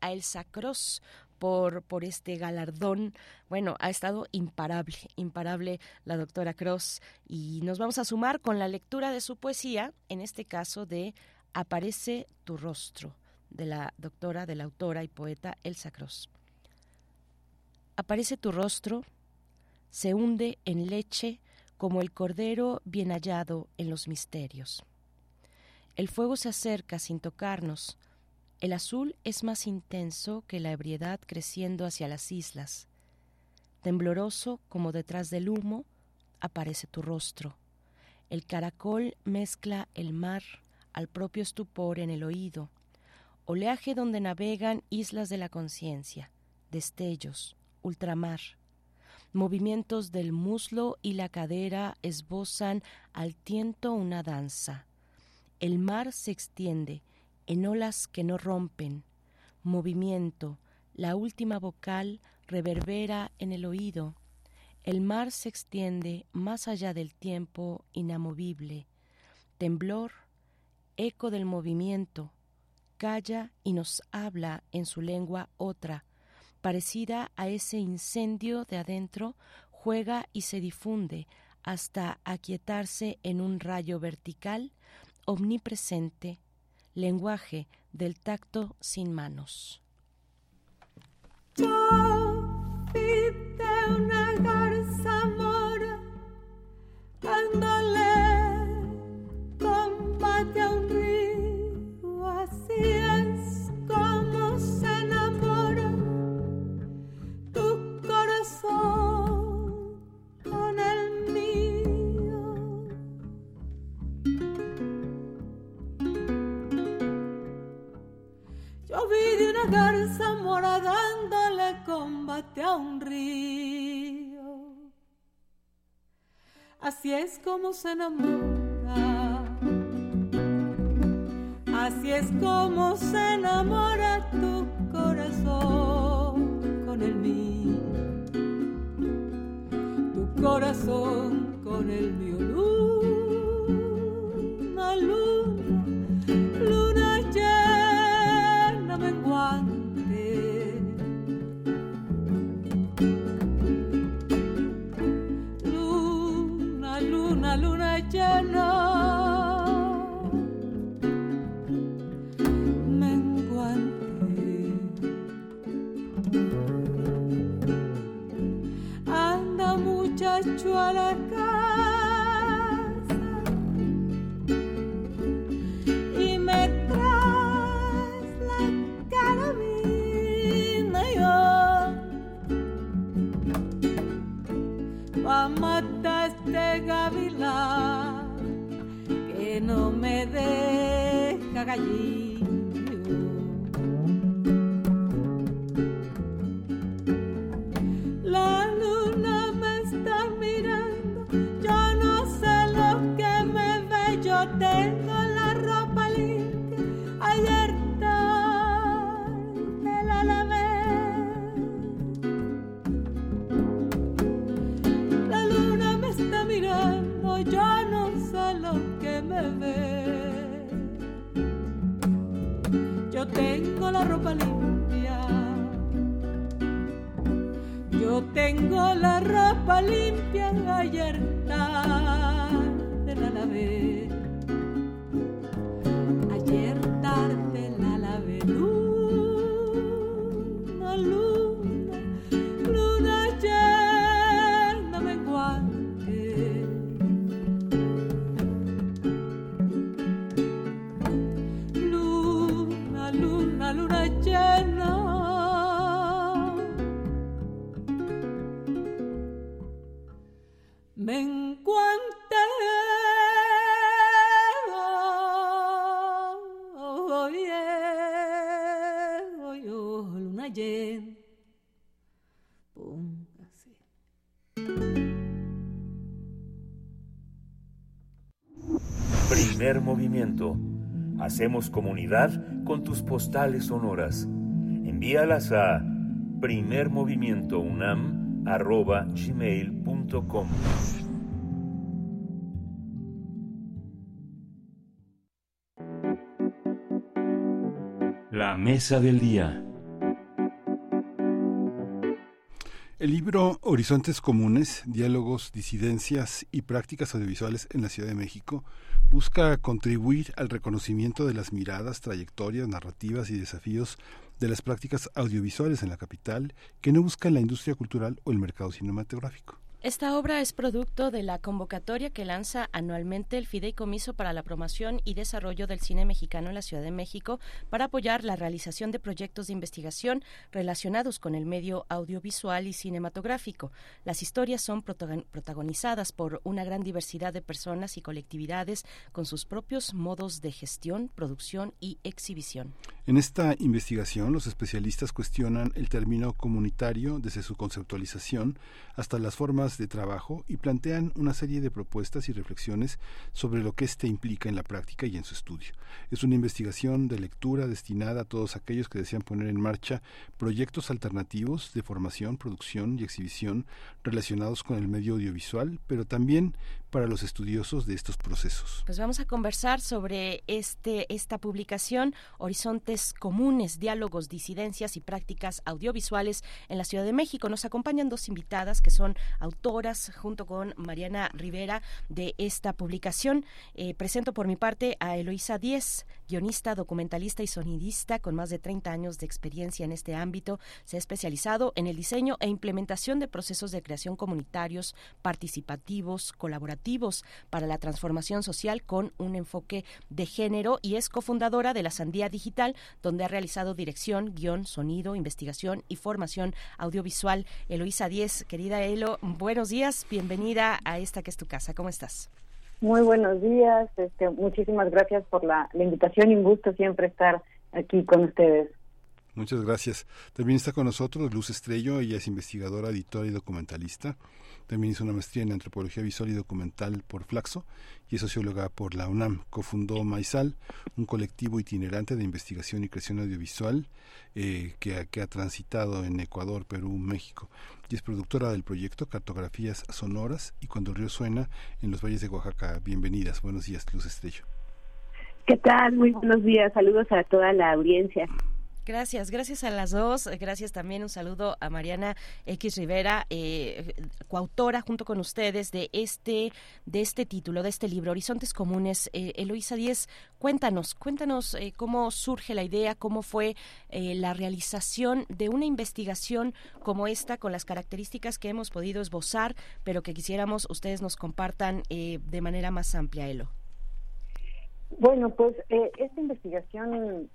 a Elsa Cross por, por este galardón. Bueno, ha estado imparable, imparable la doctora Cross. Y nos vamos a sumar con la lectura de su poesía, en este caso de Aparece tu rostro, de la doctora, de la autora y poeta Elsa Cross. Aparece tu rostro, se hunde en leche como el cordero bien hallado en los misterios. El fuego se acerca sin tocarnos, el azul es más intenso que la ebriedad creciendo hacia las islas. Tembloroso como detrás del humo, aparece tu rostro. El caracol mezcla el mar al propio estupor en el oído, oleaje donde navegan islas de la conciencia, destellos, ultramar. Movimientos del muslo y la cadera esbozan al tiento una danza. El mar se extiende, en olas que no rompen, movimiento, la última vocal reverbera en el oído, el mar se extiende más allá del tiempo inamovible, temblor, eco del movimiento, calla y nos habla en su lengua otra, parecida a ese incendio de adentro, juega y se difunde hasta aquietarse en un rayo vertical, omnipresente, lenguaje del tacto sin manos. Garza mora dándole combate a un río. Así es como se enamora. Así es como se enamora tu corazón con el mío. Tu corazón con el mío. Luna, luna deja limpia, ayer Hacemos comunidad con tus postales sonoras. Envíalas a primermovimientounam.gmail.com La mesa del día. El libro Horizontes Comunes, Diálogos, Disidencias y Prácticas Audiovisuales en la Ciudad de México busca contribuir al reconocimiento de las miradas, trayectorias, narrativas y desafíos de las prácticas audiovisuales en la capital que no buscan la industria cultural o el mercado cinematográfico. Esta obra es producto de la convocatoria que lanza anualmente el Fideicomiso para la Promoción y Desarrollo del Cine Mexicano en la Ciudad de México para apoyar la realización de proyectos de investigación relacionados con el medio audiovisual y cinematográfico. Las historias son protagon- protagonizadas por una gran diversidad de personas y colectividades con sus propios modos de gestión, producción y exhibición. En esta investigación, los especialistas cuestionan el término comunitario desde su conceptualización hasta las formas de trabajo y plantean una serie de propuestas y reflexiones sobre lo que éste implica en la práctica y en su estudio. Es una investigación de lectura destinada a todos aquellos que desean poner en marcha proyectos alternativos de formación, producción y exhibición relacionados con el medio audiovisual, pero también para los estudiosos de estos procesos. Pues vamos a conversar sobre este esta publicación Horizontes Comunes, Diálogos, Disidencias y Prácticas Audiovisuales en la Ciudad de México. Nos acompañan dos invitadas que son autoras junto con Mariana Rivera de esta publicación. Eh, presento por mi parte a Eloísa Díez, guionista, documentalista y sonidista con más de 30 años de experiencia en este ámbito. Se ha especializado en el diseño e implementación de procesos de creación comunitarios, participativos, colaborativos para la transformación social con un enfoque de género y es cofundadora de la Sandía Digital, donde ha realizado dirección, guion, sonido, investigación y formación audiovisual. Eloísa Díez, querida Elo, buenos días, bienvenida a esta que es tu casa. ¿Cómo estás? Muy buenos días, este, muchísimas gracias por la, invitación y un gusto siempre estar aquí con ustedes. Muchas gracias. También está con nosotros Luz Estrello, ella es investigadora, editora y documentalista. También hizo una maestría en antropología visual y documental por Flaxo y es socióloga por la UNAM. Cofundó Maizal, un colectivo itinerante de investigación y creación audiovisual eh, que ha transitado en Ecuador, Perú, México. Y es productora del proyecto Cartografías Sonoras y Cuando el río suena en los valles de Oaxaca. Bienvenidas. Buenos días, Luz Estrello. ¿Qué tal? Muy buenos días. Saludos a toda la audiencia. Gracias, gracias a las dos. Gracias también un saludo a Mariana X Rivera, eh, coautora junto con ustedes de este de este título, de este libro, Horizontes Comunes. Eh, Eloisa Díez, cuéntanos, cuéntanos eh, cómo surge la idea, cómo fue eh, la realización de una investigación como esta, con las características que hemos podido esbozar, pero que quisiéramos ustedes nos compartan de manera más amplia, Elo. Bueno, pues esta investigación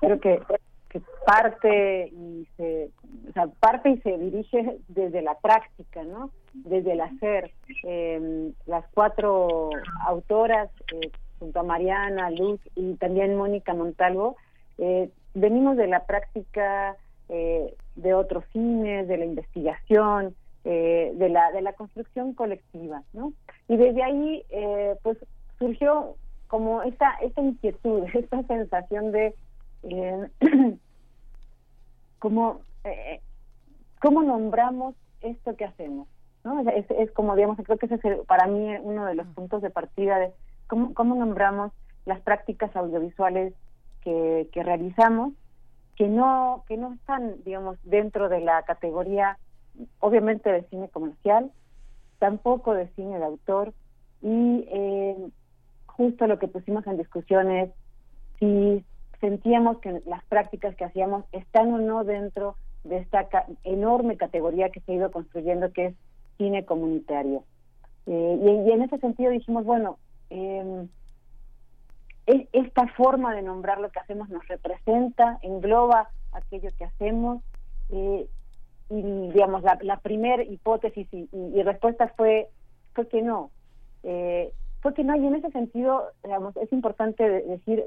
creo que que parte y se o sea, parte y se dirige desde la práctica, ¿no? Desde el hacer. Eh, las cuatro autoras, eh, junto a Mariana, Luz y también Mónica Montalvo, eh, venimos de la práctica eh, de otros cines, de la investigación, eh, de la de la construcción colectiva, ¿no? Y desde ahí, eh, pues surgió como esta esta inquietud, esta sensación de eh, cómo, eh, cómo nombramos esto que hacemos. ¿no? Es, es, como, digamos, creo que ese es para mí uno de los puntos de partida de cómo, cómo nombramos las prácticas audiovisuales que, que realizamos, que no, que no están, digamos, dentro de la categoría, obviamente, de cine comercial, tampoco de cine de autor, y eh, justo lo que pusimos en discusión es si sentíamos que las prácticas que hacíamos están o no dentro de esta enorme categoría que se ha ido construyendo, que es cine comunitario. Eh, y, en ese sentido dijimos, bueno, eh, esta forma de nombrar lo que hacemos nos representa, engloba aquello que hacemos. Eh, y digamos, la, primera hipótesis y, y, respuesta fue, fue que no. Eh, fue que no, y en ese sentido, digamos, es importante decir,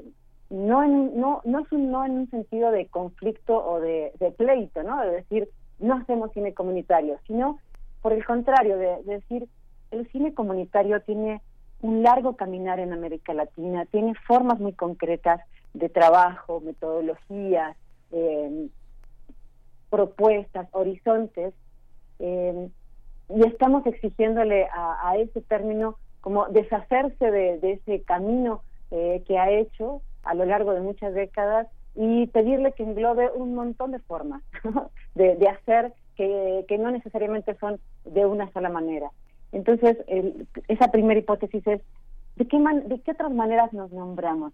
no en, no no es un no en un sentido de conflicto o de, pleito no de decir no hacemos cine comunitario sino por el contrario de, decir el cine comunitario tiene un largo caminar en América Latina tiene formas muy concretas de trabajo metodologías eh, propuestas horizontes eh, y estamos exigiéndole a, a, ese término como deshacerse de, de ese camino eh, que ha hecho a lo largo de muchas décadas y pedirle que englobe un montón de formas de, hacer que, no necesariamente son de una sola manera. Entonces, esa primera hipótesis es, ¿de qué, man, ¿de qué otras maneras nos nombramos?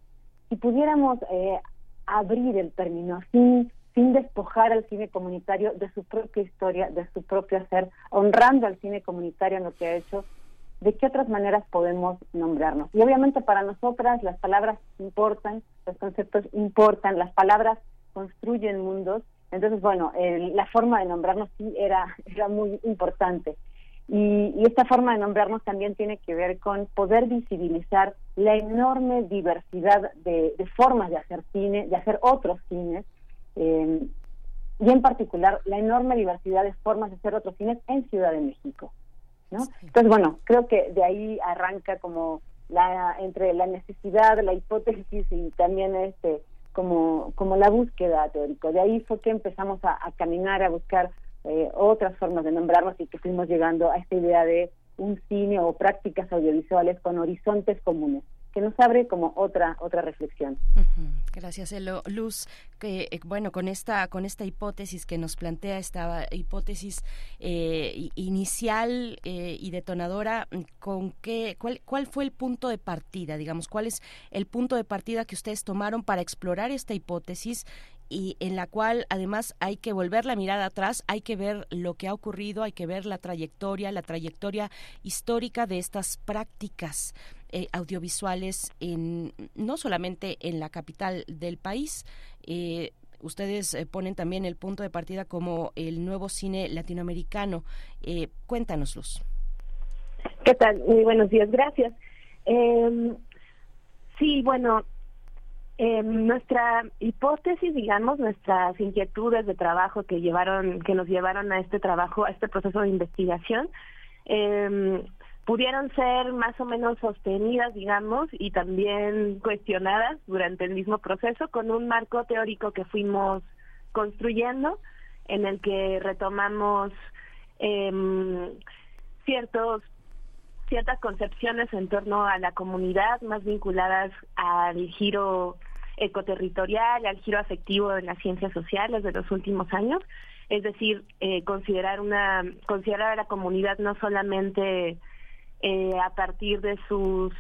Si pudiéramos eh, abrir el término sin, sin despojar al cine comunitario de su propia historia, de su propio hacer, honrando al cine comunitario en lo que ha hecho, de qué otras maneras podemos nombrarnos. Y obviamente para nosotras las palabras importan, los conceptos importan, las palabras construyen mundos. Entonces, bueno, la forma de nombrarnos sí era, era muy importante. Y, y, esta forma de nombrarnos también tiene que ver con poder visibilizar la enorme diversidad de, de formas de hacer cine, de hacer otros cines, eh, y en particular la enorme diversidad de formas de hacer otros cines en Ciudad de México. ¿No? Entonces, bueno, creo que de ahí arranca como la entre la necesidad, la hipótesis y también este como como la búsqueda teórica. De ahí fue que empezamos a, a caminar, a buscar eh, otras formas de nombrarnos y que fuimos llegando a esta idea de un cine o prácticas audiovisuales con horizontes comunes que nos abre como otra otra reflexión. Gracias, Elo. Luz, que eh, bueno, con esta con esta hipótesis que nos plantea esta hipótesis eh, inicial eh, y detonadora, con qué cuál cuál fue el punto de partida, digamos, cuál es el punto de partida que ustedes tomaron para explorar esta hipótesis y en la cual además hay que volver la mirada atrás, hay que ver lo que ha ocurrido, hay que ver la trayectoria, la trayectoria histórica de estas prácticas eh, audiovisuales en no solamente en la capital del país. Eh, ustedes eh, ponen también el punto de partida como el nuevo cine latinoamericano. Eh, cuéntanos, Luz. ¿Qué tal? Muy buenos días, gracias. Eh, sí, bueno, Eh, nuestra hipótesis, digamos, nuestras inquietudes de trabajo que llevaron, que nos llevaron a este trabajo, a este proceso de investigación, eh, pudieron ser más o menos sostenidas, digamos, y también cuestionadas durante el mismo proceso con un marco teórico que fuimos construyendo, en el que retomamos eh, ciertos ciertas concepciones en torno a la comunidad más vinculadas al giro ecoterritorial, al giro afectivo de las ciencias sociales de los últimos años, es decir, eh, considerar una considerar a la comunidad no solamente eh, a partir de sus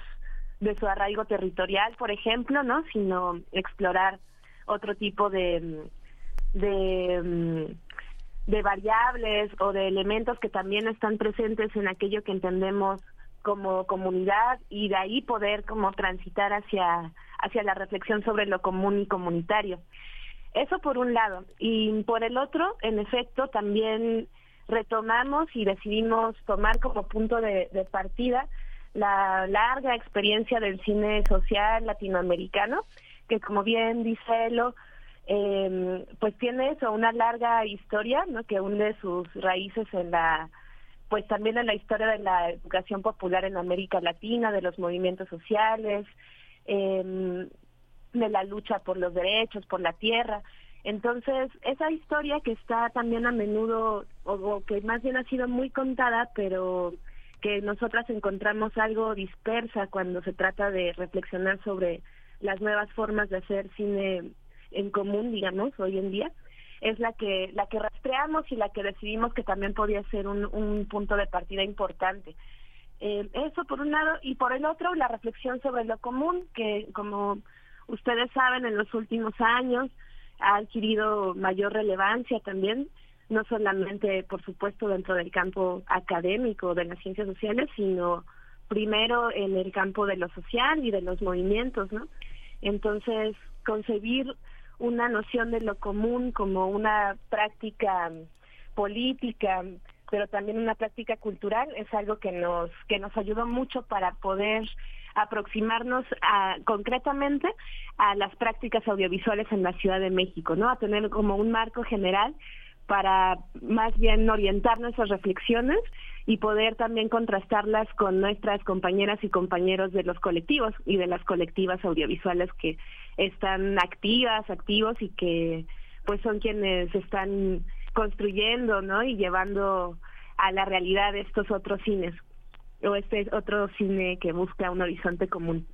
de su arraigo territorial, por ejemplo, ¿no? Sino explorar otro tipo de de mm, de variables o de elementos que también están presentes en aquello que entendemos como comunidad y de ahí poder como transitar hacia hacia la reflexión sobre lo común y comunitario. Eso por un lado. Y por el otro, en efecto, también retomamos y decidimos tomar como punto de, partida la larga experiencia del cine social latinoamericano, que como bien dice Elo, eh, pues tiene eso, una larga historia, ¿no? Que hunde sus raíces en la, pues también en la historia de la educación popular en América Latina, de los movimientos sociales, eh, de la lucha por los derechos, por la tierra. Entonces, esa historia que está también a menudo, o, que más bien ha sido muy contada, pero que nosotras encontramos algo dispersa cuando se trata de reflexionar sobre las nuevas formas de hacer cine en común, digamos, hoy en día, es la que la que rastreamos y la que decidimos que también podía ser un, un punto de partida importante. Eh, eso por un lado y por el otro la reflexión sobre lo común que como ustedes saben en los últimos años ha adquirido mayor relevancia también, no solamente, por supuesto, dentro del campo académico de las ciencias sociales, sino primero en el campo de lo social y de los movimientos, ¿no? Entonces, concebir una noción de lo común como una práctica política, pero también una práctica cultural es algo que nos que nos ayudó mucho para poder aproximarnos a, concretamente a las prácticas audiovisuales en la Ciudad de México, ¿no? A tener como un marco general para más bien orientar nuestras reflexiones y poder también contrastarlas con nuestras compañeras y compañeros de los colectivos y de las colectivas audiovisuales que están activas, activos y que pues son quienes están construyendo, ¿no? Y llevando a la realidad estos otros cines o este es otro cine que busca un horizonte común.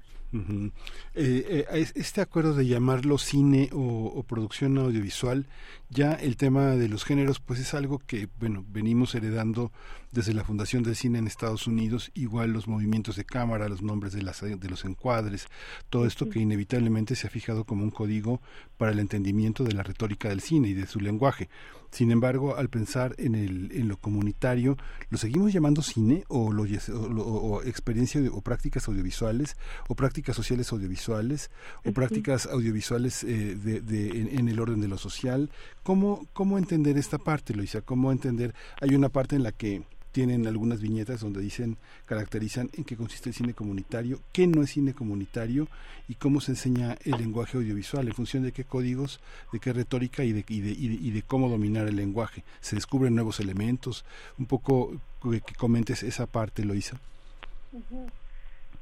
Eh, eh, este acuerdo de llamarlo cine o, producción audiovisual, ya el tema de los géneros, pues es algo que, bueno, venimos heredando desde la Fundación del Cine en Estados Unidos, igual los movimientos de cámara, los nombres de, las, de los encuadres, todo esto que inevitablemente se ha fijado como un código para el entendimiento de la retórica del cine y de su lenguaje. Sin embargo, al pensar en, el, en lo comunitario, ¿lo seguimos llamando cine o, lo, o, experiencia o prácticas audiovisuales o prácticas sociales audiovisuales o prácticas audiovisuales eh, de, en, el orden de lo social? ¿Cómo, ¿Cómo entender esta parte, Luisa? ¿Cómo entender? Hay una parte en la que tienen algunas viñetas donde dicen, caracterizan en qué consiste el cine comunitario, qué no es cine comunitario y cómo se enseña el lenguaje audiovisual, en función de qué códigos, de qué retórica y de, y de, y de, cómo dominar el lenguaje. Se descubren nuevos elementos. Un poco que, comentes esa parte, Loisa.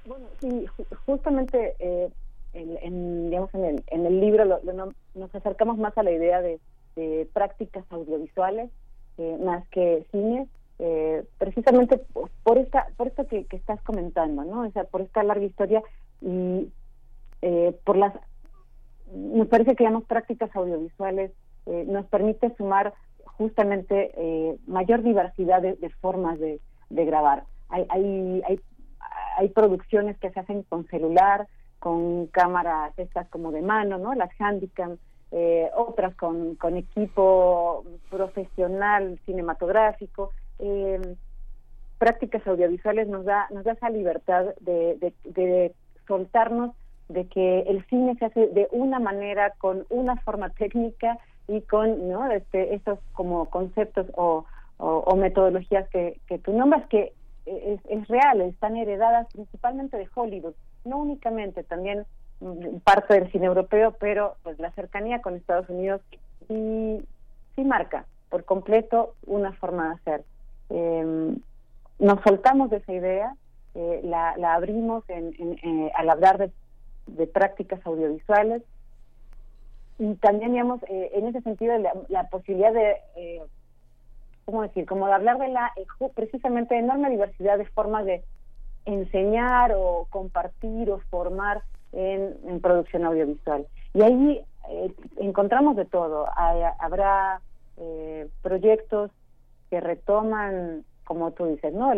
Bueno, sí, justamente eh, en, digamos, en, el, en el libro nos acercamos más a la idea de, prácticas audiovisuales eh, más que cine eh, precisamente por, esta por esto que, estás comentando no o sea por esta larga historia y eh, por las me parece que las prácticas audiovisuales eh, nos permite sumar justamente mayor diversidad de, formas de, grabar. Hay, hay, hay hay producciones que se hacen con celular con cámaras estas como de mano no las handicam otras con, con equipo profesional cinematográfico eh, prácticas audiovisuales nos da nos da esa libertad de, de, soltarnos de que el cine se hace de una manera con una forma técnica y con no este estos como conceptos o, metodologías que, que tú nombras que es, es real están heredadas principalmente de Hollywood no únicamente también parte del cine europeo, pero pues la cercanía con Estados Unidos sí, sí marca por completo una forma de hacer. Em, nos soltamos de esa idea, eh, la, la, abrimos en, eh, al hablar de, prácticas audiovisuales y también, digamos, eh, en ese sentido, la, la posibilidad de, ¿cómo decir?, como de hablar de la precisamente enorme diversidad de formas de enseñar o compartir o formar en, producción audiovisual. Y ahí encontramos de todo. habrá proyectos que retoman, como tú dices, ¿no?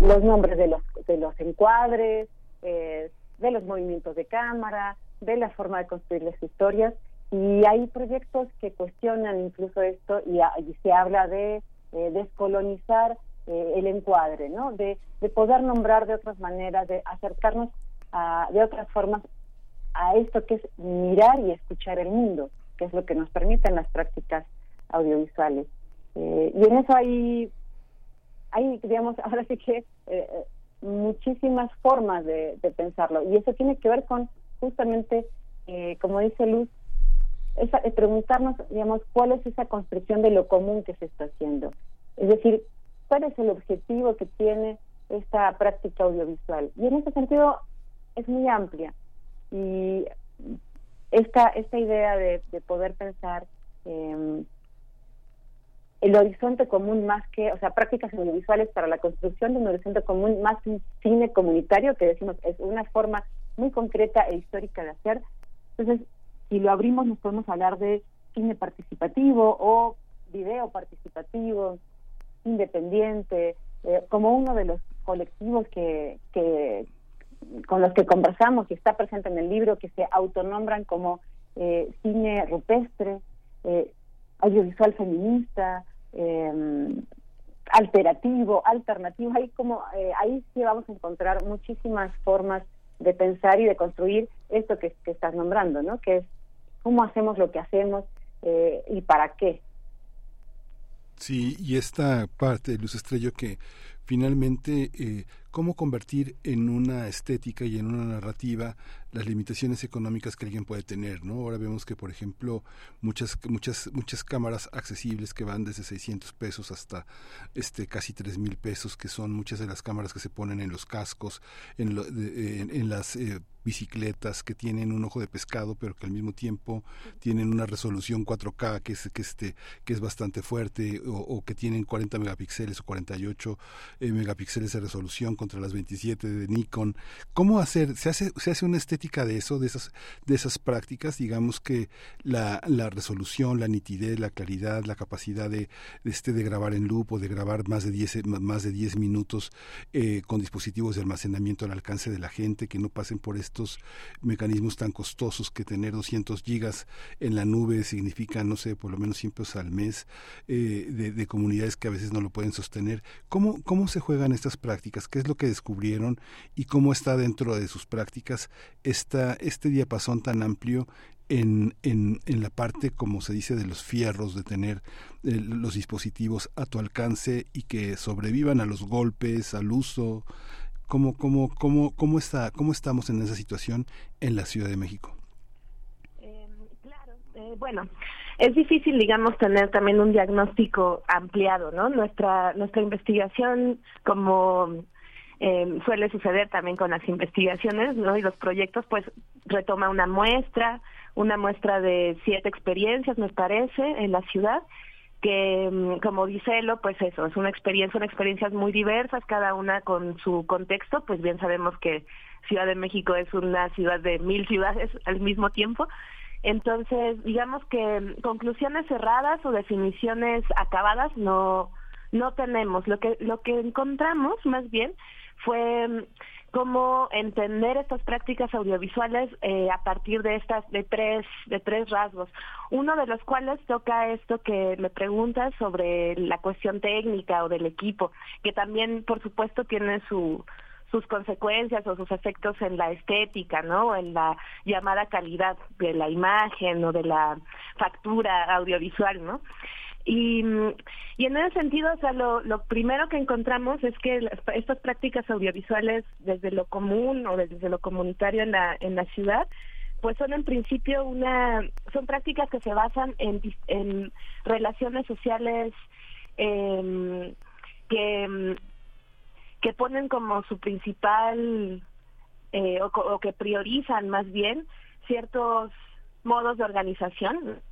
los nombres de los, de los encuadres, eh, de los movimientos de cámara, de la forma de construir las historias. Y hay proyectos que cuestionan incluso esto y, se habla de eh, descolonizar eh, el encuadre, ¿no? De, de poder nombrar de otras maneras, de acercarnos a, de otras formas a esto que es mirar y escuchar el mundo, que es lo que nos permiten las prácticas audiovisuales. Y en eso hay hay, digamos, ahora sí que eh, eh, muchísimas formas de, pensarlo. Y eso tiene que ver con justamente, eh, como dice Luz, esa, preguntarnos, digamos, cuál es esa construcción de lo común que se está haciendo. Es decir, cuál es el objetivo que tiene esta práctica audiovisual. Y en ese sentido es muy amplia. Y esta, esta idea de, poder pensar eh, el horizonte común más que, o sea, prácticas audiovisuales para la construcción de un horizonte común más un cine comunitario, que decimos es una forma muy concreta e histórica de hacer. Entonces, si lo abrimos, nos podemos hablar de cine participativo o video participativo, independiente, eh, como uno de los colectivos que, que con los que conversamos y está presente en el libro, que se autonombran como eh, cine rupestre, eh, audiovisual feminista, eh, alterativo, alternativo, ahí como ahí sí vamos a encontrar muchísimas formas de pensar y de construir esto que, estás nombrando, ¿no? Que es cómo hacemos lo que hacemos eh, y para qué. Sí, y esta parte de Luz Estrello que finalmente eh, cómo convertir en una estética y en una narrativa las limitaciones económicas que alguien puede tener, ¿no? Ahora vemos que, por ejemplo, muchas muchas muchas cámaras accesibles que van desde 600 pesos hasta este casi 3 mil pesos, que son muchas de las cámaras que se ponen en los cascos, en, en, las eh, bicicletas que tienen un ojo de pescado, pero que al mismo tiempo tienen una resolución 4K que es que este que es bastante fuerte o, que tienen 40 megapíxeles o 48 eh, megapíxeles de resolución contra las 27 de Nikon. ¿Cómo hacer? ¿Se hace, se hace una estética de eso, de esas, de esas prácticas? Digamos que la, la resolución, la nitidez, la claridad, la capacidad de, este, de grabar en loop o de grabar más de 10, más de 10 minutos eh, con dispositivos de almacenamiento al alcance de la gente, que no pasen por estos mecanismos tan costosos que tener 200 gigas en la nube significa, no sé, por lo menos 100 pesos al mes eh, de, de, comunidades que a veces no lo pueden sostener. ¿Cómo, ¿Cómo se juegan estas prácticas? ¿Qué es lo que descubrieron y cómo está dentro de sus prácticas esta, este diapasón tan amplio en, en, la parte, como se dice, de los fierros, de tener eh, los dispositivos a tu alcance y que sobrevivan a los golpes, al uso. ¿Cómo, cómo, cómo, cómo, está, cómo estamos en esa situación en la Ciudad de México? Eh, claro, eh, bueno, es difícil, digamos, tener también un diagnóstico ampliado, ¿no? Nuestra, nuestra investigación como eh, suele suceder también con las investigaciones ¿no? y los proyectos, pues retoma una muestra, una muestra de siete experiencias, me parece, en la ciudad, que mm, como dice Elo, pues eso, es una experiencia, son experiencias muy diversas, cada una con su contexto, pues bien sabemos que Ciudad de México es una ciudad de mil ciudades al mismo tiempo, entonces digamos que conclusiones cerradas o definiciones acabadas no no tenemos, lo que lo que encontramos más bien fue mm, cómo entender estas prácticas audiovisuales eh, a partir de estas de tres de tres rasgos. Uno de los cuales toca esto que me preguntas sobre la cuestión técnica o del equipo que también por supuesto tiene su sus consecuencias o sus efectos en la estética, ¿no? En la llamada calidad de la imagen o de la factura audiovisual, ¿no? Y, y en ese sentido, o sea, lo, primero que encontramos es que estas prácticas audiovisuales desde lo común o desde lo comunitario en la, en la ciudad, pues son en principio una, son prácticas que se basan en, en relaciones sociales eh, que, que ponen como su principal, eh, o, o que priorizan más bien ciertos modos de organización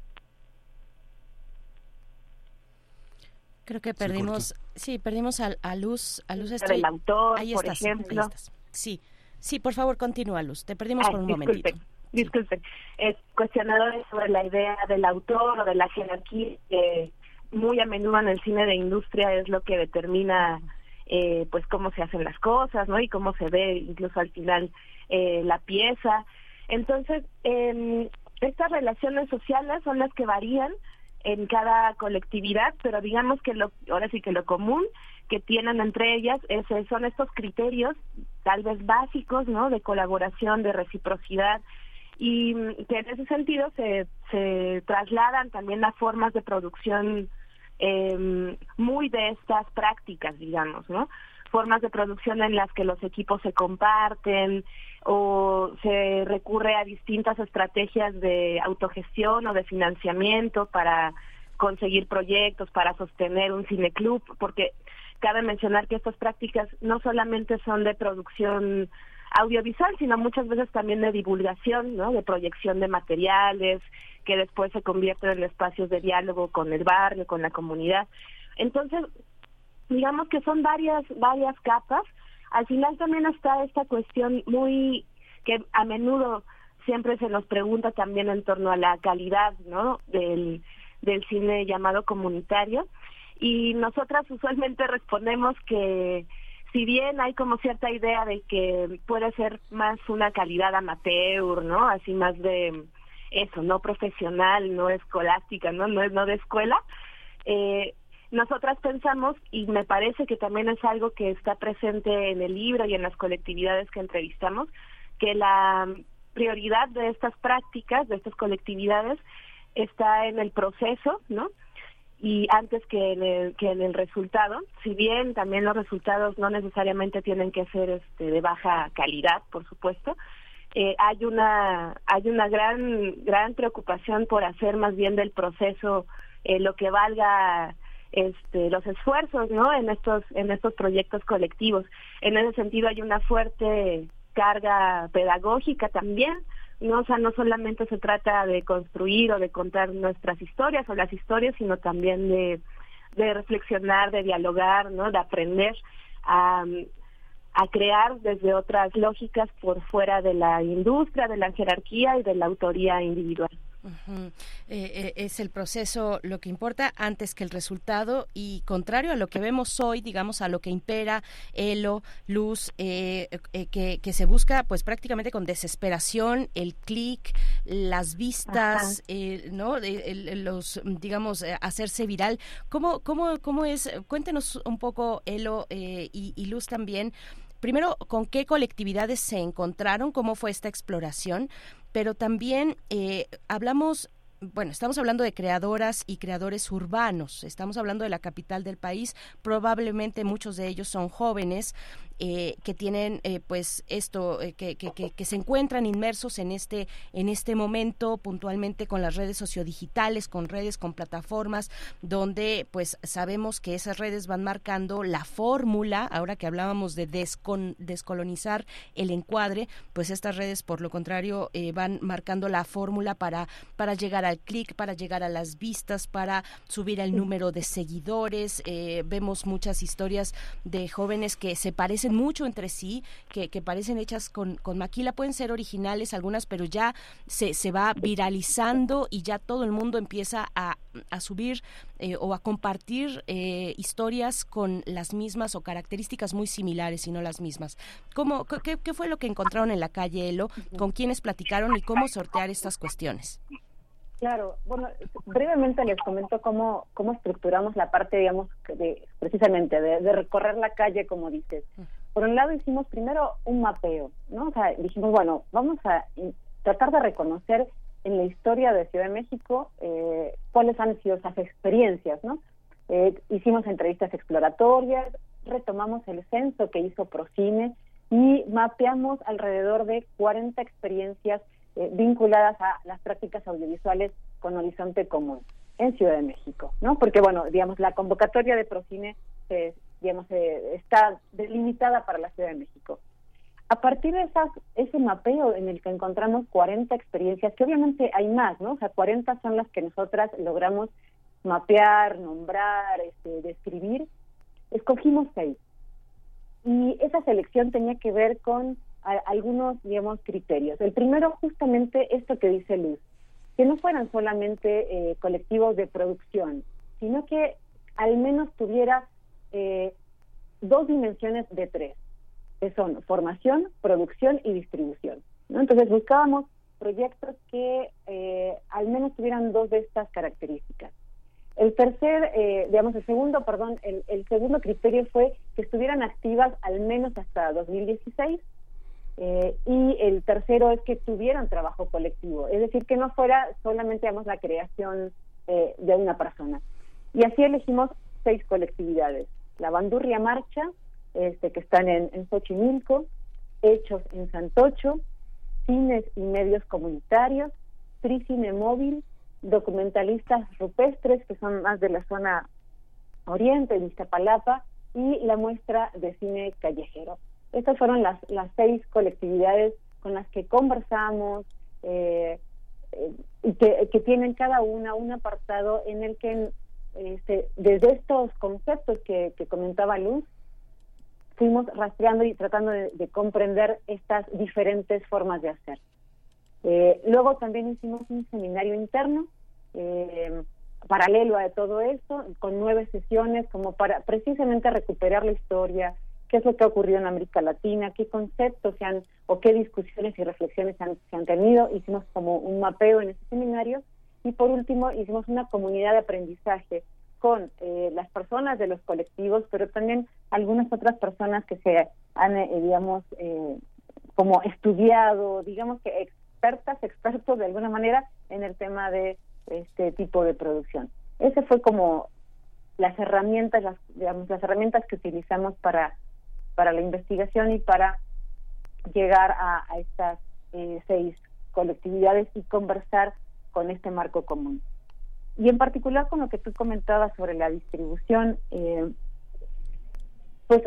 Creo que perdimos, sí, perdimos a, a Luz, a Luz estoy, autor, ahí por estás, ejemplo. ahí estás. Sí, sí, por favor, continúa, Luz. Te perdimos por un disculpen, momentito. Disculpen, es cuestionadores sobre la idea del autor o de la jerarquía que muy a menudo en el cine de industria es lo que determina eh, pues cómo se hacen las cosas, ¿no? Y cómo se ve incluso al final eh, la pieza. Entonces, eh, estas relaciones sociales son las que varían en cada colectividad, pero digamos que lo, ahora sí que lo común que tienen entre ellas es, son estos criterios tal vez básicos, ¿no? De colaboración, de reciprocidad y que en ese sentido se, se trasladan también a formas de producción eh, muy de estas prácticas, digamos, ¿no? Formas de producción en las que los equipos se comparten, o se recurre a distintas estrategias de autogestión o de financiamiento para conseguir proyectos, para sostener un cineclub, porque cabe mencionar que estas prácticas no solamente son de producción audiovisual, sino muchas veces también de divulgación, ¿no? De proyección de materiales que después se convierten en espacios de diálogo con el barrio, con la comunidad. Entonces, digamos que son varias varias capas al final también está esta cuestión muy que a menudo siempre se nos pregunta también en torno a la calidad, ¿no? Del, del cine llamado comunitario y nosotras usualmente respondemos que si bien hay como cierta idea de que puede ser más una calidad amateur, ¿no? Así más de eso, no profesional, no escolástica, ¿no? No, no de escuela, eh, nosotras pensamos, y me parece que también es algo que está presente en el libro y en las colectividades que entrevistamos, que la prioridad de estas prácticas, de estas colectividades, está en el proceso, ¿no? Y antes que en el, que en el resultado, si bien también los resultados no necesariamente tienen que ser este, de baja calidad, por supuesto, eh, hay una hay una gran gran preocupación por hacer más bien del proceso eh, lo que valga este, los esfuerzos no en estos en estos proyectos colectivos. En ese sentido hay una fuerte carga pedagógica también no o sea no solamente se trata de construir o de contar nuestras historias o las historias sino también de de reflexionar de dialogar no de aprender a a crear desde otras lógicas por fuera de la industria de la jerarquía y de la autoría individual eh, eh, es el proceso lo que importa antes que el resultado y contrario a lo que vemos hoy, digamos, a lo que impera Elo, Luz, eh, que, que, se busca pues prácticamente con desesperación el clic, las vistas, ¿no? los, digamos, hacerse viral. ¿Cómo, cómo, cómo es? Cuéntenos un poco, Elo y, y Luz también. Primero, ¿con qué colectividades se encontraron? ¿Cómo fue esta exploración? Pero también eh, hablamos bueno, estamos hablando de creadoras y creadores urbanos, estamos hablando de la capital del país, probablemente muchos de ellos son jóvenes eh, que tienen eh, pues esto, eh, que, que, que, se encuentran inmersos en este, en este momento puntualmente con las redes sociodigitales, con redes, con plataformas, donde pues sabemos que esas redes van marcando la fórmula, ahora que hablábamos de descon, descolonizar el encuadre, pues estas redes por lo contrario van marcando la fórmula para, para llegar al clic, para llegar a las vistas, para subir el número de seguidores, vemos muchas historias de jóvenes que se parecen mucho entre sí, que, parecen hechas con, con, maquila, pueden ser originales algunas, pero ya se, se va viralizando y ya todo el mundo empieza a, a subir eh, o a compartir eh, historias con las mismas o características muy similares y no las mismas. ¿Cómo, qué, ¿Qué fue lo que encontraron en la calle Elo? ¿Con quiénes platicaron y cómo sortear estas cuestiones? Claro, bueno, brevemente les comento cómo, cómo estructuramos la parte, digamos, de, precisamente de, de recorrer la calle, como dices por un lado hicimos primero un mapeo, ¿no? O sea, dijimos, bueno, vamos a tratar de reconocer en la historia de Ciudad de México eh, cuáles han sido esas experiencias, ¿no? Eh, hicimos entrevistas exploratorias, retomamos el censo que hizo Procine y mapeamos alrededor de 40 experiencias eh, vinculadas a las prácticas audiovisuales con horizonte común en Ciudad de México, ¿no? Porque bueno, digamos la convocatoria de Procine digamos está delimitada para la Ciudad de México. A partir de esas, ese mapeo en el que encontramos 40 experiencias, que obviamente hay más, ¿no? O sea, 40 son las que nosotras logramos mapear, nombrar, este, describir, escogimos seis. Y esa selección tenía que ver con algunos, digamos, criterios. El primero, justamente esto que dice Luz, que no fueran solamente eh, colectivos de producción, sino que al menos tuviera eh, dos dimensiones de tres que son formación, producción y distribución. Entonces buscábamos proyectos que eh, al menos tuvieran dos de estas características. El tercer, eh, digamos, el segundo, perdón, el, segundo criterio fue que estuvieran activas al menos hasta 2016 eh, y el tercero es que tuvieran trabajo colectivo, es decir, que no fuera solamente, digamos, la creación de una persona. Y así elegimos seis colectividades. La Bandurria Marcha, este, que están en, en Xochimilco, Hechos en Santocho, Cines y Medios Comunitarios, Tricine Móvil, documentalistas rupestres, que son más de la zona oriente, de Iztapalapa, y la muestra de cine callejero. Estas fueron las, las seis colectividades con las que conversamos eh, eh, y que, que, tienen cada una un apartado en el que este, desde estos conceptos que, que comentaba Luz, fuimos rastreando y tratando de, comprender estas diferentes formas de hacer. Eh, luego también hicimos un seminario interno eh, paralelo a todo esto, con nueve sesiones, como para precisamente recuperar la historia, qué es lo que ha ocurrido en América Latina, qué conceptos se han, o qué discusiones y reflexiones se han, tenido. Hicimos como un mapeo en ese seminario. Y por último, hicimos una comunidad de aprendizaje con eh, las personas de los colectivos, pero también algunas otras personas que se han, eh, digamos, eh, como estudiado, digamos que expertas, expertos de alguna manera en el tema de este tipo de producción. Ese fue como las herramientas, las, digamos, las herramientas que utilizamos para, para la investigación y para llegar a, estas seis colectividades y conversar con este marco común. Y en particular con lo que tú comentabas sobre la distribución, eh, pues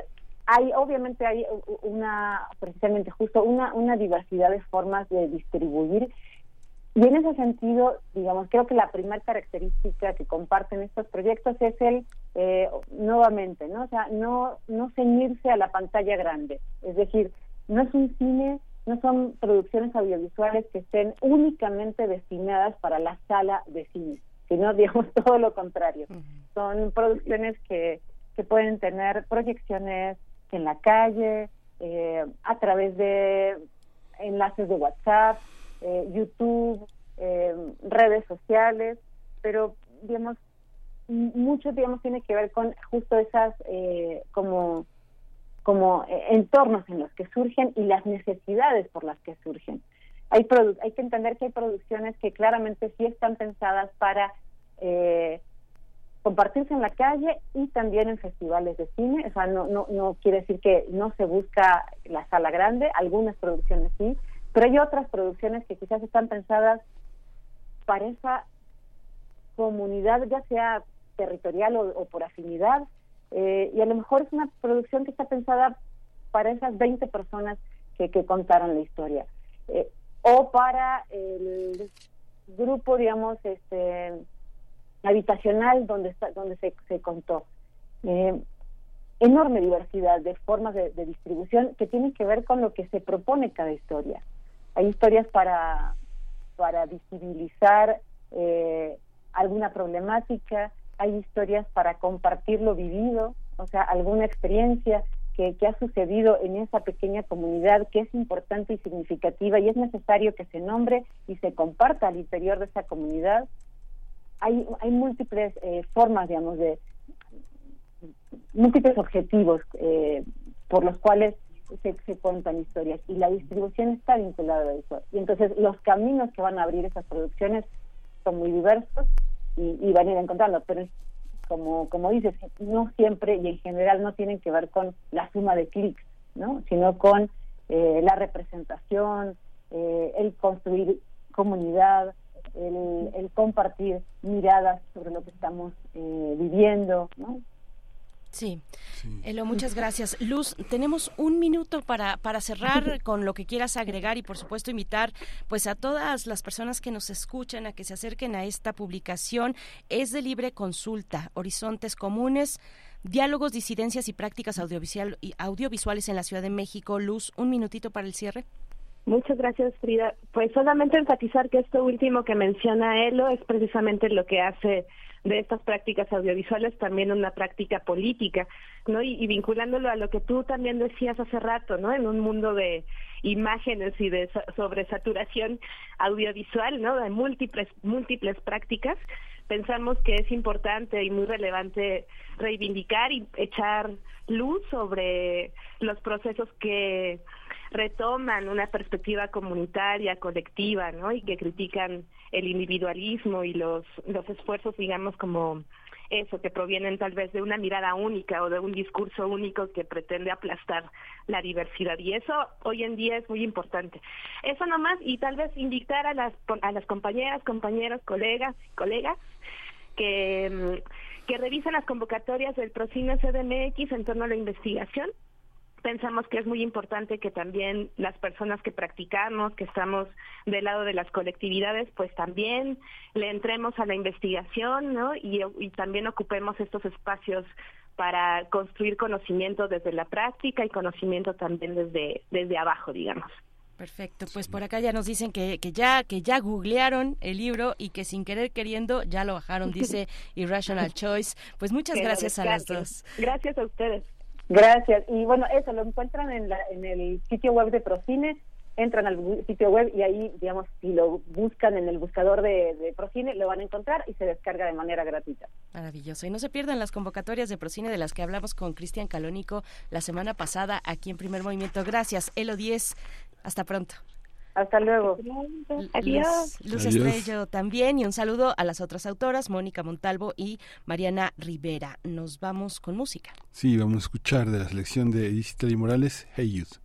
hay, obviamente hay una, precisamente justo una, una diversidad de formas de distribuir. Y en ese sentido, digamos, creo que la primera característica que comparten estos proyectos es el, eh, nuevamente, ¿no? O sea, no, no ceñirse a la pantalla grande. Es decir, no es un cine, no son producciones audiovisuales que estén únicamente destinadas para la sala de cine sino digamos todo lo contrario. Son producciones que, que pueden tener proyecciones en la calle, eh, a través de enlaces de WhatsApp, eh, YouTube, eh, redes sociales, pero digamos mucho digamos tiene que ver con justo esas como como entornos en los que surgen y las necesidades por las que surgen hay, hay que entender que hay producciones que claramente sí están pensadas para eh, compartirse en la calle y también en festivales de cine. O sea, no, no, no quiere decir que no se busca la sala grande, algunas producciones sí, pero hay otras producciones que quizás están pensadas para esa comunidad, ya sea territorial o, por afinidad, eh, y a lo mejor es una producción que está pensada para esas 20 personas que, que contaron la historia. Eh, o para el grupo, digamos, este habitacional donde está, donde se, se contó. Eh, enorme diversidad de formas de, distribución que tienen que ver con lo que se propone cada historia. Hay historias para, para visibilizar eh, alguna problemática, hay historias para compartir lo vivido, o sea, alguna experiencia, que, ha sucedido en esa pequeña comunidad que es importante y significativa y es necesario que se nombre y se comparta al interior de esa comunidad. Hay, hay múltiples eh, formas, digamos, de múltiples objetivos eh, por los cuales se, se cuentan historias y la distribución está vinculada a eso. Y entonces los caminos que van a abrir esas producciones son muy diversos y, van a ir encontrando, pero como, como dices, no siempre y en general no tienen que ver con la suma de clics, ¿no? sino con eh, la representación, eh, el construir comunidad, el, el, compartir miradas sobre lo que estamos eh, viviendo, ¿no? Sí. Elo, muchas gracias. Luz, tenemos un minuto para, para cerrar con lo que quieras agregar y por supuesto invitar pues a todas las personas que nos escuchan a que se acerquen a esta publicación. Es de libre consulta, Horizontes Comunes, Diálogos, Disidencias y Prácticas audiovisual, Audiovisuales en la Ciudad de México. Luz, un minutito para el cierre. Muchas gracias, Frida. Pues solamente enfatizar que esto último que menciona Elo es precisamente lo que hace de estas prácticas audiovisuales también una práctica política, ¿no? Y, vinculándolo a lo que tú también decías hace rato, ¿no? En un mundo de imágenes y de sobresaturación audiovisual, ¿no? De múltiples múltiples prácticas, pensamos que es importante y muy relevante reivindicar y echar luz sobre los procesos que retoman una perspectiva comunitaria, colectiva, ¿no? Y que critican el individualismo y los, los esfuerzos, digamos, como eso, que provienen tal vez de una mirada única o de un discurso único que pretende aplastar la diversidad. Y eso hoy en día es muy importante. Eso nomás, y tal vez invitar a las, a las compañeras, compañeros, colegas, colegas, que, mm, que revisen las convocatorias del Procine CDMX en torno a la investigación pensamos que es muy importante que también las personas que practicamos, que estamos del lado de las colectividades, pues también le entremos a la investigación, ¿no? Y, también ocupemos estos espacios para construir conocimiento desde la práctica y conocimiento también desde, desde abajo, digamos. Perfecto, pues por acá ya nos dicen que, que ya que ya googlearon el libro y que sin querer queriendo ya lo bajaron, dice Irrational Choice. Pues muchas gracias a las dos. Gracias a ustedes. Gracias. Y bueno, eso lo encuentran en, la, en el sitio web de Procine, entran al sitio web y ahí, digamos, si lo buscan en el buscador de, de, Procine, lo van a encontrar y se descarga de manera gratuita. Maravilloso. Y no se pierdan las convocatorias de Procine de las que hablamos con Cristian Calónico la semana pasada aquí en Primer Movimiento. Gracias, Elo 10. Hasta pronto. Hasta luego. Adiós. Luz, Estrello también y un saludo a las otras autoras, Mónica Montalvo y Mariana Rivera. Nos vamos con música. Sí, vamos a escuchar de la selección de Isitali Morales, Hey Youth.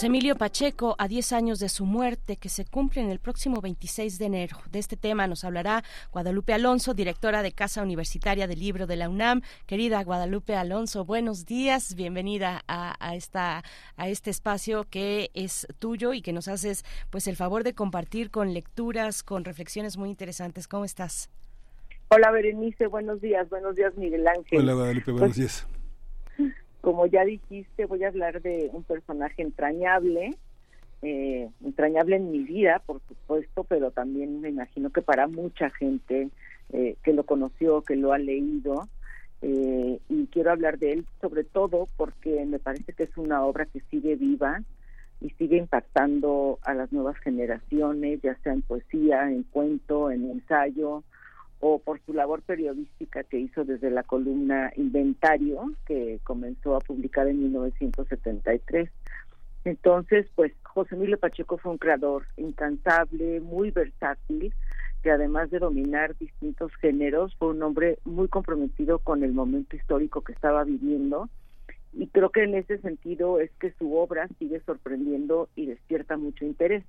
José Emilio Pacheco, a 10 años de su muerte, que se cumple en el próximo 26 de enero. De este tema nos hablará Guadalupe Alonso, directora de Casa Universitaria del Libro de la UNAM. Querida Guadalupe Alonso, buenos días, bienvenida a, esta, a este espacio que es tuyo y que nos haces pues el favor de compartir con lecturas, con reflexiones muy interesantes. ¿Cómo estás? Hola Berenice, buenos días, buenos días Miguel Ángel. Hola Guadalupe, buenos pues, días como ya dijiste, voy a hablar de un personaje entrañable, eh, entrañable en mi vida, por supuesto, pero también me imagino que para mucha gente eh, que lo conoció, que lo ha leído, eh, y quiero hablar de él sobre todo porque me parece que es una obra que sigue viva y sigue impactando a las nuevas generaciones, ya sea en poesía, en cuento, en ensayo, o por su labor periodística que hizo desde la columna Inventario, que comenzó a publicar en 1973. Entonces, pues José Emilio Pacheco fue un creador incansable, muy versátil, que además de dominar distintos géneros, fue un hombre muy comprometido con el momento histórico que estaba viviendo. Y creo que en ese sentido es que su obra sigue sorprendiendo y despierta mucho interés.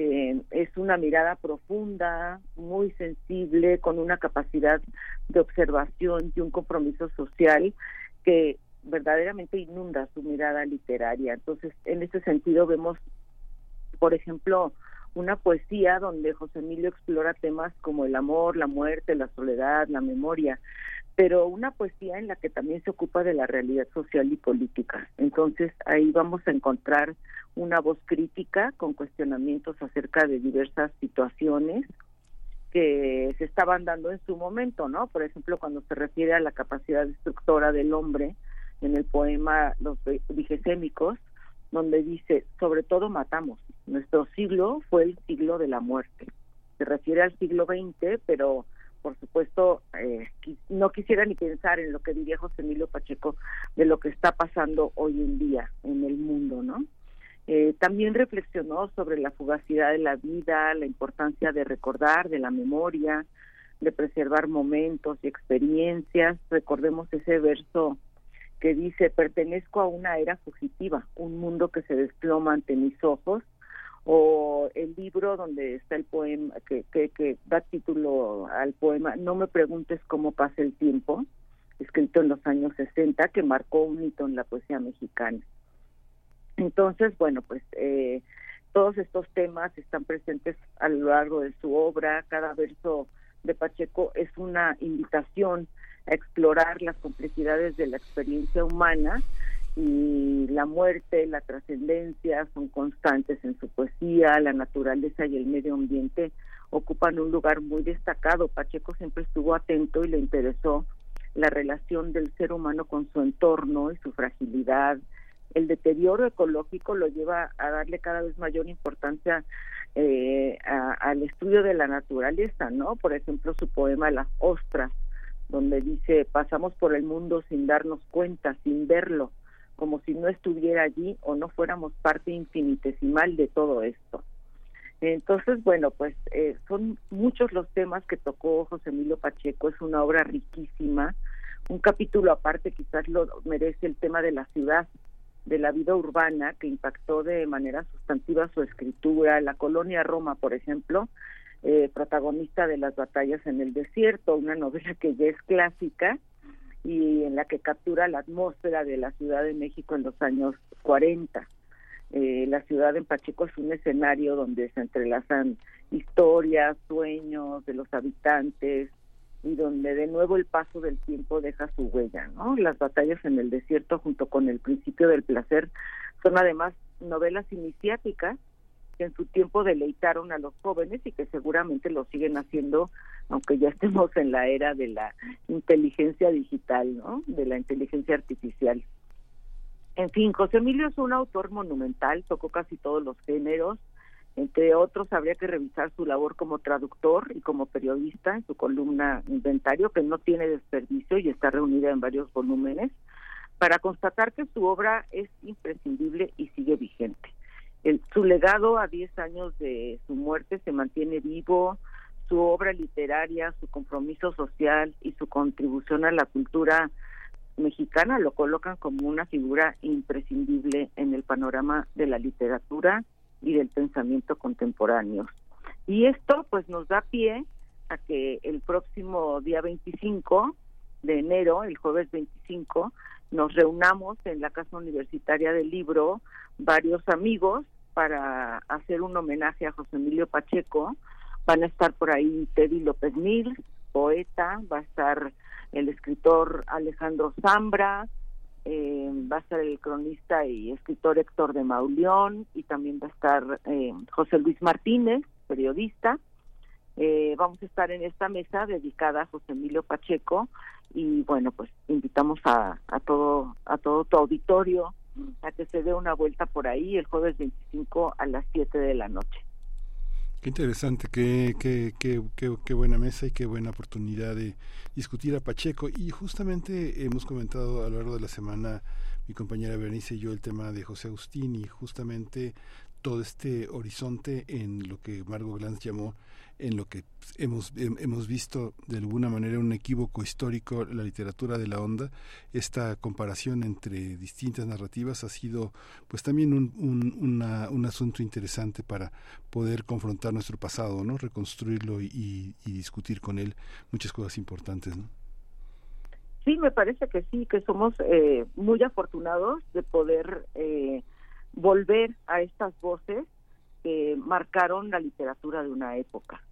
Eh, es una mirada profunda, muy sensible, con una capacidad de observación y un compromiso social que verdaderamente inunda su mirada literaria. Entonces, en ese sentido vemos, por ejemplo, una poesía donde José Emilio explora temas como el amor, la muerte, la soledad, la memoria, pero una poesía en la que también se ocupa de la realidad social y política. Entonces, ahí vamos a encontrar una voz crítica con cuestionamientos acerca de diversas situaciones que se estaban dando en su momento, ¿no? Por ejemplo, cuando se refiere a la capacidad destructora del hombre en el poema Los Vigecémicos, donde dice, sobre todo matamos. Nuestro siglo fue el siglo de la muerte. Se refiere al siglo XX, pero por supuesto, eh, no quisiera ni pensar en lo que diría José Emilio Pacheco de lo que está pasando hoy en día en el mundo, ¿no? Eh, también reflexionó sobre la fugacidad de la vida, la importancia de recordar, de la memoria, de preservar momentos y experiencias. Recordemos ese verso que dice, pertenezco a una era fugitiva, un mundo que se desploma ante mis ojos, o el libro donde está el poema, que, que, que da título al poema, No me preguntes cómo pasa el tiempo, escrito en los años 60, que marcó un hito en la poesía mexicana. Entonces, bueno, pues eh, todos estos temas están presentes a lo largo de su obra. Cada verso de Pacheco es una invitación a explorar las complejidades de la experiencia humana y la muerte, la trascendencia son constantes en su poesía, la naturaleza y el medio ambiente ocupan un lugar muy destacado. Pacheco siempre estuvo atento y le interesó la relación del ser humano con su entorno y su fragilidad, el deterioro ecológico lo lleva a darle cada vez mayor importancia eh, al estudio de la naturaleza, ¿no? Por ejemplo, su poema Las ostras, donde dice, pasamos por el mundo sin darnos cuenta, sin verlo, como si no estuviera allí o no fuéramos parte infinitesimal de todo esto. Entonces, bueno, pues eh, son muchos los temas que tocó José Emilio Pacheco, es una obra riquísima. Un capítulo aparte quizás lo merece el tema de la ciudad, de la vida urbana que impactó de manera sustantiva su escritura. La colonia Roma, por ejemplo, eh, protagonista de las batallas en el desierto, una novela que ya es clásica y en la que captura la atmósfera de la Ciudad de México en los años 40. Eh, la ciudad en Pacheco es un escenario donde se entrelazan historias, sueños de los habitantes, y donde de nuevo el paso del tiempo deja su huella, ¿no? Las batallas en el desierto junto con el principio del placer son además novelas iniciáticas que en su tiempo deleitaron a los jóvenes y que seguramente lo siguen haciendo aunque ya estemos en la era de la inteligencia digital, ¿no? De la inteligencia artificial. En fin, José Emilio es un autor monumental, tocó casi todos los géneros, entre otros, habría que revisar su labor como traductor y como periodista en su columna Inventario, que no tiene desperdicio y está reunida en varios volúmenes, para constatar que su obra es imprescindible y sigue vigente. El, su legado a 10 años de su muerte se mantiene vivo, su obra literaria, su compromiso social y su contribución a la cultura mexicana lo colocan como una figura imprescindible en el panorama de la literatura y del pensamiento contemporáneo. Y esto pues nos da pie a que el próximo día 25 de enero, el jueves 25, nos reunamos en la Casa Universitaria del Libro varios amigos para hacer un homenaje a José Emilio Pacheco. Van a estar por ahí Teddy López Mil, poeta, va a estar el escritor Alejandro Zambra, eh, va a estar el cronista y escritor Héctor de Mauleón y también va a estar eh, José Luis Martínez, periodista. Eh, vamos a estar en esta mesa dedicada a José Emilio Pacheco y bueno, pues invitamos a, a todo a todo tu auditorio a que se dé una vuelta por ahí el jueves 25 a las 7 de la noche. Qué interesante, qué, qué, qué, qué, buena mesa y qué buena oportunidad de discutir a Pacheco. Y justamente hemos comentado a lo largo de la semana, mi compañera Bernice y yo, el tema de José Agustín y justamente todo este horizonte en lo que Margot Glantz llamó en lo que hemos, hemos visto de alguna manera un equívoco histórico la literatura de la onda. Esta comparación entre distintas narrativas ha sido pues también un, un, un asunto interesante para poder confrontar nuestro pasado, ¿no? reconstruirlo y, discutir con él muchas cosas importantes. ¿no? Sí, me parece que sí, que somos eh, muy afortunados de poder eh, volver a estas voces que marcaron la literatura de una época.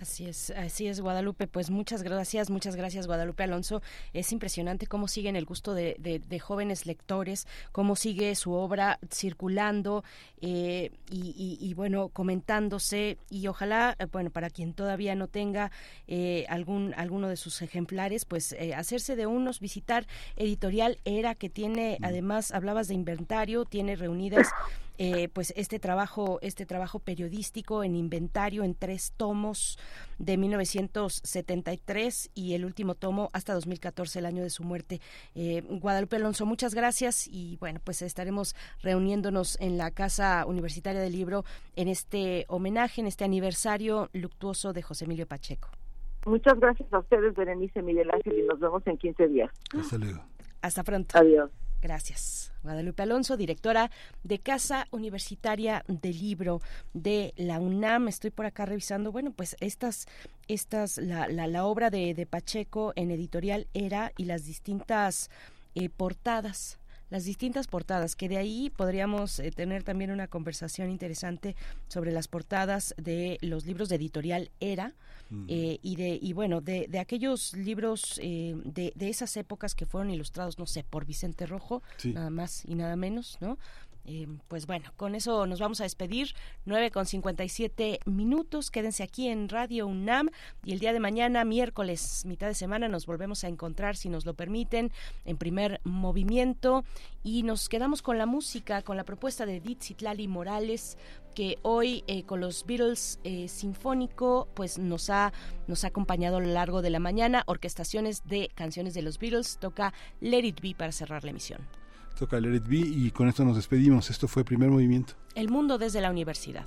Así es, así es, Guadalupe. Pues muchas gracias, muchas gracias, Guadalupe Alonso. Es impresionante cómo sigue en el gusto de, de, jóvenes lectores, cómo sigue su obra circulando eh, y, y, bueno, comentándose. Y ojalá, eh, bueno, para quien todavía no tenga eh, algún alguno de sus ejemplares, pues hacerse de unos, visitar Editorial Era, que tiene, mm. además, hablabas de inventario, tiene reunidas eh, pues este trabajo, este trabajo periodístico en inventario en tres tomos de 1973 y el último tomo hasta 2014, el año de su muerte. Eh, Guadalupe Alonso, muchas gracias y bueno, pues estaremos reuniéndonos en la Casa Universitaria del Libro en este homenaje, en este aniversario luctuoso de José Emilio Pacheco. Muchas gracias a ustedes, Berenice Miguel Ángel, y nos vemos en 15 días. Hasta luego. Hasta pronto. Adiós. Gracias. Guadalupe Alonso, directora de Casa Universitaria del Libro de la UNAM. Estoy por acá revisando, bueno, pues estas, estas, la, la, obra de, Pacheco en editorial era y las distintas eh, portadas las distintas portadas, que de ahí podríamos eh, tener también una conversación interesante sobre las portadas de los libros de editorial Era, eh, y de y bueno de, de aquellos libros eh, de, de, esas épocas que fueron ilustrados no sé por Vicente Rojo nada más y nada menos no eh, pues bueno, con eso nos vamos a despedir. 9 con 57 minutos. Quédense aquí en Radio UNAM y el día de mañana, miércoles, mitad de semana, nos volvemos a encontrar, si nos lo permiten, en primer movimiento. Y nos quedamos con la música, con la propuesta de Lali Morales que hoy eh, con los Beatles eh, Sinfónico pues nos ha nos ha acompañado a lo largo de la mañana orquestaciones de canciones de los Beatles toca Let It Be para cerrar la emisión toca Let It Be y con esto nos despedimos. Esto fue primer movimiento. El mundo desde la universidad